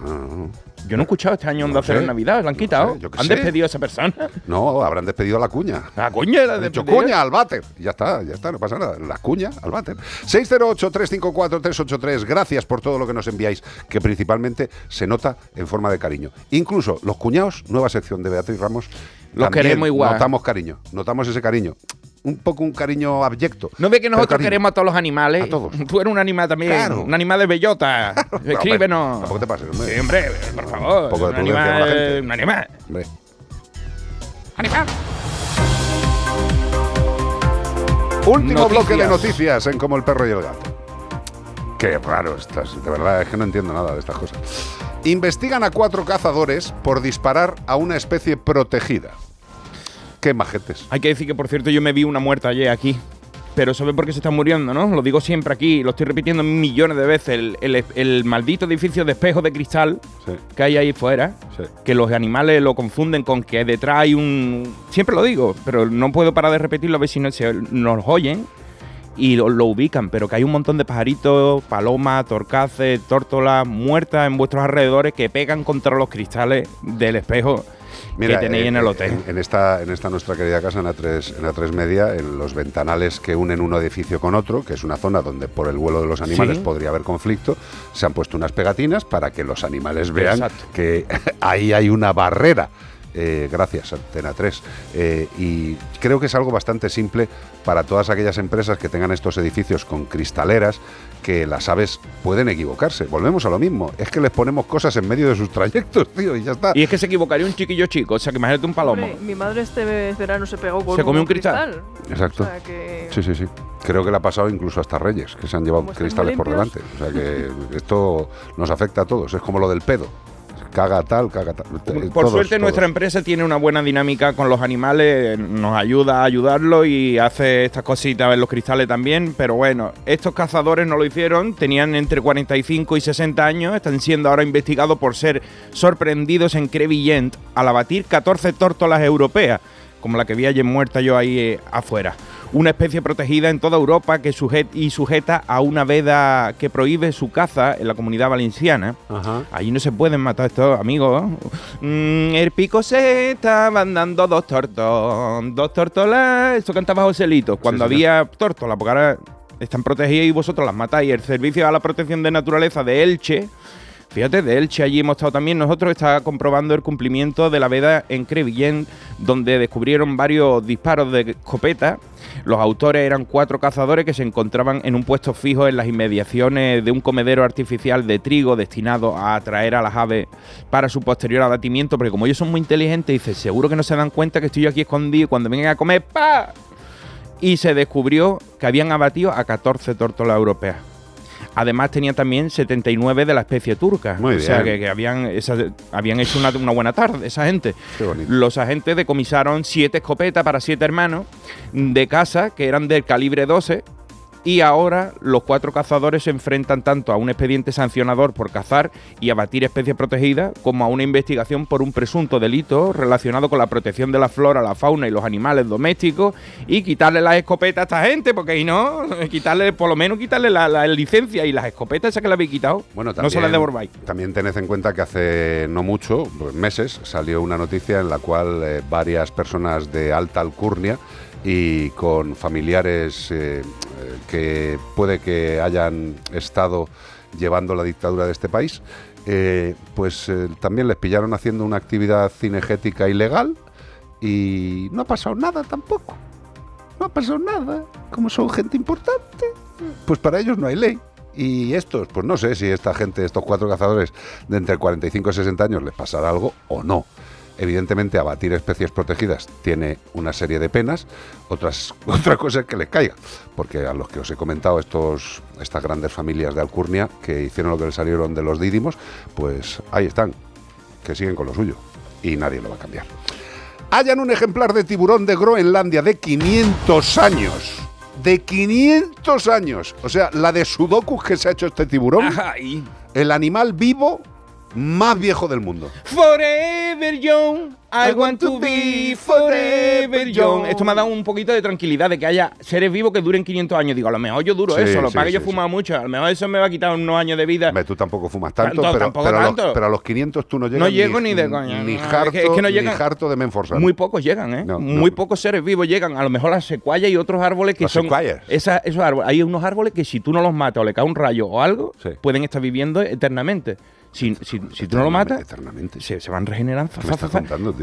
Yo no he escuchado este año Onda No Cero en Navidad, lo han quitado. han sé. despedido a esa persona. No, habrán despedido a la cuña. La cuña la Han dicho cuña al váter. Y Ya está, ya está, no pasa nada. La cuña al váter. 608-354-383. Gracias por todo lo que nos enviáis, que principalmente se nota en forma de cariño. Incluso los cuñados, nueva sección de Beatriz Ramos. Los queremos igual. Notamos cariño, notamos ese cariño. Un poco un cariño abyecto. ¿No ve que nosotros queremos a todos los animales? A todos. Tú eres un animal también. Claro. Un animal de bellota. Escríbenos. Tampoco te pases, hombre. Sí, hombre, por favor. Un poco de un prudencia con la animal. gente. Un animal. Hombre. Animal. Último bloque de Noticias. noticias en Como el perro y el gato. Qué raro estás, de verdad es que no entiendo nada de estas cosas. Investigan a cuatro cazadores por disparar a una especie protegida. Qué majetes. Hay que decir que, por cierto, yo me vi una muerta ayer aquí. Pero ¿sabe por qué se están muriendo, no? Lo digo siempre aquí, lo estoy repitiendo millones de veces. El, el- el maldito edificio de espejos de cristal que hay ahí fuera, que los animales lo confunden con que detrás hay un... Siempre lo digo, pero no puedo parar de repetirlo a ver si no, nos oyen y lo, lo ubican, pero que hay un montón de pajaritos, palomas, torcaces, tórtolas muertas en vuestros alrededores que pegan contra los cristales del espejo que tenéis en el hotel. En, en esta, en esta nuestra querida casa, en la 3, en la 3 Media, en los ventanales que unen un edificio con otro, que es una zona donde por el vuelo de los animales Sí. podría haber conflicto, se han puesto unas pegatinas para que los animales vean Exacto. que ahí hay una barrera. Eh, gracias, Antena 3. Eh, y creo que es algo bastante simple para todas aquellas empresas que tengan estos edificios con cristaleras, que las aves pueden equivocarse. Volvemos a lo mismo, es que les ponemos cosas en medio de sus trayectos, tío, y ya está. Y es que se equivocaría un chiquillo chico, o sea, que imagínate un palomo. Hombre, mi madre este verano se pegó con Se comió un cristal. Exacto. O sea que- Sí, sí, sí. Creo que le ha pasado incluso hasta Reyes, que se han llevado cristales por delante. O sea que esto nos afecta a todos. Es como lo del pedo. Caga tal, caga tal. Eh, Por todos, suerte todos. nuestra empresa tiene una buena dinámica con los animales, nos ayuda a ayudarlos y hace estas cositas en los cristales también, pero bueno, estos cazadores no lo hicieron, tenían entre 45 y 60 años, están siendo ahora investigados por ser sorprendidos en Crevillent al abatir 14 tórtolas europeas, como la que vi ayer muerta yo ahí eh, afuera. Una especie protegida en toda Europa que sujet y sujeta a una veda que prohíbe su caza en la comunidad valenciana. Allí no se pueden matar estos amigos. Mm, el pico se estaban dando dos tortos, dos tortolas. Esto cantaba Joselito cuando Sí, había tórtolas, porque ahora están protegidas y vosotros las matáis. El Servicio a la Protección de Naturaleza de Elche. Fíjate, de Elche allí hemos estado también. Nosotros está comprobando el cumplimiento de la veda en Crevillent, donde descubrieron varios disparos de escopeta Los autores eran cuatro cazadores que se encontraban en un puesto fijo en las inmediaciones de un comedero artificial de trigo destinado a atraer a las aves para su posterior abatimiento, porque como ellos son muy inteligentes, dice, seguro que no se dan cuenta que estoy yo aquí escondido y cuando vengan a comer, ¡pa! Y se descubrió que habían abatido a 14 tórtolas europeas. Además tenía también 79 de la especie turca. Muy o sea que, que habían, esa- habían hecho una, una buena tarde esa gente. Qué bonito. Los agentes decomisaron siete escopetas para siete hermanos de casa que eran del calibre 12 y ahora los cuatro cazadores se enfrentan tanto a un expediente sancionador por cazar y abatir especies protegidas como a una investigación por un presunto delito relacionado con la protección de la flora, la fauna y los animales domésticos y quitarle las escopetas a esta gente porque si no, quitarle, por lo menos quitarle la, la licencia y las escopetas esas que le habéis quitado, Bueno, no se las devolváis. También tened en cuenta que hace no mucho, pues meses, salió una noticia en la cual eh, varias personas de alta alcurnia y con familiares eh, que puede que hayan estado llevando la dictadura de este país, eh, pues eh, también les pillaron haciendo una actividad cinegética ilegal y no ha pasado nada tampoco. No ha pasado nada. Como son gente importante, pues para ellos no hay ley. Y estos, pues no sé si esta gente, estos cuatro cazadores de entre 45 y 60 años les pasará algo o no. Evidentemente, abatir especies protegidas tiene una serie de penas. Otras, otra cosa es que les caiga. Porque a los que os he comentado, estos, estas grandes familias de Alcurnia que hicieron lo que les salieron de los dídimos, pues ahí están, que siguen con lo suyo. Y nadie lo va a cambiar. Hayan un ejemplar de tiburón de Groenlandia de 500 años. De 500 años. O sea, la de sudokus que se ha hecho este tiburón. El animal vivo más viejo del mundo. Forever young, I want to be forever young. Esto me ha dado un poquito de tranquilidad de que haya seres vivos que duren 500 años. Digo, a lo mejor yo duro Sí, eso, lo que sí, es que yo he sí, fumado mucho. A lo mejor eso me va a quitar unos años de vida. Tú tampoco fumas tanto, Tanto, pero, tampoco pero, a los- pero a los 500 tú no llegas No llego ni de coña, Ni no, es harto, que- es que no ni harto de Menforzano. Muy pocos llegan, ¿eh? No, Muy pocos seres vivos llegan. A lo mejor las secuayas y otros árboles que son. esos árboles. Hay unos árboles que si tú no los matas o le cae un rayo o algo, pueden estar viviendo eternamente. Si, si, si tú no lo matas, Se, se van regenerando.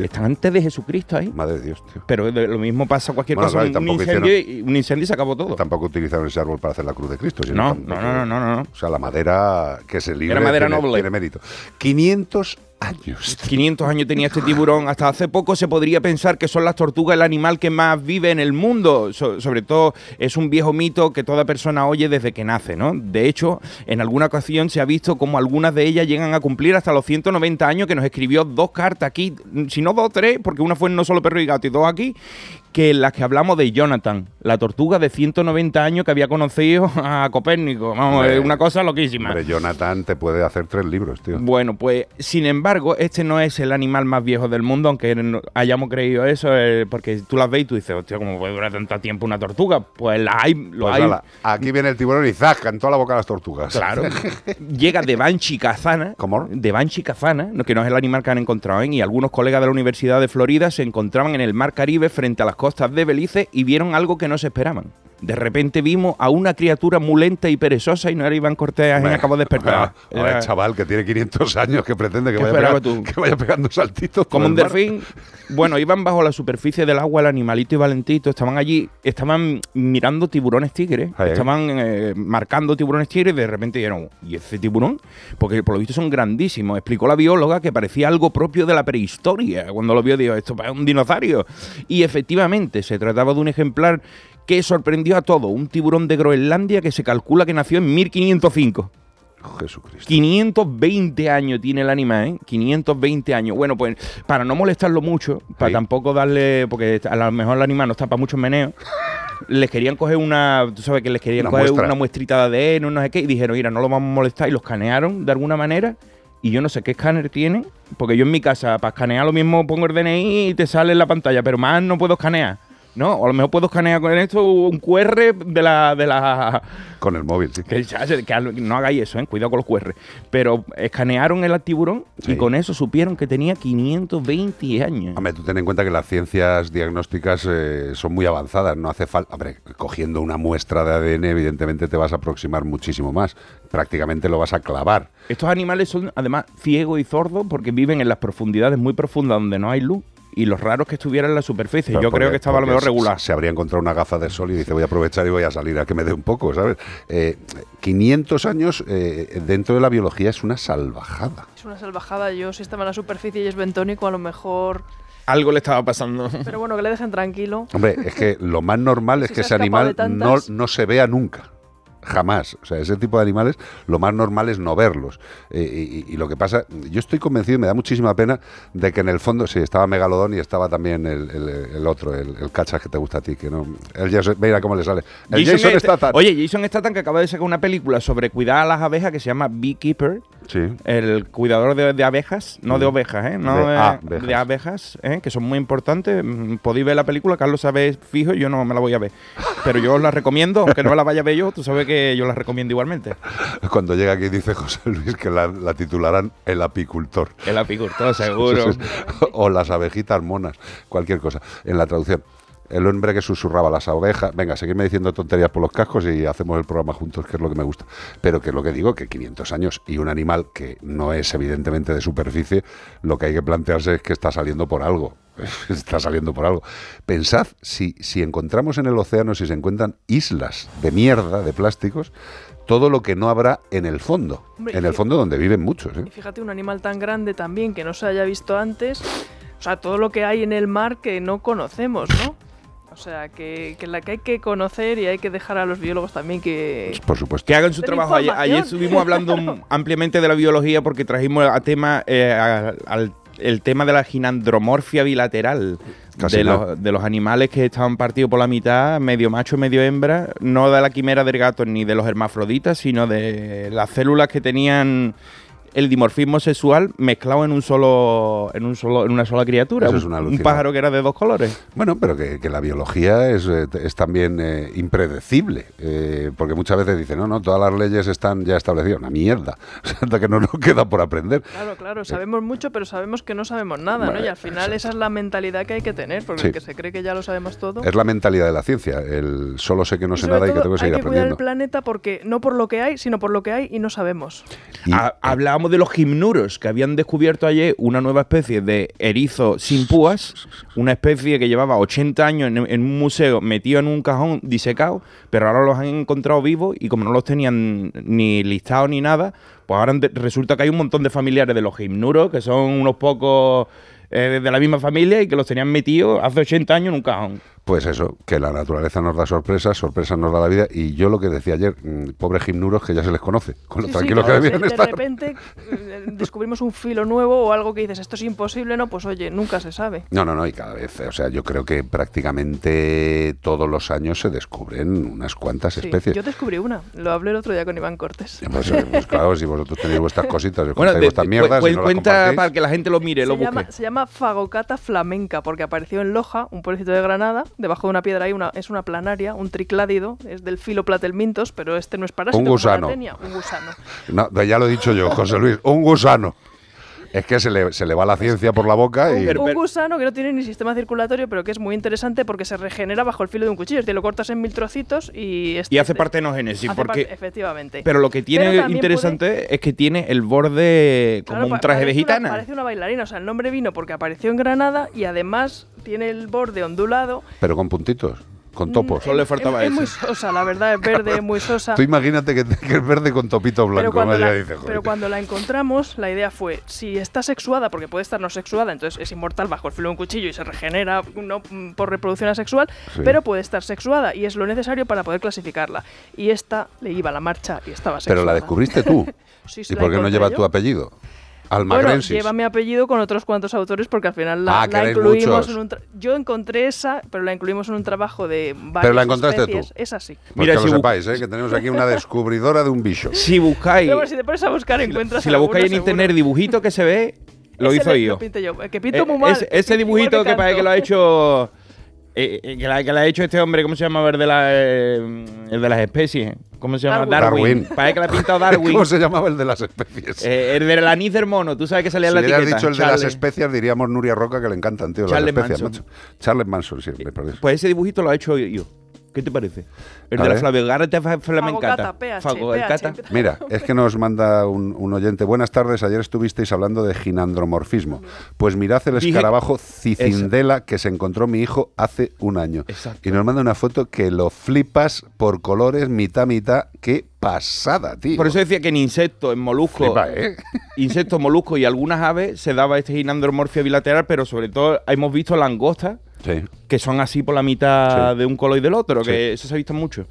Están antes de Jesucristo ahí. Madre de Dios, tío. Pero lo mismo pasa cualquier Bueno, cosa. claro, un, incendio, hicieron- y- un incendio y se acabó todo. Tampoco utilizaron ese árbol para hacer la cruz de Cristo. sino No, no, no, no, no, no. O sea, la madera que se libre Era madera tiene, noble. tiene mérito. 500 años. 500 años tenía este tiburón. Hasta hace poco se podría pensar que son las tortugas el animal que más vive en el mundo. So- sobre todo es un viejo mito que toda persona oye desde que nace, ¿no? De hecho, en alguna ocasión se ha visto como algunas de ellas llegan a cumplir hasta los 190 años, que nos escribió dos cartas aquí, si no dos tres, porque una fue en No Solo Perro y Gato y dos aquí, que las que hablamos de Jonathan, la tortuga de 190 años que había conocido a Copérnico. Vamos, Hombre, es una cosa loquísima. Hombre, Jonathan te puede hacer tres libros, tío. Bueno, pues sin embargo, este no es el animal más viejo del mundo, aunque hayamos creído eso, eh, porque tú las ves y tú dices, hostia, ¿cómo puede durar tanto tiempo una tortuga? Pues las hay, lo Pues hay. ala, aquí viene el tiburón y zasca en toda la boca las tortugas. Claro. Llega de Banshee Kazana. ¿Cómo? De Banshee Kazana, que no es el animal que han encontrado. ¿eh? Y algunos colegas de la Universidad de Florida se encontraban en el Mar Caribe frente a las costas de Belice y vieron algo que no se esperaban. De repente vimos a una criatura muy lenta y perezosa y no era Iván Cortés, Hombre, acabó de despertar. A Era- chaval, que tiene 500 años, que pretende que ¿Qué vaya, pegando, tú? que vaya pegando saltitos. como un delfín. Bueno, iban bajo la superficie del agua el animalito y Valentito. Estaban allí, estaban mirando tiburones tigres. Ahí. Estaban eh, marcando tiburones tigres y de repente dijeron, ¿y ese tiburón? Porque por lo visto son grandísimos. Explicó la bióloga que parecía algo propio de la prehistoria. Cuando lo vio, dijo, esto es un dinosaurio. Y efectivamente, se trataba de un ejemplar que sorprendió a todo. Un tiburón de Groenlandia que se calcula que nació en 1505. Jesucristo. 520 años tiene el animal, ¿eh? 520 años. Bueno, pues para no molestarlo mucho, para tampoco darle, porque a lo mejor el animal no está para muchos meneos, les querían coger una, tú sabes que les querían Una coger muestra. una muestrita de ADN, no sé qué, y dijeron, mira, no lo vamos a molestar, y lo escanearon de alguna manera. Y yo no sé qué escáner tienen, porque yo en mi casa para escanear lo mismo pongo el DNI y te sale en la pantalla, pero más no puedo escanear. ¿No? O a lo mejor puedo escanear con esto un QR de la, de la, Con el móvil, sí. que, no hagáis eso, ¿eh? cuidado con los QR. Pero escanearon el tiburón Sí. y con eso supieron que tenía 520 años. Hombre, tú ten en cuenta que las ciencias diagnósticas eh, son muy avanzadas, no hace falta... Hombre, cogiendo una muestra de ADN, evidentemente te vas a aproximar muchísimo más. Prácticamente lo vas a clavar. Estos animales son además ciegos y sordos porque viven en las profundidades muy profundas donde no hay luz. Y lo raro es que estuviera en la superficie. Pero Yo creo que estaba a lo mejor regular. Se, se habría encontrado una gafa de sol y dice, voy a aprovechar y voy a salir a que me dé un poco, ¿sabes? Eh, 500 años eh, dentro de la biología es una salvajada. Es una salvajada. Yo, si estaba en la superficie y es bentónico, a lo mejor. Algo le estaba pasando. Pero bueno, que le dejen tranquilo. Hombre, es que lo más normal es Si que se ese animal no, no se vea nunca. Jamás. O sea, ese tipo de animales, lo más normal es no verlos. Eh, y, y lo que pasa, yo estoy convencido y me da muchísima pena de que en el fondo, sí, estaba Megalodón y estaba también el, el- el otro, el, el cachas que te gusta a ti, que no. El Jason, mira cómo le sale. El Jason, Est- Statham. Oye, Jason Statham que acaba de sacar una película sobre cuidar a las abejas que se llama Beekeeper. Sí. El cuidador de, de abejas, no de Mm. ovejas, ¿eh? No De de, abejas. de abejas, ¿eh? que son muy importantes. Mm, Podéis ver la película, Carlos sabe fijo, yo no me la voy a ver. Pero yo os la recomiendo, aunque no la vaya a ver yo, tú sabes que yo la recomiendo igualmente. Cuando llega aquí dice José Luis que la, la titularán El apicultor. El apicultor, seguro. o las abejitas monas, cualquier cosa, en la traducción. El hombre que susurraba las abejas. Venga, seguidme diciendo tonterías por los cascos y hacemos el programa juntos, que es lo que me gusta. Pero que es lo que digo, que 500 años y un animal que no es evidentemente de superficie, lo que hay que plantearse es que está saliendo por algo. está saliendo por algo. Pensad, si, si encontramos en el océano, si se encuentran islas de mierda, de plásticos, todo lo que no habrá en el fondo. Hombre, en el fondo donde viven muchos. ¿eh? Y fíjate, un animal tan grande también que no se haya visto antes. O sea, todo lo que hay en el mar que no conocemos, ¿no? O sea, que, que la que hay que conocer y hay que dejar a los biólogos también que... Por supuesto. Que hagan su trabajo. Ayer, ayer estuvimos hablando ampliamente de la biología porque trajimos a tema eh, a- al el tema de la ginandromorfia bilateral Casi de los, de los animales que estaban partidos por la mitad, medio macho, medio hembra, no de la quimera del gato ni de los hermafroditas, sino de las células que tenían el dimorfismo sexual mezclado en un solo en un solo en una sola criatura, Eso un, es una un pájaro que era de dos colores. Bueno, pero que, que la biología es, eh, es también eh, impredecible, eh, porque muchas veces dicen, no, no, todas las leyes están ya establecidas. Una mierda, o sea, hasta que no nos queda por aprender. Claro, claro, sabemos mucho, pero sabemos que no sabemos nada, ¿no? Y al final esa es la mentalidad que hay que tener, porque Sí. el que se cree que ya lo sabemos todo... Es la mentalidad de la ciencia, el solo sé que no Y sé nada y que tengo que seguir hay que cuidar el aprendiendo. planeta porque no por lo que hay, sino por lo que hay y no sabemos. Ha- De los gimnuros, que habían descubierto ayer una nueva especie de erizo sin púas, una especie que llevaba 80 años en, un museo metido en un cajón disecado, pero ahora los han encontrado vivos y como no los tenían ni listados ni nada, pues ahora resulta que hay un montón de familiares de los gimnuros, que son unos pocos eh, de la misma familia y que los tenían metidos hace 80 años en un cajón. Pues eso, que la naturaleza nos da sorpresas, sorpresas nos da la vida. Y yo lo que decía ayer, mm, pobres gimnuros que ya se les conoce, con lo Sí, sí, tranquilos claro, que de- debían de, estar. repente eh, descubrimos un filo nuevo o algo que dices, esto es imposible, no, pues oye, nunca se sabe. No, no, no, y cada vez, o sea, yo creo que prácticamente todos los años se descubren unas cuantas Sí, especies. yo descubrí una, lo hablé el otro día con Iván Cortés. Pues, eh, pues claro, si vosotros tenéis vuestras cositas, os Bueno, de- vuestras de- mierdas cu- y no las cuenta para que la gente lo mire, lo se, busque. llama, se llama Fagocata flamenca porque apareció en Loja, un pueblecito de Granada, debajo de una piedra hay una, es una planaria, un tricládido, es del filo platelmintos, pero este no es parásito. Un gusano. tenia, un gusano. No, ya lo he dicho yo, José Luis, un gusano. Es que se le, se le va la ciencia por la boca y... Un gusano que no tiene ni sistema circulatorio, pero que es muy interesante porque se regenera bajo el filo de un cuchillo. Es decir, lo cortas en mil trocitos y... este- Y hace partenogénesis, hace porque- parte- efectivamente. Pero lo que tiene interesante es que tiene el borde como Claro, un traje de una- gitana. parece una bailarina. O sea, el nombre vino porque apareció en Granada y además tiene el borde ondulado. Pero con puntitos, con topos. Solo le faltaba es, es muy sosa, la verdad, es verde, es muy sosa. Tú imagínate que, que es verde con topito blanco. Pero cuando, la, dices, joder. pero cuando la encontramos, la idea fue, si está sexuada, porque puede estar no sexuada, entonces es inmortal bajo el filo de un cuchillo y se regenera no por reproducción asexual, Sí. pero puede estar sexuada y es lo necesario para poder clasificarla. Y esta le iba a la marcha y estaba sexuada. Pero la descubriste tú. Sí, sí, ¿Y la por qué no lleva yo. tu apellido? Bueno, Almagrensis. lleva mi apellido con otros cuantos autores porque al final la, Ah, la incluimos muchos. en un... Yo encontré esa, pero la incluimos en un trabajo de varias Pero la encontraste especies. tú. Es así. Pues Mira, que si lo sepáis, ¿eh? que tenemos aquí una descubridora de un bicho. Si buscáis, Pero bueno, si te pones a buscar encuentras si la buscáis en seguro. internet dibujito que se ve, lo Ese hizo le- yo. Lo pinté yo. Que pinto Eh, muy mal. ese, ese dibujito que parece que lo ha hecho. Eh, eh, que, la, que la ha hecho este hombre, ¿cómo se llama? El de, la, eh, el de las especies. ¿Cómo se llama? Darwin. Parece que la ha pintado Darwin. ¿Cómo se llamaba el de las especies? Eh, el del anís del mono, tú sabes que salía si en la hubieras etiqueta. dicho el de las especias, diríamos Nuria Roca que le encantan, tío, Charles las especias, Manson. macho. Charles Manson, sí, me parece. Pues ese dibujito lo ha hecho yo. ¿Qué te parece? El A de la ver. flamencata flamencata. Fagocata, PH, Fagocata. PH. Mira, es que nos manda un, un oyente. Buenas tardes, ayer estuvisteis hablando de ginandromorfismo. Pues mirad el escarabajo cicindela que se encontró mi hijo hace un año. Y nos manda una foto que lo flipas por colores, mitad, mitad. ¡Qué pasada, tío! Por eso decía que en insectos, en moluscos, Flipa, ¿eh? insectos, moluscos y algunas aves se daba este ginandromorfia bilateral, pero sobre todo hemos visto langostas Sí. que son así por la mitad Sí. de un color y del otro, Sí. que eso se ha visto mucho.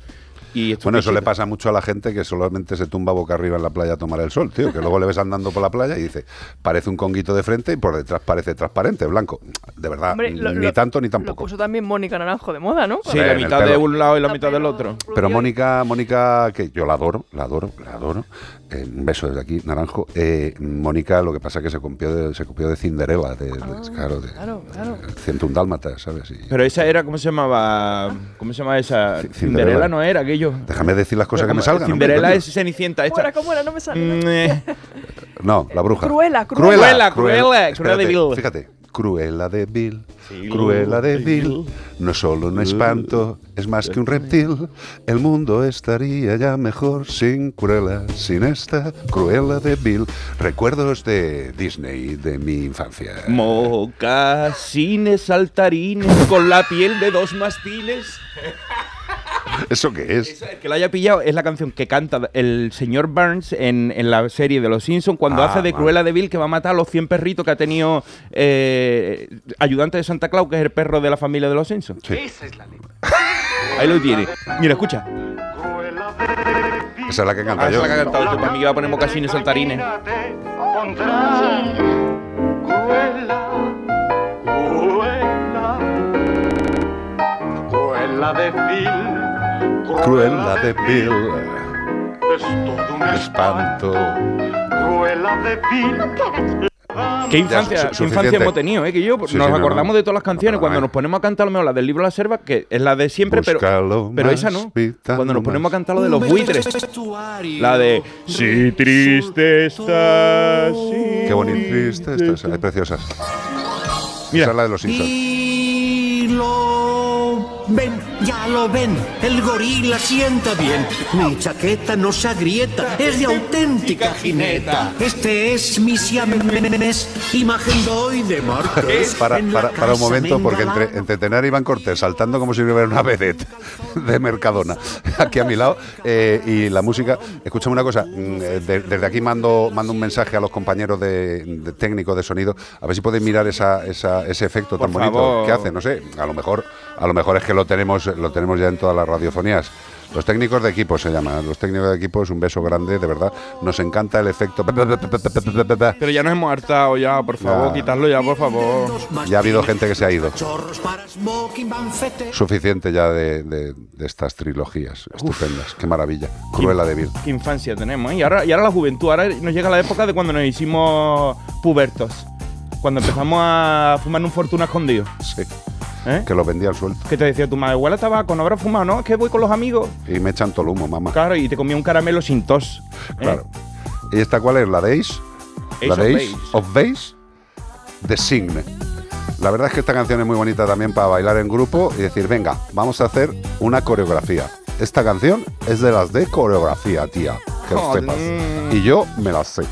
Y esto Bueno, eso le pasa mucho a la gente que solamente se tumba boca arriba en la playa a tomar el sol, tío. Que luego le ves andando por la playa y dice, parece un conguito de frente y por detrás parece transparente, blanco. De verdad, Hombre, lo- ni lo- tanto ni Lo tampoco. puso también Mónica Naranjo de moda, ¿no? Sí, la mitad de un lado y la mitad del otro. Pero Mónica, Mónica, que yo la adoro, la adoro, la adoro. Eh, un beso desde aquí, Naranjo. Eh, Mónica, lo que pasa es que se copió de, se copió de Cinderella, de, de- claro, de Ah, Claro, claro. 101 Dálmatas, ¿sabes? Y Pero esa era, ¿cómo se llamaba? ¿Cómo se llama esa? Cinderella. Cinderella no era aquello. déjame decir las cosas que me ¿Cómo? salgan. Cinderella es Cenicienta. ¿Cómo Esta. era? ¿Cómo era? No me sale. Mm, eh, No, la bruja. Cruella, Cruella, Cruella, Cruella Espérate, de Vil. Fíjate, Cruella de Vil, Cruella de Vil, no es solo un espanto, es más que un reptil. El mundo estaría ya mejor sin Cruella, sin esta Cruella de Vil. Recuerdos de Disney de mi infancia. Mocasines saltarines con la piel de dos mastines. ¿Eso qué es? El que lo haya pillado es la canción que canta el señor Burns en, en la serie de Los Simpsons cuando Ah, hace de. Cruella de Vil que va a matar a los 100 perritos que ha tenido eh, ayudante de Santa Claus, que es el perro de la familia de Los Simpsons. Esa es la Ahí lo tiene. Mira, escucha. Esa es la que canta Ah, esa yo. es la que ha cantado. Yo para mí va a poner mocasines saltarines. Cruella de Vil, Cruella de Vil, es todo un espanto. Cruella de Vil. Qué infancia, su- qué infancia hemos tenido, ¿eh? Que yo Sí, nos sí, acordamos no. de todas las canciones No, cuando eh. nos ponemos a cantar lo mejor la del libro de la selva, que es la de siempre, pero, pero esa no. Cuando nos ponemos a cantar lo de los buitres. La de Si triste estás. Qué bonita esta, esta, es preciosa. Mira. Esa es la de los Simpsons. Ven, ya lo ven, el gorila sienta bien. Mi chaqueta no se agrieta, es de auténtica jineta. Este es mi siamés, imagen doy de Marcos. Para, En la para, para un momento, me porque entre, entre tener a Iván Cortés saltando como si hubiera una vedette de Mercadona aquí a mi lado eh, y la música. Escúchame una cosa, mm, eh, de- desde aquí mando, mando un mensaje a los compañeros de, de técnicos de sonido, a ver si podéis mirar esa, esa- ese efecto tan bonito favor. que hace. No sé, a lo mejor, a lo mejor es que lo tenemos, lo tenemos ya en todas las radiofonías. Los técnicos de equipo se llaman. Los técnicos de equipo es un beso grande, de verdad. Nos encanta el efecto. Pero ya nos hemos hartado ya, por favor, Ya. quitarlo ya, por favor. Ya ha habido gente que se ha ido. Suficiente ya de, de- de estas trilogías estupendas. Qué maravilla. Cruella de Vil. Qué infancia tenemos, ¿eh? Y ahora, y ahora la juventud, ahora nos llega la época de cuando nos hicimos pubertos. Cuando empezamos a fumar un fortuna escondido. Sí. ¿Eh? Que lo vendía al suelto. ¿Qué te decía tu madre? Huele a tabaco, no habrás fumado, ¿no? Es que voy con los amigos. Y me echan todo el humo, mamá. Claro, y te comía un caramelo sin tos. ¿eh? Claro. ¿Y esta cuál es? ¿La de Ace? Ace ¿La of de Base. of Base? De Signe. La verdad es que esta canción es muy bonita también para bailar en grupo y decir, venga, vamos a hacer una coreografía. Esta canción es de las de coreografía, tía. Que Joder. sepas. Y yo me la sé.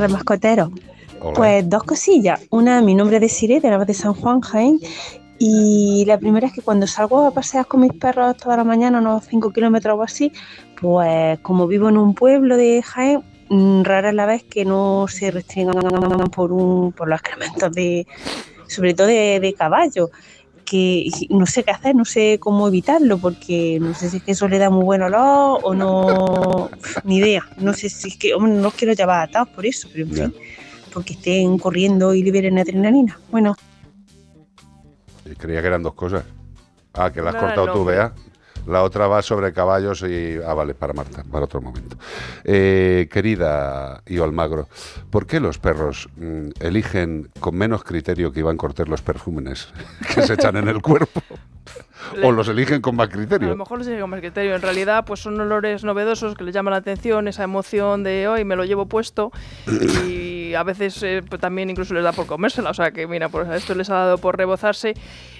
Tardes, mascoteros. Pues dos cosillas. Una, mi nombre es Desiree, de la de San Juan, Jaén. Y la primera es que cuando salgo a pasear con mis perros toda la mañana, unos 5 kilómetros o así, pues como vivo en un pueblo de Jaén, mm, rara es la vez que no se restringan por, un, por los excrementos de, sobre todo de, de caballo que no sé qué hacer, no sé cómo evitarlo, porque no sé si es que eso le da muy buen olor o no, ni idea. No sé si es que, hombre, no los quiero llevar atados por eso, pero en fin, porque estén corriendo y liberen adrenalina. Bueno, creía que eran dos cosas. Ah, que la has Nada, cortado no. tú, Bea. La otra va sobre caballos y... Ah, vale, para Marta, para otro momento. Eh, querida Io Almagro, ¿por qué los perros mm, eligen con menos criterio que Iván Cortés los perfúmenes que se echan en el cuerpo? ¿O los eligen con más A criterio? lo mejor les llega más criterio. En realidad, pues son olores novedosos que les llaman la atención, esa emoción de hoy me lo llevo puesto y a veces eh, pues, también incluso les da por comérsela. O sea que, mira, pues a esto les ha dado por rebozarse.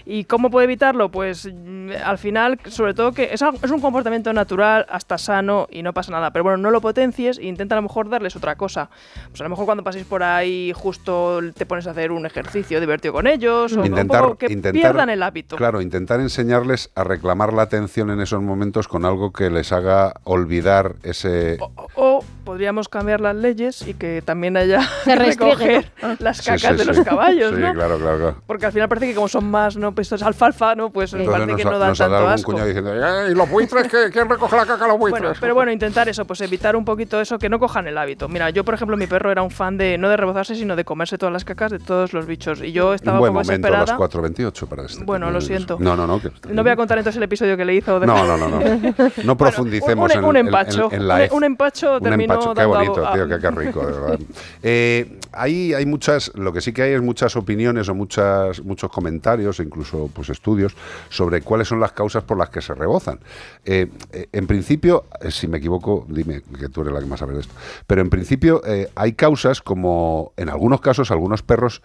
¿Y cómo puede evitarlo? Pues mm, al final, sobre todo que es, es un comportamiento natural, hasta sano y no pasa nada. Pero bueno, no lo potencies e intenta a lo mejor darles otra cosa. Pues a lo mejor cuando paséis por ahí justo te pones a hacer un ejercicio divertido con ellos o un poco que pierdan el hábito. Claro, intentar enseñarles a reclamar la atención en esos momentos con algo que les haga olvidar ese... O podríamos cambiar las leyes y que también haya Se recoger ¿no? las cacas sí, de sí. los caballos, Sí, ¿no? claro, claro, claro. Porque al final parece que como son más, ¿no? Pues es alfalfa, ¿no? Pues Entonces parece que no dan tanto dado un asco. cuñado diciendo, "Eh, ¿y los buitres? ¿Qué- ¿Quién recoge la caca a los buitres? Bueno, pero bueno, intentar eso, pues evitar un poquito eso, que no cojan el hábito. Mira, yo por ejemplo, mi perro era un fan de no de rebozarse, sino de comerse todas las cacas de todos los bichos. Y yo estaba un buen un poco momento a las 4.28 para este. Bueno, lo siento. No, no, no. que- No voy a contar entonces el episodio que le hizo. De... No, no, no, no. No profundicemos un, en, un en- empacho. en- en la un, F. un empacho Un terminó empacho, qué dando bonito, a- tío, qué, qué rico, de verdad. Eh, hay, hay muchas, lo que sí que hay es muchas opiniones o muchas, muchos comentarios, incluso pues estudios, sobre cuáles son las causas por las que se rebozan. Eh, eh, en principio, eh, si me equivoco, dime que tú eres la que más sabe de esto, pero en principio eh, hay causas como, en algunos casos, algunos perros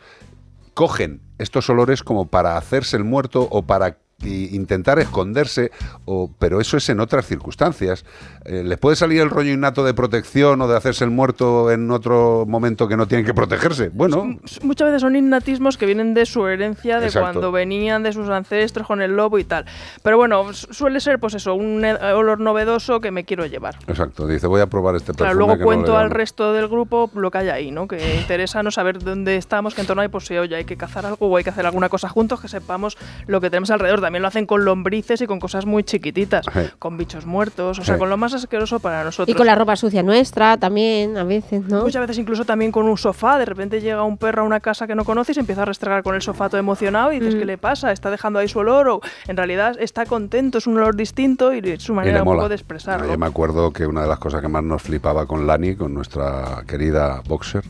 cogen estos olores como para hacerse el muerto o para intentar esconderse, o, pero eso es en otras circunstancias. Eh, ¿Les puede salir el rollo innato de protección o de hacerse el muerto en otro momento que no tienen que protegerse? Bueno, Muchas veces son innatismos que vienen de su herencia, de Exacto. cuando venían de sus ancestros con el lobo y tal. Pero bueno, su- suele ser pues eso, un eh, olor novedoso que me quiero llevar. exacto. Dice, voy a probar este perfume. Claro, luego que no cuento le al resto del grupo lo que hay ahí, ¿no? Que interesa no saber dónde estamos, qué entorno hay, pues si oye, hay que cazar algo o hay que hacer alguna cosa juntos, que sepamos lo que tenemos alrededor. También lo hacen con lombrices y con cosas muy chiquititas, Sí. con bichos muertos, o sea, Sí. con lo más asqueroso para nosotros. Y con la ropa sucia nuestra también, a veces, ¿no? Muchas veces incluso también con un sofá, de repente llega un perro a una casa que no conoce y se empieza a restregar con el sofá todo emocionado y dices, Mm. ¿qué le pasa? ¿Está dejando ahí su olor? O en realidad está contento, es un olor distinto y es su manera un poco de expresarlo. Yo me acuerdo que una de las cosas que más nos flipaba con Lani, con nuestra querida boxer,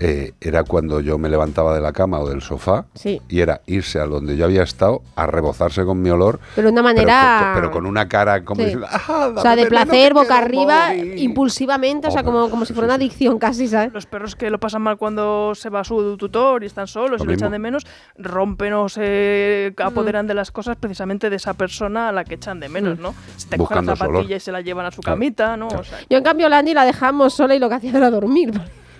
eh, era cuando yo me levantaba de la cama o del sofá Sí. y era irse a donde yo había estado a rebozarse con mi olor. Pero de una manera- Pero, con- pero con una cara como Sí. diciendo, "Ah, o sea, de placer, boca arriba, morir". impulsivamente, o sea, como, como si fuera una adicción casi, ¿sabes? Los perros que lo pasan mal cuando se va su tutor y están solos Lo y lo echan de menos, rompen o se apoderan de las cosas precisamente de esa persona a la que echan de menos, ¿no? Se te cogen Buscando la su olor. zapatilla y se la llevan a su camita, ¿no? O sea, Yo, en cambio, Landy la dejamos sola y lo que hacía era dormir.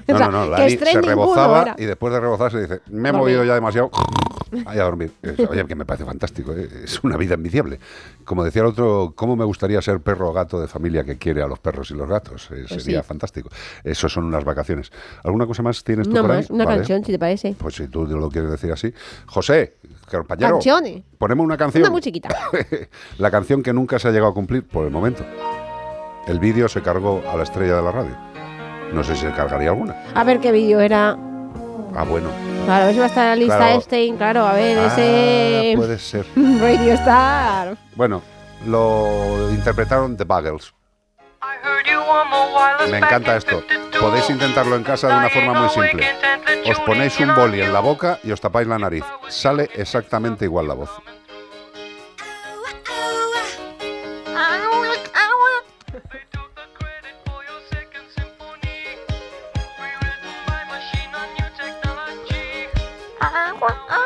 No, no, no, que Lani estrés se rebozaba era. y después de rebozarse dice, me he Dormir. movido ya demasiado, Ahí a dormir. Oye, que me parece fantástico, ¿eh? es una vida envidiable. Como decía el otro, ¿cómo me gustaría ser perro o gato de familia que quiere a los perros y los gatos? Eh, Pues sería sí. fantástico. Eso son unas vacaciones. ¿Alguna cosa más tienes tú Una por ahí? una Vale. canción, si te parece. Pues si tú lo quieres decir así. José, compañero, Canciones. ponemos una canción. Una muy chiquita. la canción que nunca se ha llegado a cumplir por el momento. El vídeo se cargó a la estrella de la radio. No sé si se cargaría alguna. A ver qué vídeo era. Ah, bueno. Claro, a ver si va a estar en la lista Claro. Stein, claro, a ver, Ah, ese. puede ser. Radio Star. Bueno, lo interpretaron The Buggles. Me encanta esto. Podéis intentarlo en casa de una forma muy simple. Os ponéis un boli en la boca y os tapáis la nariz. Sale exactamente igual la voz. Mira,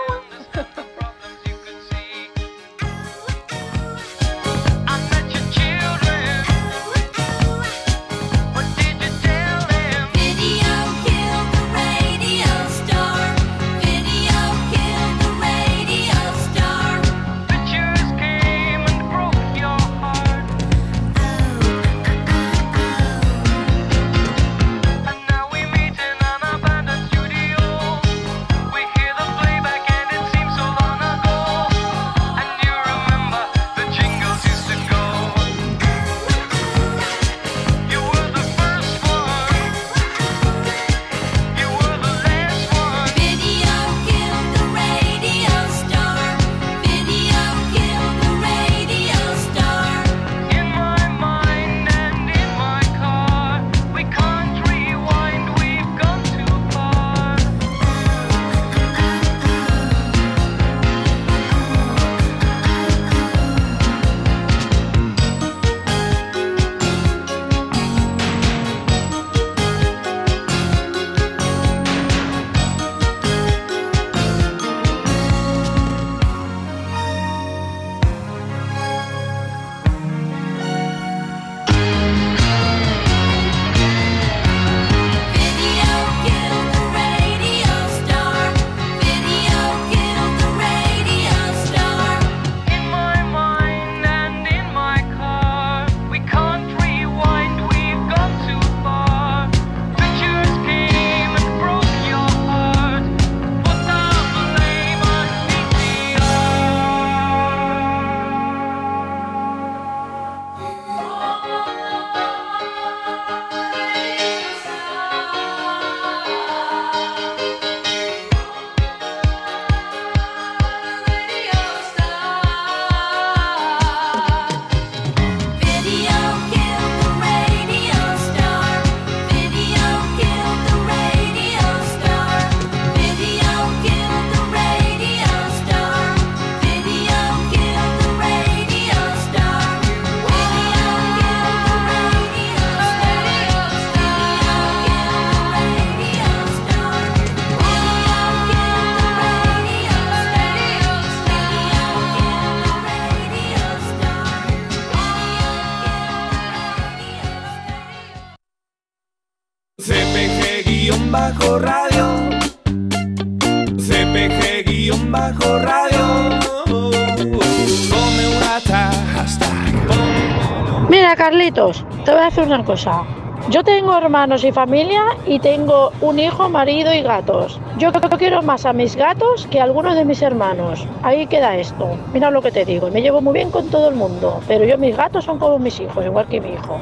Carlitos, te voy a decir una cosa. Yo tengo hermanos y familia y tengo un hijo, marido y gatos. Yo creo que quiero más a mis gatos que a algunos de mis hermanos. Ahí queda esto. Mira lo que te digo. Me llevo muy bien con todo el mundo. Pero yo mis gatos son como mis hijos, igual que mi hijo.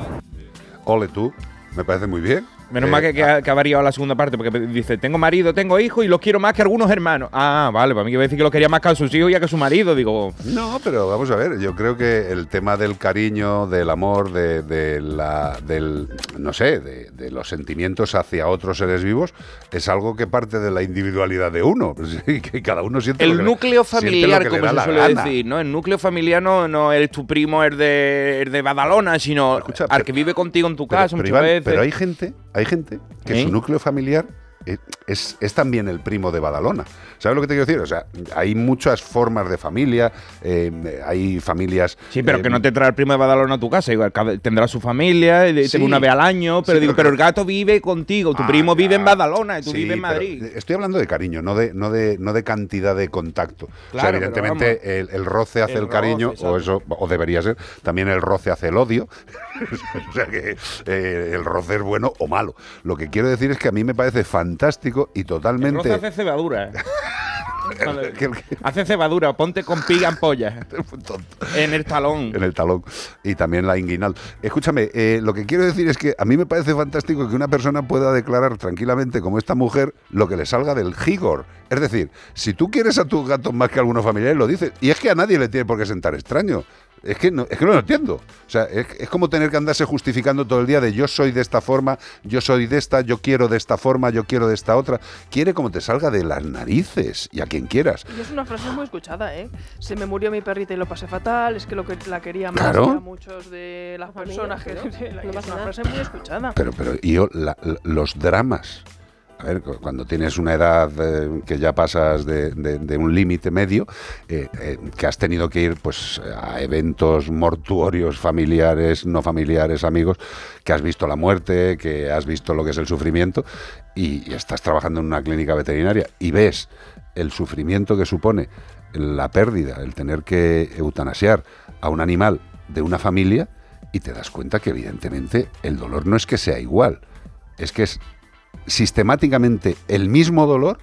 Ole tú, me parece muy bien. Menos Eh, mal que, que ha, que ha variado la segunda parte, porque dice, tengo marido, tengo hijos y los quiero más que algunos hermanos. Ah, vale, para mí que iba a decir que los quería más que a sus hijos y a que a su marido. Digo, No, pero vamos a ver, yo creo que el tema del cariño, del amor, de, de la, del, no sé, de, de los sentimientos hacia otros seres vivos, es algo que parte de la individualidad de uno. Que cada uno siente lo el que- núcleo lo familiar, que como da se suele decir, ¿no? El núcleo familiar no, no es tu primo, el de, el de Badalona, sino al que vive contigo en tu Pero- casa pero, muchas Iván, veces. pero hay gente, hay gente que ¿Eh? su núcleo familiar eh, es, es también el primo de Badalona. ¿Sabes lo que te quiero decir? O sea, hay muchas formas de familia, eh, hay familias... Sí, pero eh, que no te trae el primo de Badalona a tu casa. Igual, tendrá su familia, te Sí. una vez al año, pero Sí, digo, pero el gato vive contigo, tu Ah, primo vive en. Badalona y tú Sí, vives en Madrid. Estoy hablando de cariño, no de, no de, no de cantidad de contacto. o sea, Claro, evidentemente el, el roce hace el, El cariño, roce, o eso, o debería ser. También el roce hace el odio. o sea que eh, el roce es bueno o malo. Lo que quiero decir es que a mí me parece fantástico y El totalmente. roce hace cebadura. Hace cebadura, ponte con piga ampolla. en el talón. en el talón y también la inguinal. Escúchame, eh, lo que quiero decir es que a mí me parece fantástico que una persona pueda declarar tranquilamente, como esta mujer, lo que le salga del gigor. Es decir, si tú quieres a tus gatos más que a algunos familiares, lo dices. Y es que a nadie le tiene por qué sentar extraño. Es que no, es que no lo entiendo. O sea, es, es como tener que andarse justificando todo el día de yo soy de esta forma, yo soy de esta, yo quiero de esta forma, yo quiero de esta otra. Quiere como te salga de las narices y a quien quieras. Y es una frase muy escuchada, ¿eh? Se me murió mi perrita y lo pasé fatal, es que lo que la quería más Claro. que a muchos de las personas que... es una frase muy escuchada. Pero, pero y yo, la- la- los dramas. A ver, cu- cuando tienes una edad eh, que ya pasas de un límite medio, eh, eh, que has tenido que ir pues a eventos mortuorios familiares, no familiares, amigos, que has visto la muerte, que has visto lo que es el sufrimiento, y, y estás trabajando en una clínica veterinaria y ves el sufrimiento que supone la pérdida, el tener que eutanasiar a un animal de una familia, y te das cuenta que evidentemente el dolor no es que sea igual, es que es sistemáticamente el mismo dolor,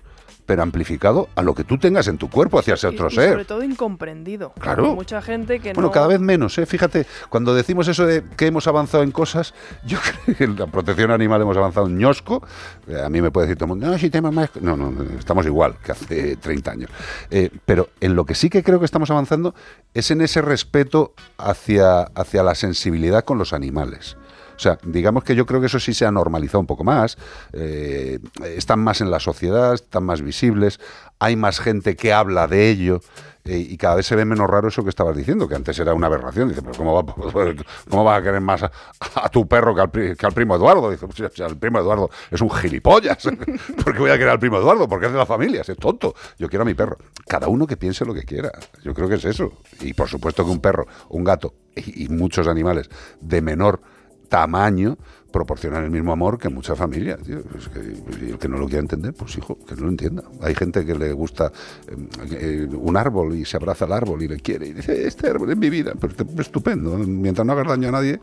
pero amplificado a lo que tú tengas en tu cuerpo hacia ese otro y, ser. sobre todo incomprendido. Claro. Hay mucha gente que Bueno, no... cada vez menos, ¿eh? Fíjate, cuando decimos eso de que hemos avanzado en cosas, yo creo que en la protección animal hemos avanzado en ñosco. Eh, A mí me puede decir todo el mundo, no, si tenemos más... No, no, no, estamos igual que hace 30 años. Eh, pero en lo que sí que creo que estamos avanzando es en ese respeto hacia, hacia la sensibilidad con los animales. O sea, digamos que yo creo que eso sí se ha normalizado un poco más, eh, están más en la sociedad, están más visibles, hay más gente que habla de ello eh, y cada vez se ve menos raro eso que estabas diciendo, que antes era una aberración. Dice, pero ¿cómo, va, cómo vas a querer más a, tu perro que al, primo Eduardo? Dice, pues, si el primo Eduardo es un gilipollas. ¿Por qué voy a querer al primo Eduardo? Porque es de la familia, es tonto. Yo quiero a mi perro. Cada uno que piense lo que quiera. Yo creo que es eso. Y por supuesto que un perro, un gato y muchos animales de menor tamaño proporcionan el mismo amor que muchas familias. tío. Es que, y el que no lo quiera entender, pues hijo, que no lo entienda. Hay gente que le gusta eh, eh, un árbol y se abraza al árbol y le quiere y dice, este árbol es mi vida. Pero este- estupendo, mientras no hagas daño a nadie.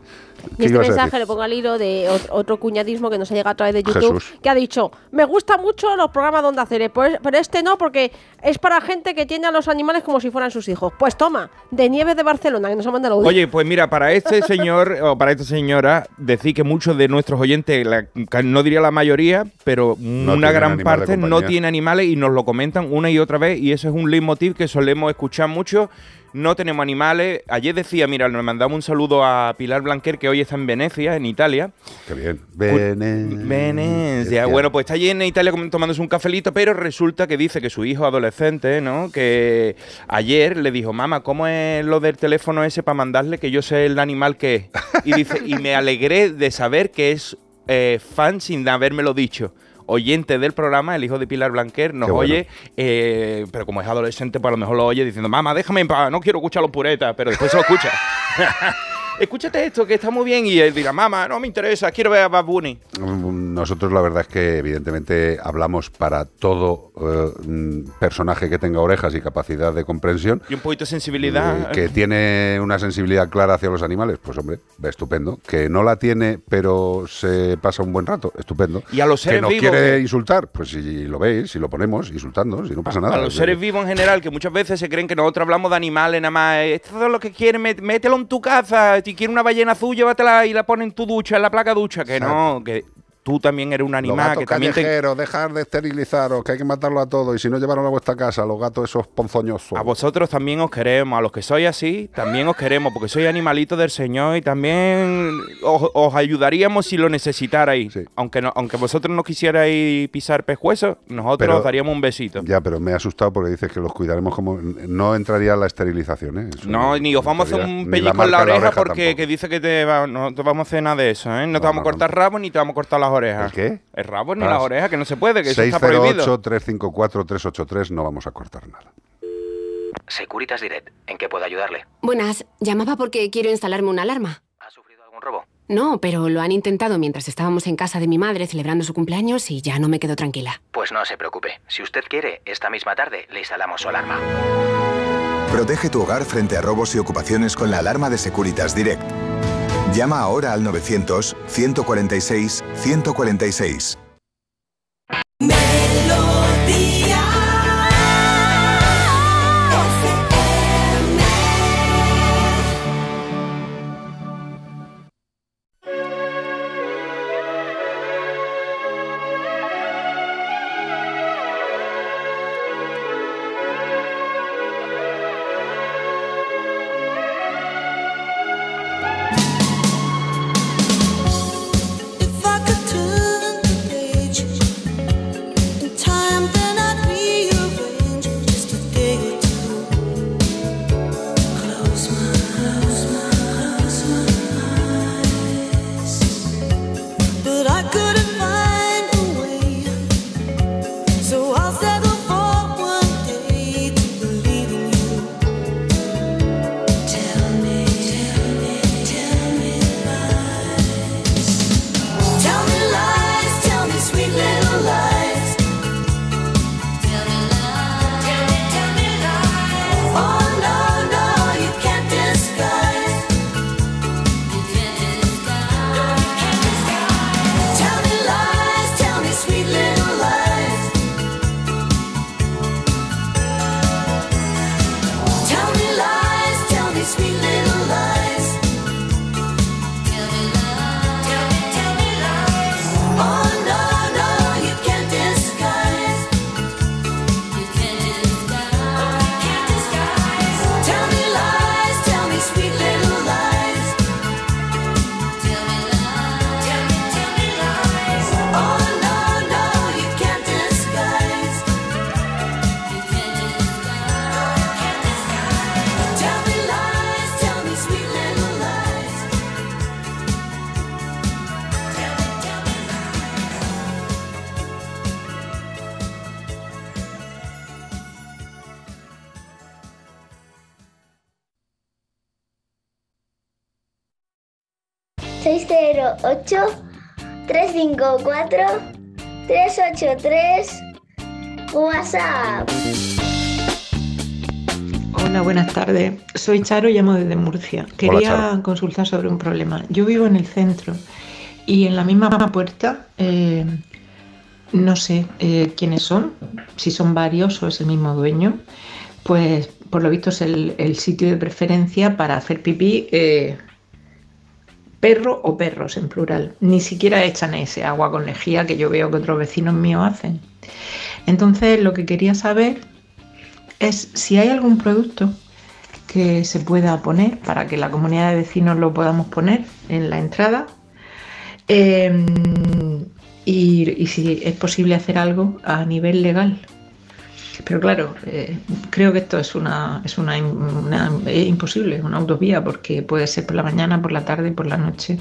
¿qué Y este ibas a mensaje decir? le pongo al hilo de ot- otro cuñadismo que nos ha llegado a través de YouTube, Jesús. que ha dicho, me gustan mucho los programas de Onda Cero, pues- pero este no, porque es para gente que tiene a los animales como si fueran sus hijos. Pues toma, de Nieves de Barcelona, que nos ha mandado. Oye, pues mira, para este señor o para esta señora, decir que muchos de nuestros oyentes, la- no diría la mayoría, pero una gran de parte no tiene animales y nos lo comentan una y otra vez y eso es un leitmotiv que solemos escuchar mucho. No tenemos animales. Ayer decía, mira, nos mandamos un saludo a Pilar Blanquer, que hoy está en Venecia, en Italia. Qué bien. Venecia. Venecia. Bueno, pues está allí en Italia tomándose un cafelito, pero resulta que dice que su hijo adolescente, ¿no? Que ayer le dijo, mamá, ¿cómo es lo del teléfono ese para mandarle que yo sé el animal que es? Y dice, y me alegré de saber que es eh, fan sin habérmelo dicho. Oyente del programa, el hijo de Pilar Blanquer, nos bueno. oye, eh, pero como es adolescente, pues a lo mejor lo oye diciendo, mamá, déjame en paz, no quiero escuchar los puretas, pero después se lo escucha. Escúchate esto, que está muy bien, y él dirá, mamá, no me interesa, quiero ver a Bad Bunny. Nosotros la verdad es que evidentemente hablamos para todo eh, personaje que tenga orejas y capacidad de comprensión. Y un poquito de sensibilidad. eh, que tiene una sensibilidad clara hacia los animales, pues hombre, estupendo. Que no la tiene, pero se pasa un buen rato, estupendo. Y a los que seres nos vivos, quiere que- insultar, pues si lo veis, si lo ponemos, insultando, si no pasa nada. A los seres vivos en general, que muchas veces se creen que nosotros hablamos de animales nada más. eh, Esto es lo que quieren, mételo en tu casa. Si quieres una ballena azul, llévatela y la pones en tu ducha, en la placa ducha. Que no, que tú también eres un Los animal. gatos Que también te... callejeros, dejar de esterilizaros, que hay que matarlo a todos y si no llevaron a vuestra casa, los gatos esos ponzoñosos. A vosotros también os queremos, a los que sois así, también os queremos, porque sois animalitos del Señor y también os, os ayudaríamos si lo necesitarais. Aunque, no, aunque vosotros no quisierais pisar pescuezos, nosotros Pero- os daríamos un besito. Ya, pero me he asustado porque dices que los cuidaremos como... No entraría la esterilización, ¿eh? Eso No, ni os vamos a hacer un pellizco en la oreja, oreja porque tampoco. que dice que te va- no te vamos a hacer nada de eso, ¿eh? No te vamos a cortar rabo ni te vamos a cortar las orejas. ¿El qué? El rabo ni Ah, las orejas, que no se puede, que eso está prohibido. 608-354-383, no vamos a cortar nada. Securitas Direct, ¿en qué puedo ayudarle? Buenas, llamaba porque quiero instalarme una alarma. ¿Algún robo? No, pero lo han intentado mientras estábamos en casa de mi madre celebrando su cumpleaños y ya no me quedo tranquila. Pues no se preocupe. Si usted quiere, esta misma tarde le instalamos su alarma. Protege tu hogar frente a robos y ocupaciones con la alarma de Securitas Direct. Llama ahora al 900 146 146. 383 WhatsApp. Hola, buenas tardes. Soy Charo y llamo desde Murcia. Quería consultar sobre un problema. Yo vivo en el centro y en la misma puerta eh, no sé eh, quiénes son, si son varios o es el mismo dueño. Pues por lo visto es el, sitio de preferencia para hacer pipí eh, perro o perros en plural. Ni siquiera echan ese agua con lejía que yo veo que otros vecinos míos hacen. Entonces lo que quería saber es si hay algún producto que se pueda poner para que la comunidad de vecinos lo podamos poner en la entrada y, y si es posible hacer algo a nivel legal. Pero claro, eh, creo que esto es una es una, una- es imposible, una autovía, porque puede ser por la mañana, por la tarde, por la noche.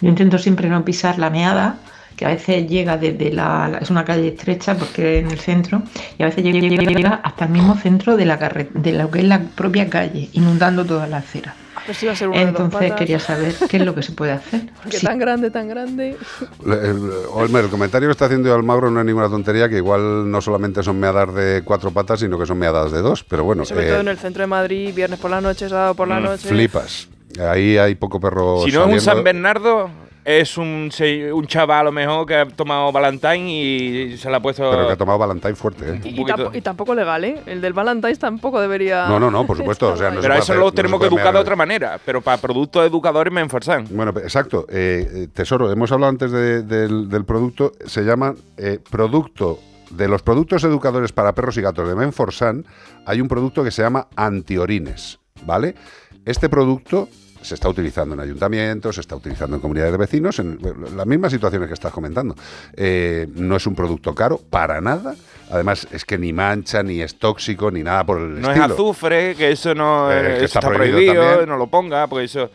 Yo intento siempre no pisar la meada, que a veces llega desde la, es una calle estrecha porque en el centro, y a veces llega, llega- llega hasta el mismo centro de la carre- de lo que es la propia calle, inundando toda la acera. Pues iba a ser uno de dos Entonces patas. quería saber qué es lo que se puede hacer. Porque Sí. tan grande, tan grande. El- Olmer, el comentario que está haciendo Almagro no es ninguna tontería, que igual no solamente son meadas de cuatro patas, sino que son meadas de dos. Pero bueno, Sobre eh, todo en el centro de Madrid, viernes por la noche, sábado por la mm, noche. flipas. Ahí hay poco perro Si no es un. San Bernardo, es un, se- un chaval a lo mejor que ha tomado Valentine y se la ha puesto. Pero que ha tomado Valentine fuerte, ¿eh? Y, tampo- y tampoco legal, ¿eh? El del Valentine's tampoco debería. No, no, no, por supuesto. O sea, no se pero puede eso hacer- lo se tenemos que educar de otra manera. Pero para productos educadores me enforzan. Bueno, exacto. Eh, eh, tesoro, hemos hablado antes de- del, del producto. Se llama eh, producto. De los productos educadores para perros y gatos de Menforsan, hay un producto que se llama antiorines, ¿vale? Este producto se está utilizando en ayuntamientos, se está utilizando en comunidades de vecinos, en las mismas situaciones que estás comentando. Eh, no es un producto caro, para nada. Además, es que ni mancha, ni es tóxico, ni nada por el No es estilo. azufre, que eso no Eh, que eso está está, prohibido prohibido, no lo ponga, porque eso.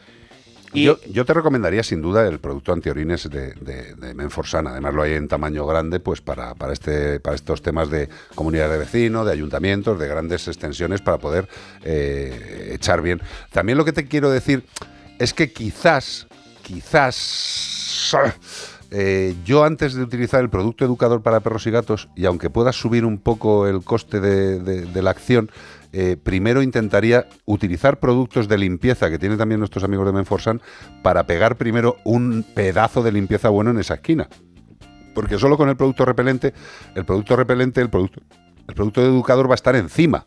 Y Yo, te recomendaría sin duda el producto antiorines de, de, de Menforsan. Además lo hay en tamaño grande pues para, para, este, para estos temas de comunidad de vecinos, de ayuntamientos, de grandes extensiones para poder eh, echar bien. También lo que te quiero decir es que quizás, quizás... eh, yo antes de utilizar el producto educador para perros y gatos, y aunque pueda subir un poco el coste de la acción, eh, primero intentaría utilizar productos de limpieza que tienen también nuestros amigos de Menforsan para pegar primero un pedazo de limpieza bueno en esa esquina. Porque solo con el producto repelente, el producto repelente, el producto, el producto educador va a estar encima.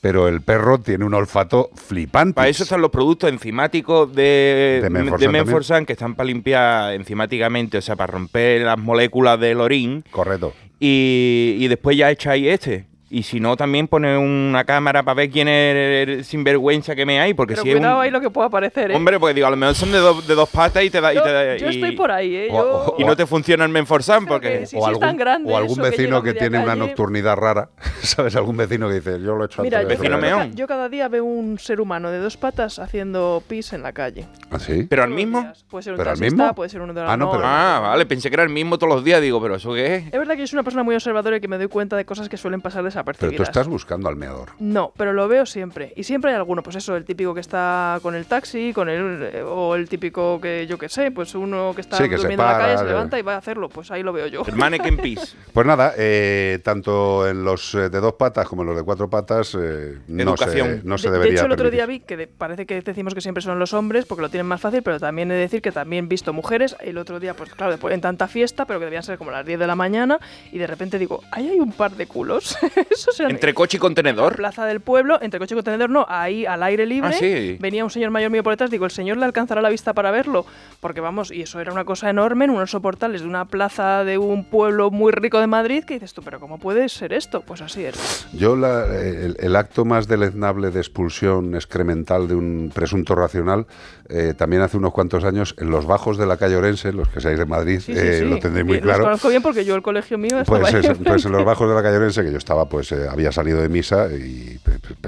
Pero el perro tiene un olfato flipante. para eso están los productos enzimáticos de, De Menforsan de Menforsan, que están para limpiar enzimáticamente, o sea, para romper las moléculas del orín. Correcto. Y, y después ya echáis este. Y si no, también pone una cámara para ver quién es el sinvergüenza que me hay. Porque Pero si es un- cuidado ahí lo que pueda aparecer, ¿eh? Hombre, pues digo, a lo mejor son de, dos- de dos patas y te da. y yo, te da- yo y- estoy por ahí, ¿eh? O- Yo- o- y no te funciona el Menforsan porque. si es tan grande o algún eso que vecino que, tiene una nocturnidad rara, ¿sabes? Algún vecino que dice, yo lo he hecho Mira, antes. yo, de yo, hacerlo". yo cada día veo un ser humano de dos patas haciendo pis en la calle. ¿Ah, sí? ¿Pero al mismo? Puede ser un ¿Pero al taxista, mismo? puede ser uno de Ah, no, pero- Ah, vale, pensé que era el mismo todos los días. Digo, ¿pero eso qué es? Es verdad que yo soy una persona muy observadora y que me doy cuenta de cosas que suelen pasar Pero desapercibidas. tú estás buscando al meador. No, pero lo veo siempre. Y siempre hay alguno, pues eso, el típico que está con el taxi, con el eh, o el típico que yo qué sé, pues uno que está Sí, que durmiendo en la calle, se que- levanta y va a hacerlo. Pues ahí lo veo yo. El mannequin pis. Pues nada, eh, tanto en los eh, de dos patas como en los de cuatro patas eh, no, se, no se de, de debería hecho, el otro permitir. día vi que de- parece que decimos que siempre son los hombres porque lo tienen más fácil, pero también he de decir que también he visto mujeres. El otro día, pues claro, después, en tanta fiesta, pero que debían ser como las 10 de la mañana, y de repente digo, ahí hay un par de culos. Eso Entre coche y la contenedor. plaza del pueblo, entre coche y contenedor, no, ahí al aire libre. Ah, sí. Venía un señor mayor mío por detrás, digo, ¿el señor le alcanzará la vista para verlo? Porque vamos, y eso era una cosa enorme en unos soportales de una plaza de un pueblo muy rico de Madrid, que dices tú, ¿pero cómo puede ser esto? Pues así es. Yo la- el, el acto más deleznable de expulsión excremental de un presunto racional, eh, también hace unos cuantos años, en los bajos de la calle Orense, los que seáis de Madrid, Sí, sí, eh, sí. lo tendréis muy Los claro. conozco bien porque yo el colegio mío estaba Pues, pues en los bajos de la calle Orense, que yo estaba, pues eh, había salido de misa y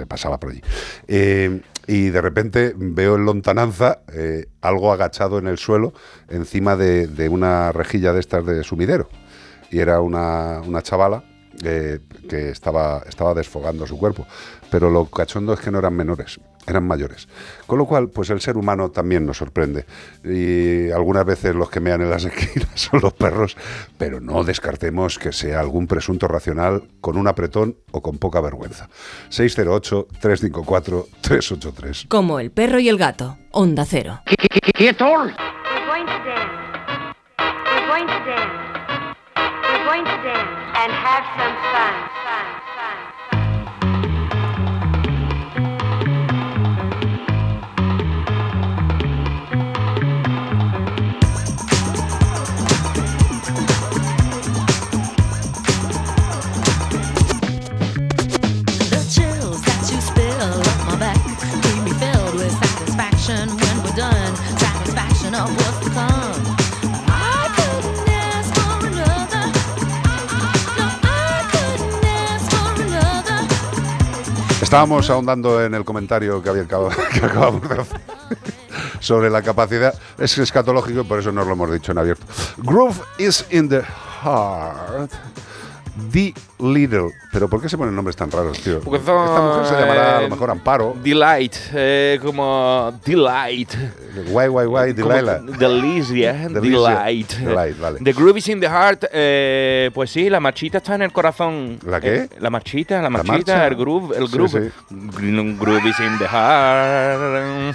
pasaba por allí. Eh, y de repente veo en lontananza eh, algo agachado en el suelo encima de, de una rejilla de estas de sumidero. Y era una, una chavala eh, que estaba, estaba desfogando su cuerpo. Pero lo cachondo es que no eran menores, eran mayores. Con lo cual, pues el ser humano también nos sorprende. Y algunas veces los que mean en las esquinas son los perros, pero no descartemos que sea algún presunto racional con un apretón o con poca vergüenza. 608-354-383. Como el perro y el gato. Onda cero. ¡Quieto! We're going to dance. We're going to dance. We're going to dance and have some fun. Estábamos ahondando en el comentario que, había, acabamos de hacer sobre la capacidad. Es escatológico y por eso nos lo hemos dicho en abierto. Groove is in the heart. D. Little. ¿Pero por qué se ponen nombres tan raros, tío? Porque son, Esta mujer se llamará a eh, lo mejor Amparo. Delight, eh, como Delight. Guay, guay, guay, Delilah. Delicia, Delicia. Delight. Delight, vale. The Groove is in the Heart, eh, pues sí, la marchita está en el corazón. ¿La qué? Eh, la marchita, la marchita, marcha? el groove, el Sí, groove. Gr- Groove is in the heart.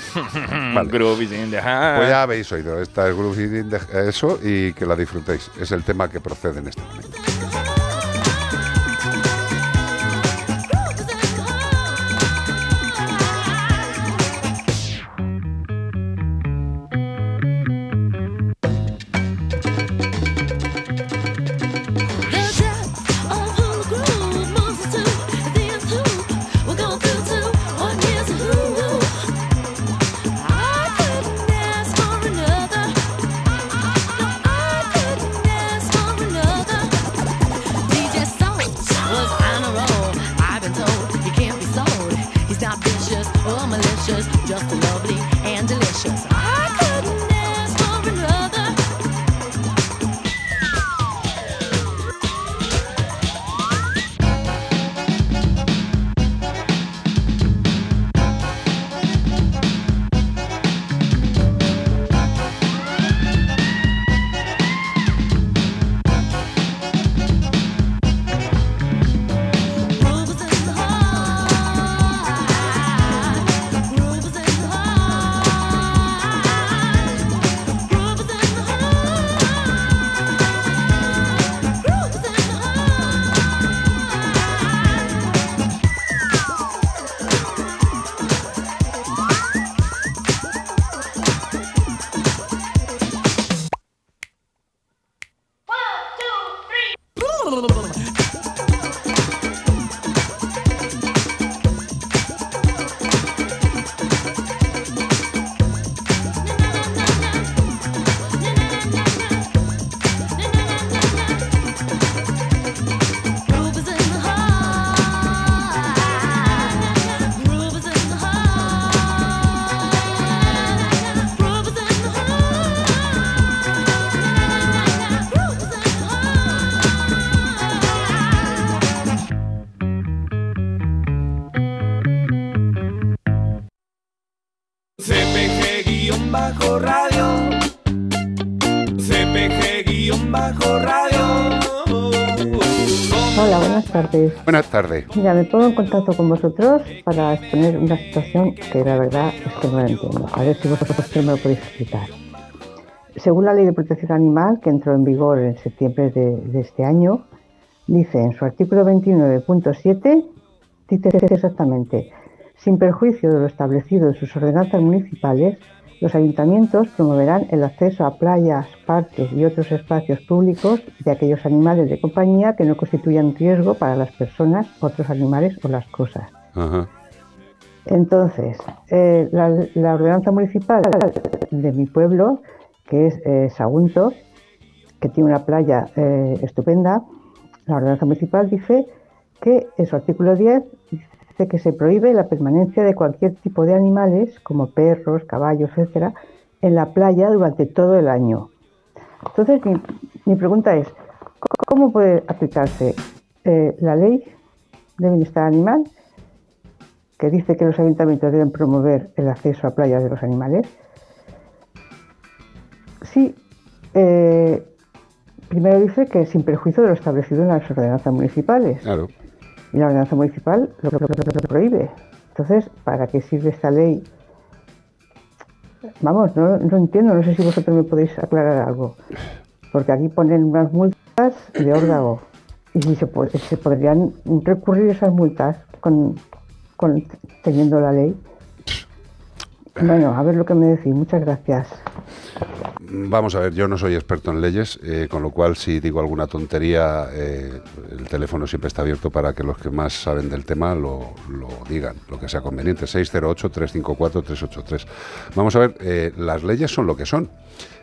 Vale. Groove is in the heart. Pues ya habéis oído, esta es Groove in the- eso y que la disfrutéis. Es el tema que procede en este momento. Buenas tardes. Mira, me pongo en contacto con vosotros para exponer una situación que la verdad es que no la entiendo. A ver si vosotros me lo podéis explicar. Según la Ley de Protección Animal, que entró en vigor en septiembre de, este año, dice en su artículo 29.7, dice exactamente, sin perjuicio de lo establecido en sus ordenanzas municipales, los ayuntamientos promoverán el acceso a playas, parques y otros espacios públicos de aquellos animales de compañía que no constituyan riesgo para las personas, otros animales o las cosas. Ajá. Entonces, eh, la, la ordenanza municipal de mi pueblo, que es eh, Sagunto, que tiene una playa eh, estupenda, la ordenanza municipal dice que en su artículo 10 dice que se prohíbe la permanencia de cualquier tipo de animales, como perros, caballos, etcétera, en la playa durante todo el año. Entonces, mi, mi pregunta es, ¿cómo puede aplicarse eh, la ley de bienestar animal que dice que los ayuntamientos deben promover el acceso a playas de los animales. Sí, eh, primero dice que sin perjuicio de lo establecido en las ordenanzas municipales. Claro. Y la ordenanza municipal lo, lo- lo- lo prohíbe. Entonces, ¿para qué sirve esta ley? Vamos, no, no entiendo, no sé si vosotros me podéis aclarar algo. Porque aquí ponen unas multas de órdago. Y si se, se podrían recurrir esas multas con, con- teniendo la ley. Bueno, a ver lo que me decís. Muchas gracias. Vamos a ver, yo no soy experto en leyes, eh, con lo cual si digo alguna tontería, eh, el teléfono siempre está abierto para que los que más saben del tema lo, lo digan, lo que sea conveniente. 608-354-383. Vamos a ver, eh, las leyes son lo que son.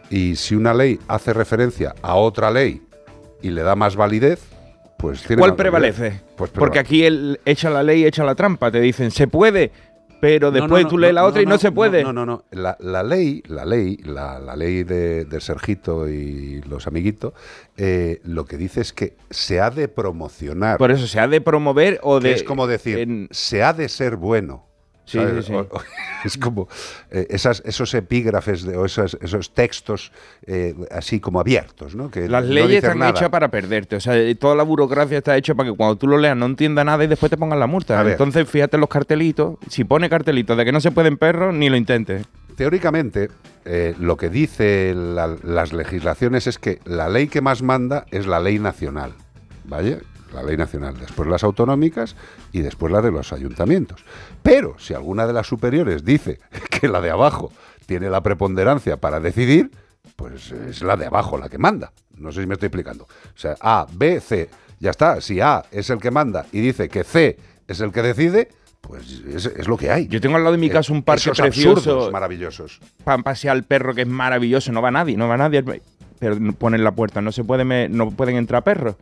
Y si una ley hace referencia a otra ley y le da más validez, pues tiene ¿Cuál prevalece? Pues Porque preva- aquí el echa la ley, echa la trampa. Te dicen, se puede, pero no, después no, tú lees la otra y no, se puede. No, no, no. La, la ley, la ley, la, la ley de, de Sergito y los amiguitos, eh, lo que dice es que se ha de promocionar. Por eso se ha de promover o de. es como decir, se ha de ser bueno. Sí, sí, sí. O- o- es como eh, esas, esos epígrafes de- o esas- esos textos eh, así como abiertos, ¿no? Que Las no leyes dicen están nada. hechas para perderte. O sea, eh, toda la burocracia está hecha para que cuando tú lo leas no entienda nada y después te pongan la multa. A ver. Entonces, fíjate los cartelitos. Si pone cartelitos de que no se pueden perros, ni lo intentes. Teóricamente, eh, lo que dice la- las legislaciones es que la ley que más manda es la ley nacional, ¿vale? La ley nacional, después las autonómicas y después la de los ayuntamientos. Pero si alguna de las superiores dice que la de abajo tiene la preponderancia para decidir, pues es la de abajo la que manda. No sé si me estoy explicando. O sea, A, B, C. Ya está. Si A es el que manda y dice que C es el que decide, pues es, es lo que hay. Yo tengo al lado de mi Eh, casa un parque esos precioso. absurdos maravillosos. Para pasear al perro que es maravilloso. No va nadie, no va nadie. Pero ponen la puerta, no se puede me- no pueden entrar perros.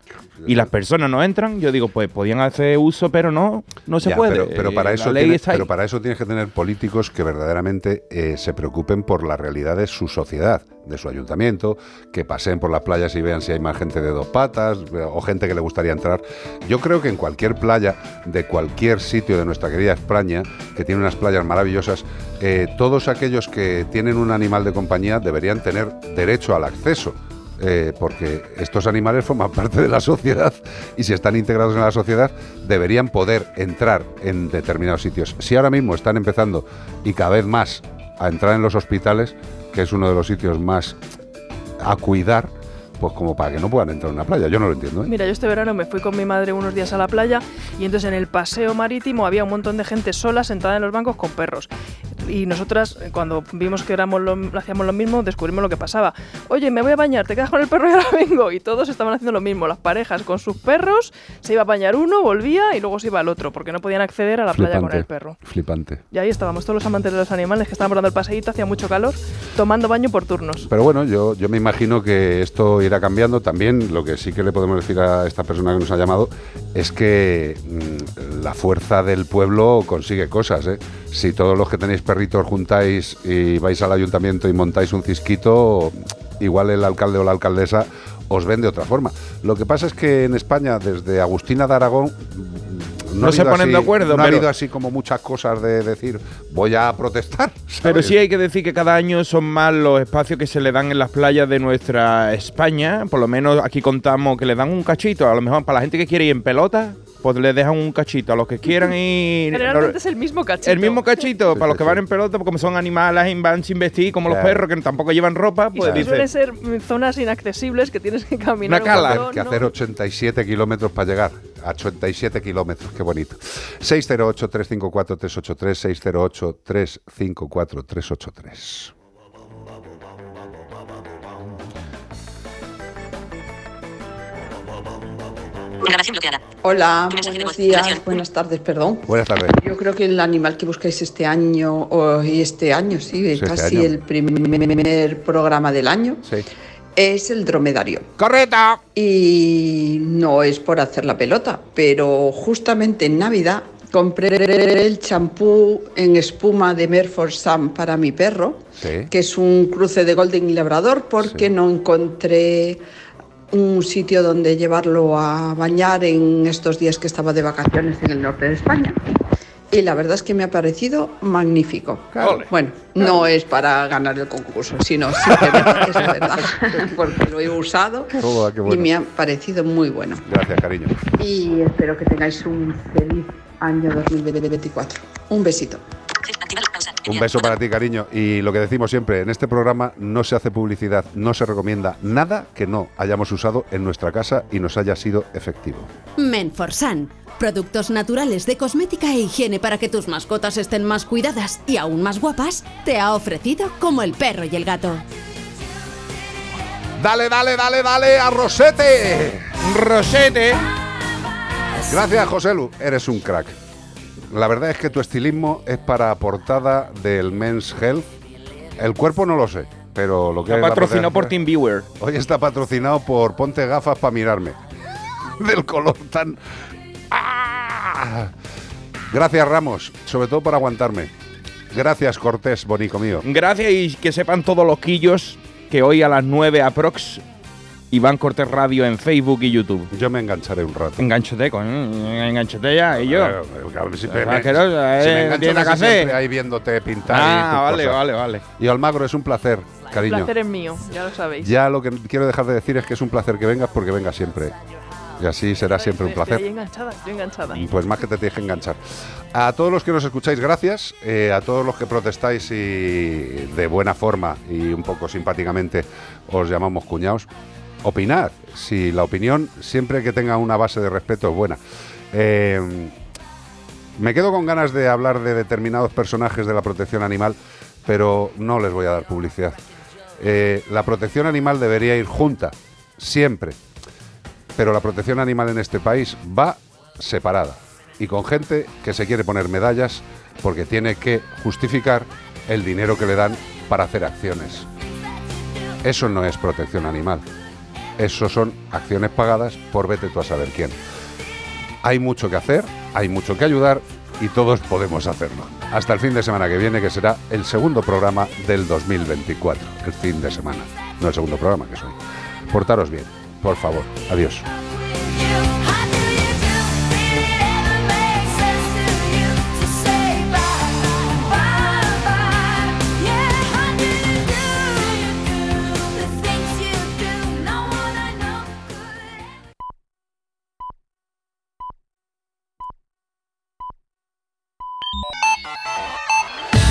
Y las personas no entran. Yo digo, pues podían hacer uso, pero no, no se Ya, puede. Pero, pero para Eh, eso la ley tiene- está ahí. pero para eso tienes que tener políticos que verdaderamente eh, se preocupen por la realidad de su sociedad, de su ayuntamiento, que paseen por las playas y vean si hay más gente de dos patas eh, o gente que le gustaría entrar. Yo creo que en cualquier playa de cualquier sitio de nuestra querida España, que tiene unas playas maravillosas, eh, todos aquellos que tienen un animal de compañía deberían tener derecho al acceso. Eh, porque estos animales forman parte de la sociedad y si están integrados en la sociedad deberían poder entrar en determinados sitios. Si ahora mismo están empezando y cada vez más a entrar en los hospitales, que es uno de los sitios más a cuidar, pues como para que no puedan entrar en una playa. Yo no lo entiendo. ¿eh? Mira, yo este verano me fui con mi madre unos días a la playa y entonces en el paseo marítimo había un montón de gente sola sentada en los bancos con perros. Y nosotras, eh, cuando vimos que éramos lo, hacíamos lo mismo, descubrimos lo que pasaba. Oye, me voy a bañar, te quedas con el perro y ahora vengo. Y todos estaban haciendo lo mismo. Las parejas con sus perros, se iba a bañar uno, volvía y luego se iba al otro, porque no podían acceder a la playa con el perro. Flipante. Y ahí estábamos, todos los amantes de los animales que estábamos dando el paseíto, hacía mucho calor, tomando baño por turnos. Pero bueno, yo, yo me imagino que esto cambiando. También lo que sí que le podemos decir a esta persona que nos ha llamado es que mm, la fuerza del pueblo consigue cosas. ¿eh? Si todos los que tenéis perritos juntáis y vais al ayuntamiento y montáis un cisquito, igual el alcalde o la alcaldesa os ven de otra forma. Lo que pasa es que en España, desde Agustina de Aragón, No ha se ponen de acuerdo, No ha pero- habido así como muchas cosas de decir, voy a protestar. Pero sí hay que decir que cada año son más los espacios que se le dan en las playas de nuestra España. Por lo menos aquí contamos que le dan un cachito. A lo mejor para la gente que quiere ir en pelota, pues le dejan un cachito. A los que quieran ir... Generalmente es el mismo cachito. El mismo cachito, para los que van en pelota, porque como son animales y van sin vestir, como los perros que tampoco llevan ropa, Y pues suelen dice... ser zonas inaccesibles que tienes que caminar que un hacer, montón, que ¿no? hacer 87 kilómetros para llegar. A 87 kilómetros, qué bonito. 608-354-383, 608-354-383. Grabación bloqueada. Hola, buenos días, Grabación. buenas tardes, perdón. Buenas tardes. Yo creo que el animal que buscáis este año, o- y este año, sí, este casi año. el primer programa del año, Sí. Es el dromedario. ¡Correcta! Y no es por hacer la pelota, pero justamente en Navidad compré el champú en espuma de Merford Sam para mi perro, Sí. que es un cruce de Golden y Labrador, porque no encontré un sitio donde llevarlo a bañar en estos días que estaba de vacaciones en el norte de España. Y la verdad es que me ha parecido magnífico. Bueno, no es para ganar el concurso, sino simplemente es verdad, porque lo he usado Oh, qué y me ha parecido muy bueno. Gracias, cariño. Y espero que tengáis un feliz año 2024. Un besito. Un beso para ti, cariño. Y lo que decimos siempre, en este programa no se hace publicidad, no se recomienda nada que no hayamos usado en nuestra casa y nos haya sido efectivo. Menforsan. Productos naturales de cosmética e higiene para que tus mascotas estén más cuidadas y aún más guapas, te ha ofrecido como el perro y el gato. Dale, dale, dale, dale a Rosete. Rosete. Gracias, José Lu. Eres un crack. La verdad es que tu estilismo es para portada del Men's Health. El cuerpo no lo sé, pero lo que Está es la patrocinado por portada- TeamViewer. Hoy está patrocinado por Ponte gafas para mirarme. Del color tan. ¡Ah! Gracias, Ramos, sobre todo por aguantarme. Gracias, Cortés, bonico mío. Gracias y que sepan todos los quillos que hoy a las 9 aprox Iván Cortés Radio en Facebook y YouTube. Yo me engancharé un rato. Enganchate, con, enganchate ya, y yo. Eh, cabrón, si me- asqueroso, si me engancho casi siempre ahí viéndote pintar y Ah, vale, cosas. vale, vale. Y Almagro, es un placer, El cariño. placer es mío, ya lo sabéis. Ya lo que quiero dejar de decir es que es un placer que vengas porque vengas siempre. Y así será siempre un Estoy- Estoy placer. enganchada, estoy enganchada. Pues más que te tienes que enganchar. A todos los que nos escucháis, gracias. Eh, a todos los que protestáis y de buena forma y un poco simpáticamente os llamamos cuñados. Opinad. Si la opinión, siempre que tenga una base de respeto, es buena. Eh, me quedo con ganas de hablar de determinados personajes de la protección animal, pero no les voy a dar publicidad. Eh, la protección animal debería ir junta, siempre. Pero la protección animal en este país va separada y con gente que se quiere poner medallas porque tiene que justificar el dinero que le dan para hacer acciones. Eso no es protección animal. Eso son acciones pagadas por vete tú a saber quién. Hay mucho que hacer, hay mucho que ayudar y todos podemos hacerlo. Hasta el fin de semana que viene, que será el segundo programa del 2024. El fin de semana. No el segundo programa que soy. Portaros bien, por favor. Adiós.